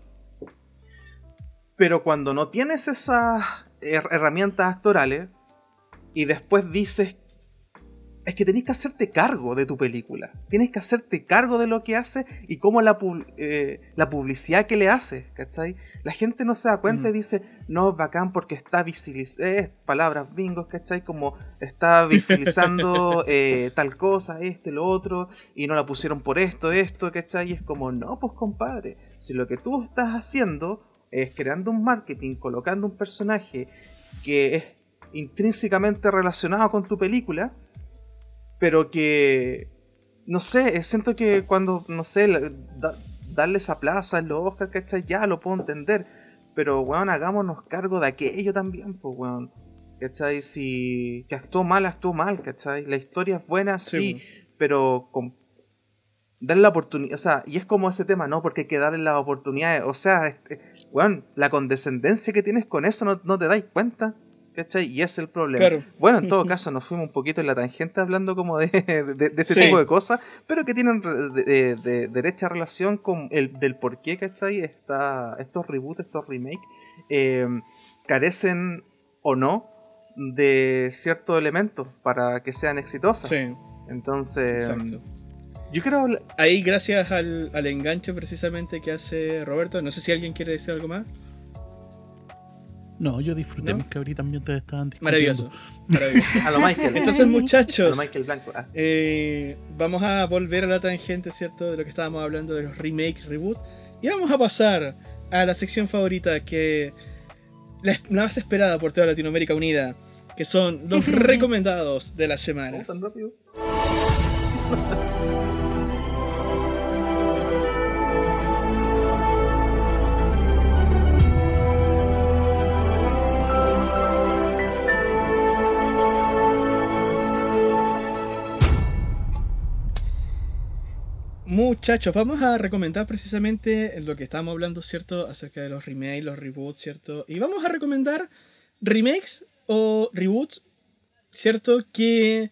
Pero cuando no tienes esas her- herramientas actorales y después dices, es que tenés que hacerte cargo de tu película, tienes que hacerte cargo de lo que haces y cómo la, pub- eh, la publicidad que le haces, ¿cachai? La gente no se da cuenta y dice, no, bacán porque está visibilizando, palabras bingos, ¿cachai? Como está visibilizando eh, tal cosa, este, lo otro, y no la pusieron por esto, esto, ¿cachai? Y es como, no, pues compadre, si lo que tú estás haciendo es creando un marketing, colocando un personaje que es intrínsecamente relacionado con tu película, pero que, no sé, siento que cuando, no sé, da- darle esa plaza en los Oscars, ¿cachai? Ya lo puedo entender, pero, weón, hagámonos cargo de aquello también, pues, weón. ¿Cachai? Si que actuó mal, actuó mal, ¿cachai? La historia es buena, sí, Sí, pero con darle la oportunidad, o sea, y es como ese tema, ¿no? Porque hay que darle las oportunidades, o sea, este, weón, la condescendencia que tienes con eso no, no te dais cuenta, ¿cachai? Y ese es el problema. Claro. Bueno, en todo caso, nos fuimos un poquito en la tangente hablando como de, de, de este Sí. tipo de cosas, pero que tienen de, de- de- derecha relación con el del por qué, ¿cachai? Esta, estos reboots, estos remakes, eh, carecen o no de ciertos elementos para que sean exitosas. Sí, Entonces, exacto. yo quiero hablar- Ahí, gracias al, al enganche precisamente que hace Roberto, no sé si alguien quiere decir algo más. No, yo disfruté ¿No? mis cabritas mientras estaban discutiendo. Maravilloso. maravilloso. a lo Michael. Entonces, a lo muchachos, Michael Blanco. Ah, eh, vamos a volver a la tangente, ¿cierto? De lo que estábamos hablando de los remake, reboot. Y vamos a pasar a la sección favorita que la, la más esperada por toda Latinoamérica Unida, que son los recomendados de la semana. ¿cómo tan rápido? Muchachos, vamos a recomendar precisamente lo que estábamos hablando, ¿cierto? Acerca de los remakes, los reboots, ¿cierto? Y vamos a recomendar remakes o reboots, ¿cierto? Que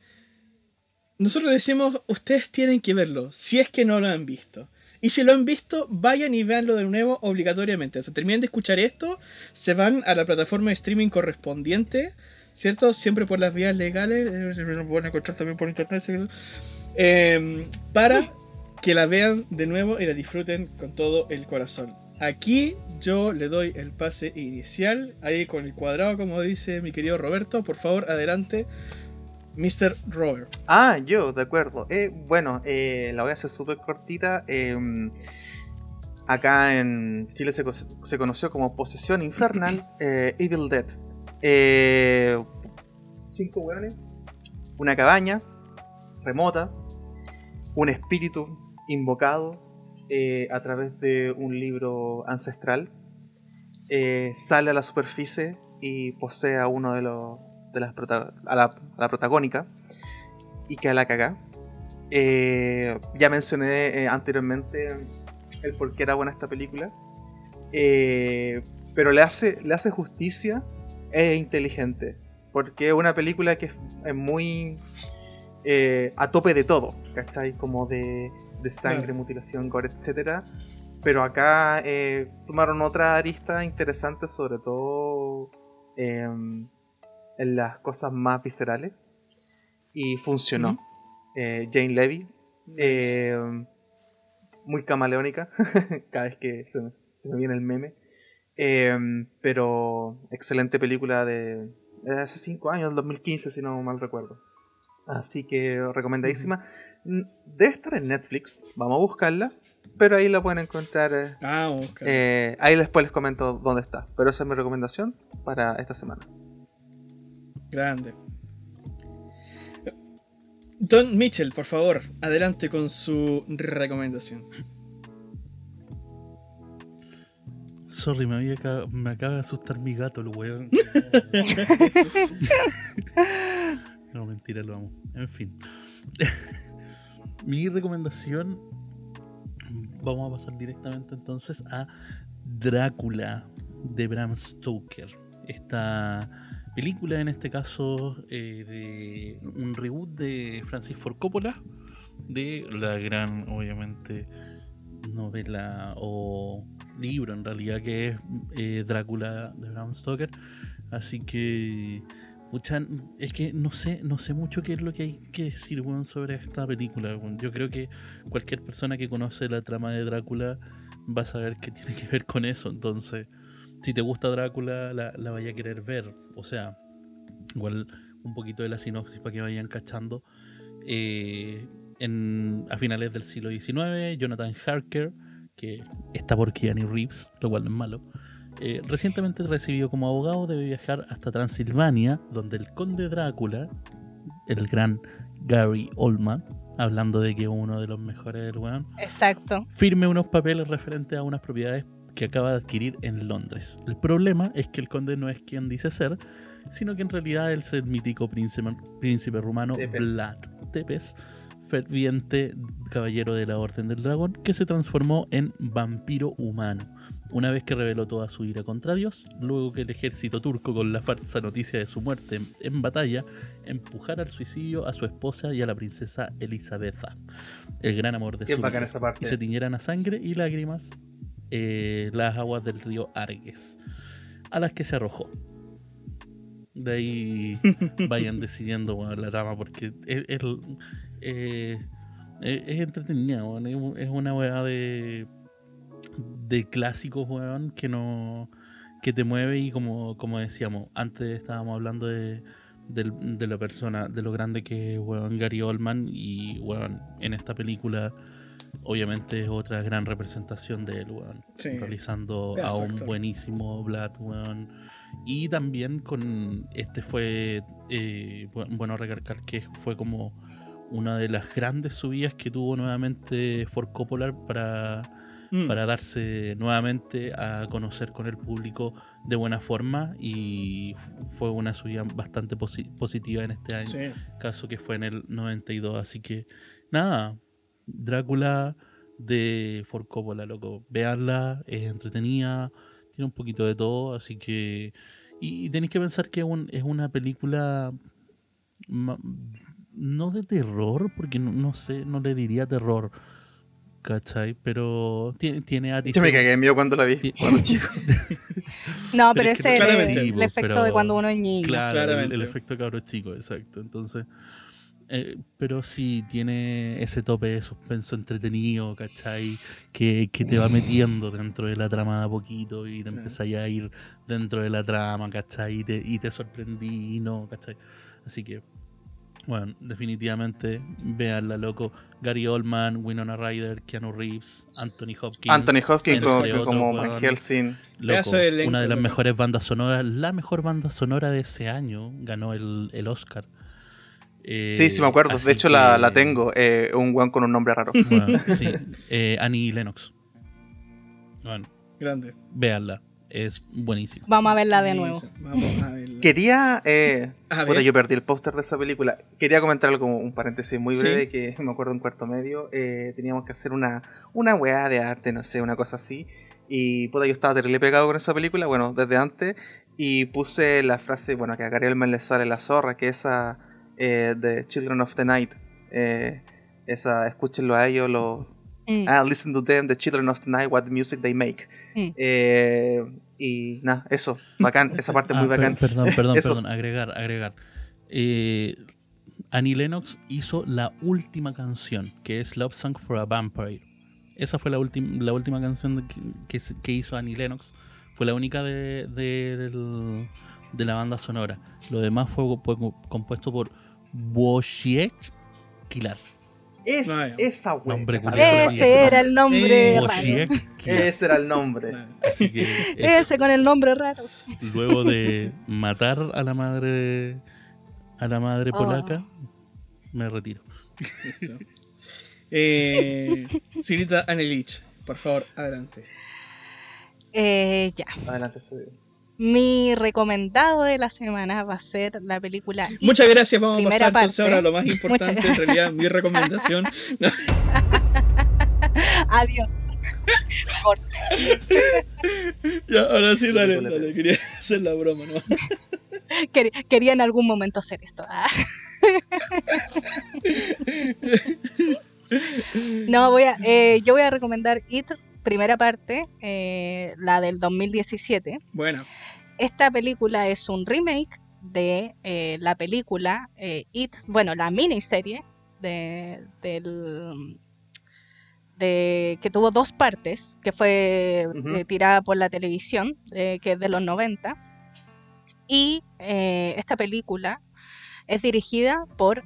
nosotros decimos, ustedes tienen que verlo, si es que no lo han visto. Y si lo han visto, vayan y véanlo de nuevo obligatoriamente. O sea, terminen de escuchar esto, se van a la plataforma de streaming correspondiente, ¿cierto? Siempre por las vías legales, eh, lo pueden encontrar también por internet. Eh, para que la vean de nuevo y la disfruten con todo el corazón. Aquí yo le doy el pase inicial, ahí con el cuadrado, como dice mi querido Roberto. Por favor, adelante, Mr. Robert. Ah, yo, de acuerdo. Eh, bueno, eh, la voy a hacer súper cortita. eh, acá en Chile se, se conoció como Posesión Infernal eh, Evil Dead. Eh, cinco hueones, una cabaña remota, un espíritu invocado eh, a través de un libro ancestral. eh, sale a la superficie y posee a uno de los de las prota- a la, la y que a la caga. Eh, ya mencioné anteriormente el por qué era buena esta película. Pero le hace, le hace justicia e inteligente. Porque es una película que es, es muy a tope de todo, ¿cachai? Como de, de sangre, mutilación, gore, etc. Pero acá eh, tomaron otra arista interesante, sobre todo em, en las cosas más viscerales. Y funcionó. Eh, Jane Levy, Nice. eh, muy camaleónica, cada vez que se me, se me viene el meme. Eh, pero excelente película de, hace 5 años, 2015 si no mal recuerdo. Así que recomendadísima. Mm, Debe estar en Netflix, vamos a buscarla, pero ahí la pueden encontrar. eh, Ah, Oscar. eh, ahí después les comento dónde está. Pero esa es mi recomendación para esta semana. Grande. Don Mitchell, por favor, adelante con su recomendación. Sorry, me, había ca- me acaba de asustar mi gato, el weón. no, mentira, lo amo. En fin. Mi recomendación. Vamos a pasar directamente entonces a Drácula de Bram Stoker. Esta película, en este caso, eh, de un reboot de Francis Ford Coppola. De la gran, obviamente, novela o libro en realidad que es eh, Drácula de Bram Stoker. Así que pucha, es que no sé, no sé mucho qué es lo que hay que decir weón, sobre esta película. Yo creo que cualquier persona que conoce la trama de Drácula va a saber que tiene que ver con eso. Entonces, si te gusta Drácula, la, la vaya a querer ver. O sea, igual un poquito de la sinopsis para que vayan cachando. Eh, en, a finales del siglo XIX, Jonathan Harker, que está por Keanu Reeves, lo cual no es malo, eh, recientemente recibido como abogado debe viajar hasta Transilvania, donde el conde Drácula, el gran Gary Oldman, hablando de que es uno de los mejores del weón, Exacto. firme unos papeles referentes a unas propiedades que acaba de adquirir en Londres. El problema es que el conde no es quien dice ser, sino que en realidad él es el mítico príncipe, príncipe rumano Tepes. Vlad Tepes, ferviente caballero de la Orden del Dragón, que se transformó en vampiro humano. Una vez que reveló toda su ira contra Dios, luego que el ejército turco, con la falsa noticia de su muerte en, batalla, empujara al suicidio a su esposa y a la princesa Elisabetta, el gran amor de Qué su vida. y se tiñeran a sangre y lágrimas eh, las aguas del río Argues, a las que se arrojó. De ahí vayan decidiendo bueno, la trama, porque es, es, eh, es- entretenida, bueno, es una weá de, de clásicos, weón, que no que te mueve y como, como decíamos, antes estábamos hablando de, de la persona, de lo grande que es weón, Gary Oldman y weón, en esta película obviamente es otra gran representación de él, weón, Sí. realizando a un actor. buenísimo Vlad, weón. Y también con este fue eh, bu- bueno recalcar que fue como una de las grandes subidas que tuvo nuevamente Ford Coppola para, Mm. para darse nuevamente a conocer con el público de buena forma y fue una subida bastante posi- positiva en este año Sí. caso que fue en el 92. Así que, nada, Drácula de Ford Coppola, loco. Veanla, es entretenida, tiene un poquito de todo, así que... Y, tenéis que pensar que es, un- es una película... No de terror, porque no, no sé, no le diría terror, ¿cachai? Pero tiene, tiene Yo me cagué miedo cuando la vi, cuando chico. No, Pero pero, es que ese es el, el Sí, efecto pero- de cuando uno es niño. Claro, el, Claramente. el efecto cabro chico, exacto. Entonces, eh, pero sí tiene ese tope de suspenso entretenido, ¿cachai? Que, que te va metiendo dentro de la trama de a poquito y te ya a ir dentro de la trama, ¿cachai? Y te, y te sorprendí y no, ¿cachai? Así que, bueno, definitivamente, veanla, loco. Gary Oldman, Winona Ryder, Keanu Reeves, Anthony Hopkins. Anthony Hopkins entre como, otros, como. Van Helsing. Loco, elenco, una de las mejores bandas sonoras, la mejor banda sonora de ese año, ganó el, el Oscar. Eh, Sí, sí me acuerdo. De hecho, la, que- la tengo. eh, un weón con un nombre raro. Bueno, sí, eh, Annie Lennox. Bueno, Grande. véanla. Es buenísimo. Vamos a verla de nuevo. Vamos a verla. Quería. Eh, A bueno, yo perdí el póster de esa película. Quería comentarlo como un paréntesis muy Sí. breve que me acuerdo en cuarto medio. eh, teníamos que hacer una, una weá de arte, no sé, una cosa así. Y puta, yo estaba terrible pegado con esa película, bueno, desde antes. Y puse la frase, bueno, que a Gary Oldman le sale la zorra, que esa eh, de Children of the Night. eh, esa, escúchenlo a ellos, lo, Mm. Ah, listen to them, the children of the night, what music they make. Mm. Eh, y nada, eso, bacán, esa parte es Ah, muy per- bacán. perdón, perdón, perdón. Agregar, agregar. Eh, Annie Lennox hizo la última canción, que es Love Song for a Vampire. Esa fue la, última la última canción que, que se- que hizo Annie Lennox. Fue la única de, de, la banda sonora. Lo demás fue, fue compuesto por Wojciech Kilar. Es, Ah, ya. esa wea. Nombre esa culiao. wea. Ese era el nombre Eh, raro. Kilar. Ese era el nombre. Así que eso. Ese con el nombre raro. luego de matar a la madre a la madre Oh. polaca me retiro. Eh, Silita Anelich, por favor, adelante. Eh, ya. Adelante, estudio. Mi recomendado de la semana va a ser la película It. Muchas gracias, vamos a pasar entonces ahora a lo más importante, en realidad, mi recomendación. No, Adiós. Ya, ahora sí, dale, dale, quería hacer la broma, ¿no? Quer- Quería en algún momento hacer esto. Ah. No, voy a, eh, yo voy a recomendar It, primera parte, eh, la del 2017. Bueno, Esta película es un remake de eh, la película eh, It, bueno, la miniserie de, del, de, que tuvo dos partes, que fue eh, tirada por la televisión, que es de los 90. Y esta película es dirigida por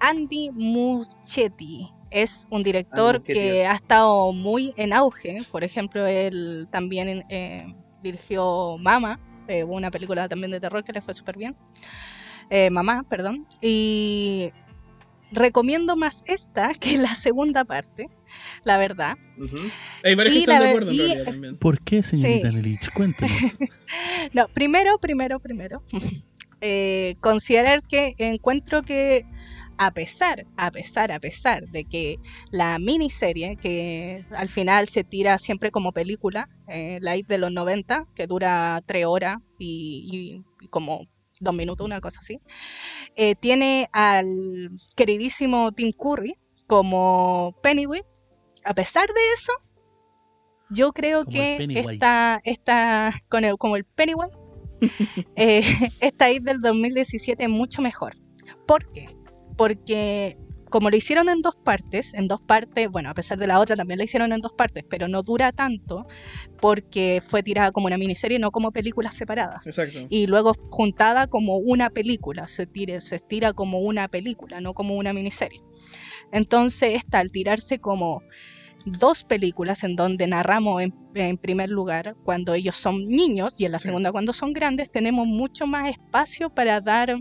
Andy Muschietti. Es un director que ha estado muy en auge. Por ejemplo, él también eh, dirigió Mama, eh, una película también de terror que le fue súper bien. Eh, Mamá, perdón. Y recomiendo más esta que la segunda parte, la verdad. Ujú. hay varios que Y están la de ver- acuerdo en y- realidad también. ¿por qué señorita Sí. Nelich? cuéntanos No, primero, primero, primero. eh, considerar que encuentro que a pesar, a pesar, a pesar de que la miniserie, que al final se tira siempre como película, eh, la IT de los 90, que dura tres horas y, y- y como dos minutos, una cosa así, eh, tiene al queridísimo Tim Curry como Pennywise. A pesar de eso, yo creo Como que esta, esta con el, como el Pennywise, eh, esta IT del 2017 es mucho mejor. ¿Por qué? Porque como lo hicieron en dos partes, en dos partes, bueno, a pesar de la otra también la hicieron en dos partes, pero no dura tanto porque fue tirada como una miniserie, no como películas separadas. Exacto. Y luego juntada como una película, se, tire, se estira como una película, no como una miniserie. Entonces, esta al tirarse como dos películas en donde narramos en, en primer lugar cuando ellos son niños y en la Sí. segunda cuando son grandes, tenemos mucho más espacio para dar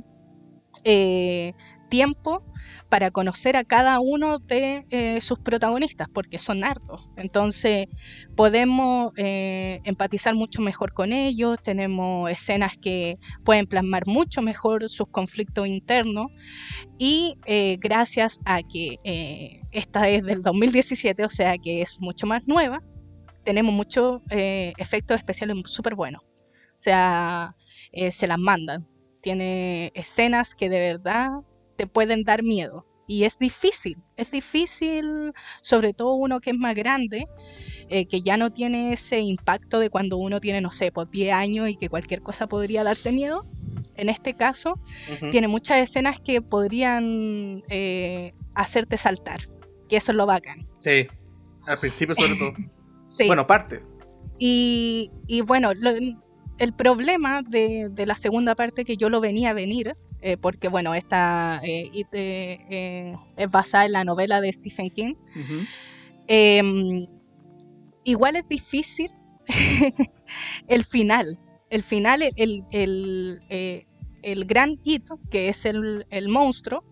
eh, tiempo para conocer a cada uno de eh, sus protagonistas, porque son hartos. Entonces podemos eh, empatizar mucho mejor con ellos, tenemos escenas que pueden plasmar mucho mejor sus conflictos internos y eh, gracias a que esta es del 2017, o sea que es mucho más nueva, tenemos muchos efectos especiales súper buenos. O sea, se las mandan. Tiene escenas que de verdad te pueden dar miedo. Y es difícil, es difícil, sobre todo uno que es más grande, eh, que ya no tiene ese impacto de cuando uno tiene, no sé, pues 10 años y que cualquier cosa podría darte miedo. En este caso, Ujú. tiene muchas escenas que podrían eh, hacerte saltar, que eso es lo bacán. Sí, al principio sobre todo. Sí. Bueno, parte. Y, y bueno, lo- el problema de, de la segunda parte que yo lo venía a venir, eh, porque bueno, esta eh, It, eh, eh, es basada en la novela de Stephen King, eh, igual es difícil el final. El final, el, el, el, el gran hito, que es el, el monstruo,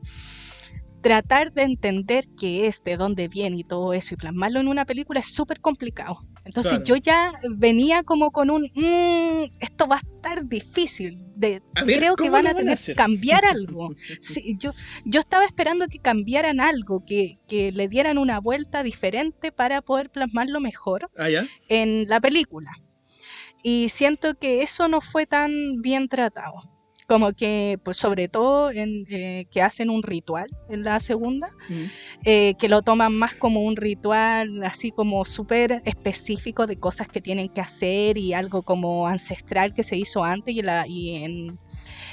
tratar de entender qué es, de dónde viene y todo eso, y plasmarlo en una película es súper complicado. Entonces Claro. yo ya venía como con un, "Mm, esto va a estar difícil, de, ver, creo que ¿cómo van a tener que cambiar algo. Sí, yo, yo estaba esperando que cambiaran algo, que, que le dieran una vuelta diferente para poder plasmarlo mejor Ah, ya. en la película. Y siento que eso no fue tan bien tratado. Como que, pues sobre todo en, eh, que hacen un ritual en la segunda, Mm. eh, que lo toman más como un ritual así como súper específico de cosas que tienen que hacer y algo como ancestral que se hizo antes y, la, y en,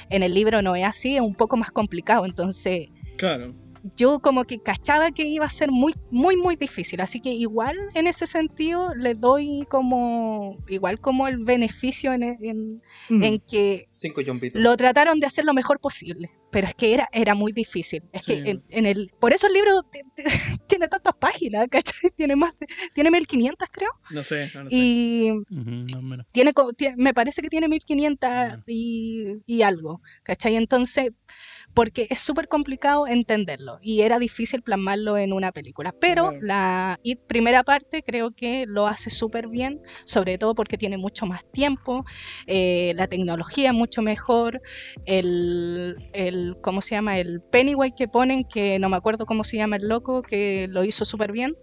en el libro no es así, es un poco más complicado. Entonces Claro. Yo como que cachaba que iba a ser muy, muy, muy difícil. Así que igual en ese sentido le doy como, igual como el beneficio en, en- Mm. en que Cinco lo trataron de hacer lo mejor posible. Pero es que era, era muy difícil. Es Sí. que en, en el, por eso el libro ti- ti- tiene tantas páginas, ¿cachai? Tiene más de, tiene 1500 creo. No sé, no, no sé. Y Ujú, más o menos. tiene, me parece que tiene 1500 Ya. y, y algo, ¿cachai? Entonces, porque es súper complicado entenderlo y era difícil plasmarlo en una película. Pero la It primera parte creo que lo hace súper bien, sobre todo porque tiene mucho más tiempo, eh, la tecnología es mucho mejor, el, el, ¿cómo se llama? El Pennywise que ponen, que no me acuerdo cómo se llama el loco, que lo hizo súper bien.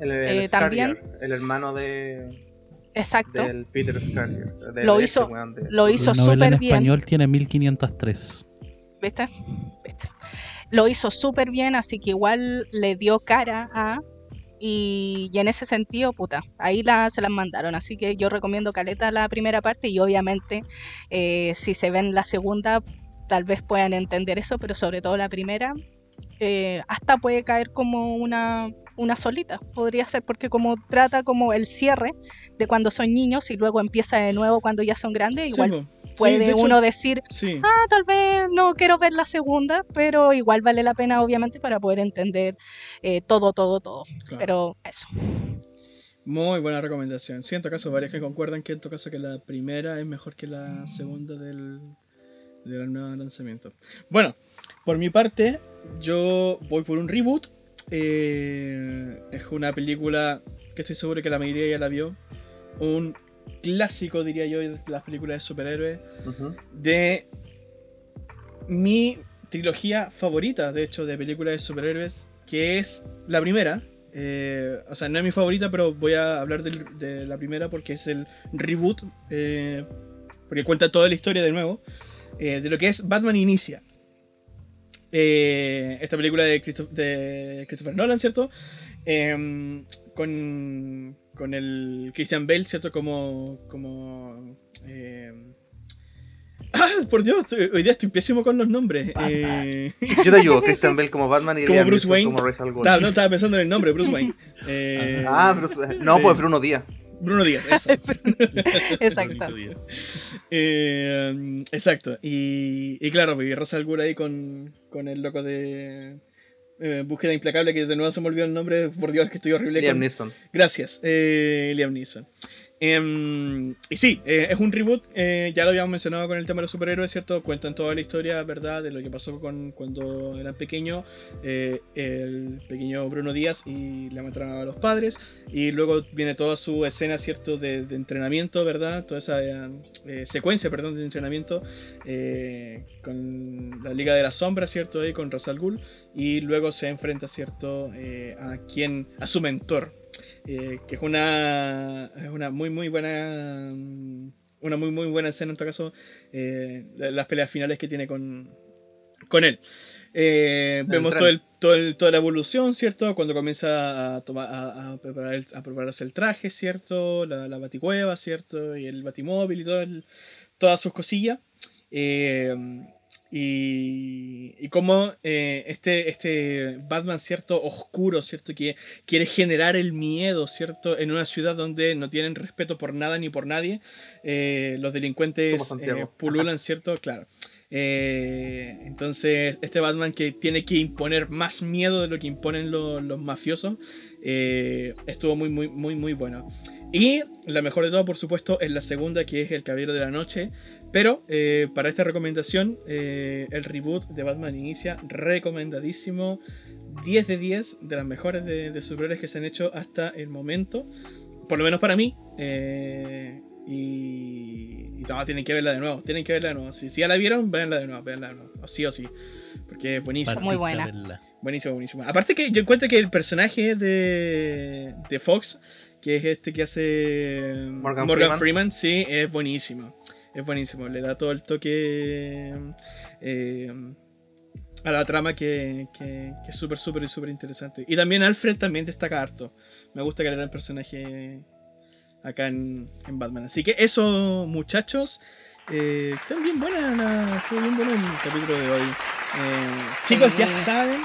El, el eh, también- el hermano de, Exacto. del Peter Scarrier. de- Lo de hizo- este de- Lo hizo novela súper en bien. español tiene 1503. ¿Viste? ¿Viste? Lo hizo súper bien, así que igual le dio cara a. Y, y en ese sentido, puta, ahí la, se las mandaron. Así que yo recomiendo Caleta la primera parte y obviamente eh, si se ven la segunda, tal vez puedan entender eso, pero sobre todo la primera, eh, hasta puede caer como una, una solita, podría ser, porque como trata como el cierre de cuando son niños y luego empieza de nuevo cuando ya son grandes, Sí, igual. Sí, puede hecho, uno decir, Sí. ah, tal vez no quiero ver la segunda, pero igual vale la pena, obviamente, para poder entender eh, todo, todo, todo. claro. Pero eso. Muy buena recomendación. Sí, en todo caso, varias que concuerdan que en todo caso que la primera es mejor que la segunda del, del nuevo lanzamiento. Bueno, por mi parte, yo voy por un reboot. Eh, es una película que estoy seguro que la mayoría ya la vio. Un clásico, diría yo, de las películas de superhéroes. De mi trilogía favorita, de hecho, de películas de superhéroes, que es la primera. Eh, o sea, no es mi favorita, pero voy a hablar de la primera porque es el reboot, eh, porque cuenta toda la historia de nuevo, eh, de lo que es Batman Inicia. Eh, esta película de, Christo- de Christopher Nolan, ¿cierto? Em, con, con el Christian Bale, ¿cierto? Como... como em, Ah, por Dios, estoy- hoy día estoy pésimo con los nombres. Eh, Yo te ayudo, Christian Bell como Batman y Como Bruce Wayne. como Ra's al no, estaba pensando en el nombre, Bruce Wayne. Eh, Ah, Bruce No, sí. pues Bruno Díaz. Bruno Díaz, eso. Exacto. Eh, exacto. Y, y claro, y Ra's al Ghul ahí con, con el loco de eh, Búsqueda Implacable, que de nuevo se me olvidó el nombre. Por Dios, que estoy horrible. Liam con- Neeson. Gracias, eh, Liam Neeson. Em, y sí, eh, es un reboot, eh, ya lo habíamos mencionado con el tema de los superhéroes, ¿cierto? Cuentan toda la historia, ¿verdad? De lo que pasó con cuando eran pequeños, eh, el pequeño Bruno Díaz y le mataron a los padres. Y luego viene toda su escena, ¿cierto? De, de entrenamiento, ¿verdad? Toda esa eh, secuencia, perdón, de entrenamiento eh, con la Liga de la Sombra, ¿cierto? Ahí con Ra's al Ghul. Y luego se enfrenta, ¿cierto? Eh, a quien, a su mentor, eh, que es una, es una muy muy buena mm, una muy muy buena escena en todo caso eh, la- las peleas finales que tiene con con él. Eh, vemos todo el, todo el- toda la evolución cierto cuando comienza a tomar a, a preparar el- a prepararse el traje cierto la, la baticueva cierto y el batimóvil y todo el- todas sus cosillas. Eh, y, y como eh, este, este Batman, ¿cierto? Oscuro, ¿cierto? Que quiere generar el miedo, ¿cierto? En una ciudad donde no tienen respeto por nada ni por nadie. Eh, los delincuentes eh, pululan, ¿cierto? Claro. Eh, entonces, este Batman que tiene que imponer más miedo de lo que imponen lo- los mafiosos, eh, estuvo muy, muy, muy, muy bueno. Y la mejor de todo, por supuesto, es la segunda, que es El Caballero de la Noche. Pero eh, para esta recomendación, el reboot de Batman Inicia, recomendadísimo. 10 de 10, de las mejores de, de superhéroes que se han hecho hasta el momento. por lo menos para mí. Y, y no, tienen que verla de nuevo. Tienen que verla de nuevo. Si, si ya la vieron, véanla de nuevo. Véanla de nuevo. O sí o sí. Porque es buenísimo. Muy buena. verla. Buenísimo, buenísimo. Aparte que yo encuentro que el personaje de, de Fox, que es este que hace Morgan Freeman. Freeman. sí, es buenísimo. Es buenísimo. Le da todo el toque eh, a la trama que, que, que es súper, súper, súper interesante. Y también Alfred también destaca harto. Me gusta que le den personaje acá en, en Batman. Así que eso, muchachos. Eh, bien buena la- estuvo bien bueno el capítulo de hoy. Eh, Sí. Chicos, ya saben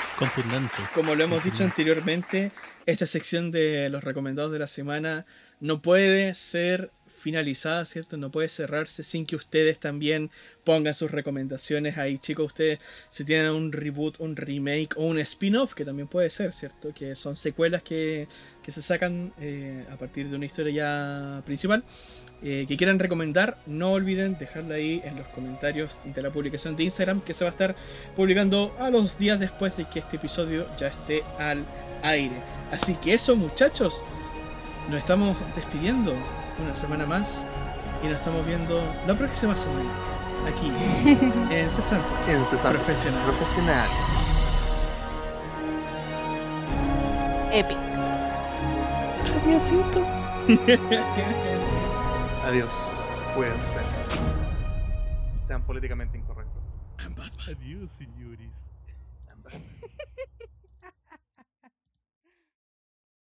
como lo hemos dicho anteriormente, esta sección de los recomendados de la semana no puede ser finalizada, ¿cierto? No puede cerrarse sin que ustedes también pongan sus recomendaciones ahí, chicos. Ustedes, si tienen un reboot, un remake o un spin-off, que también puede ser, ¿cierto? Que son secuelas que, que se sacan eh, a partir de una historia ya principal. eh, que quieran recomendar, no olviden dejarla ahí en los comentarios de la publicación de Instagram que se va a estar publicando a los días después de que este episodio ya esté al aire. Así que eso muchachos, nos estamos despidiendo una semana más y nos estamos viendo la próxima semana aquí en Cesante En César. Profesional. Profesional. Epic. Adiós. Cuídense. Sean políticamente incorrectos. Adiós, señores.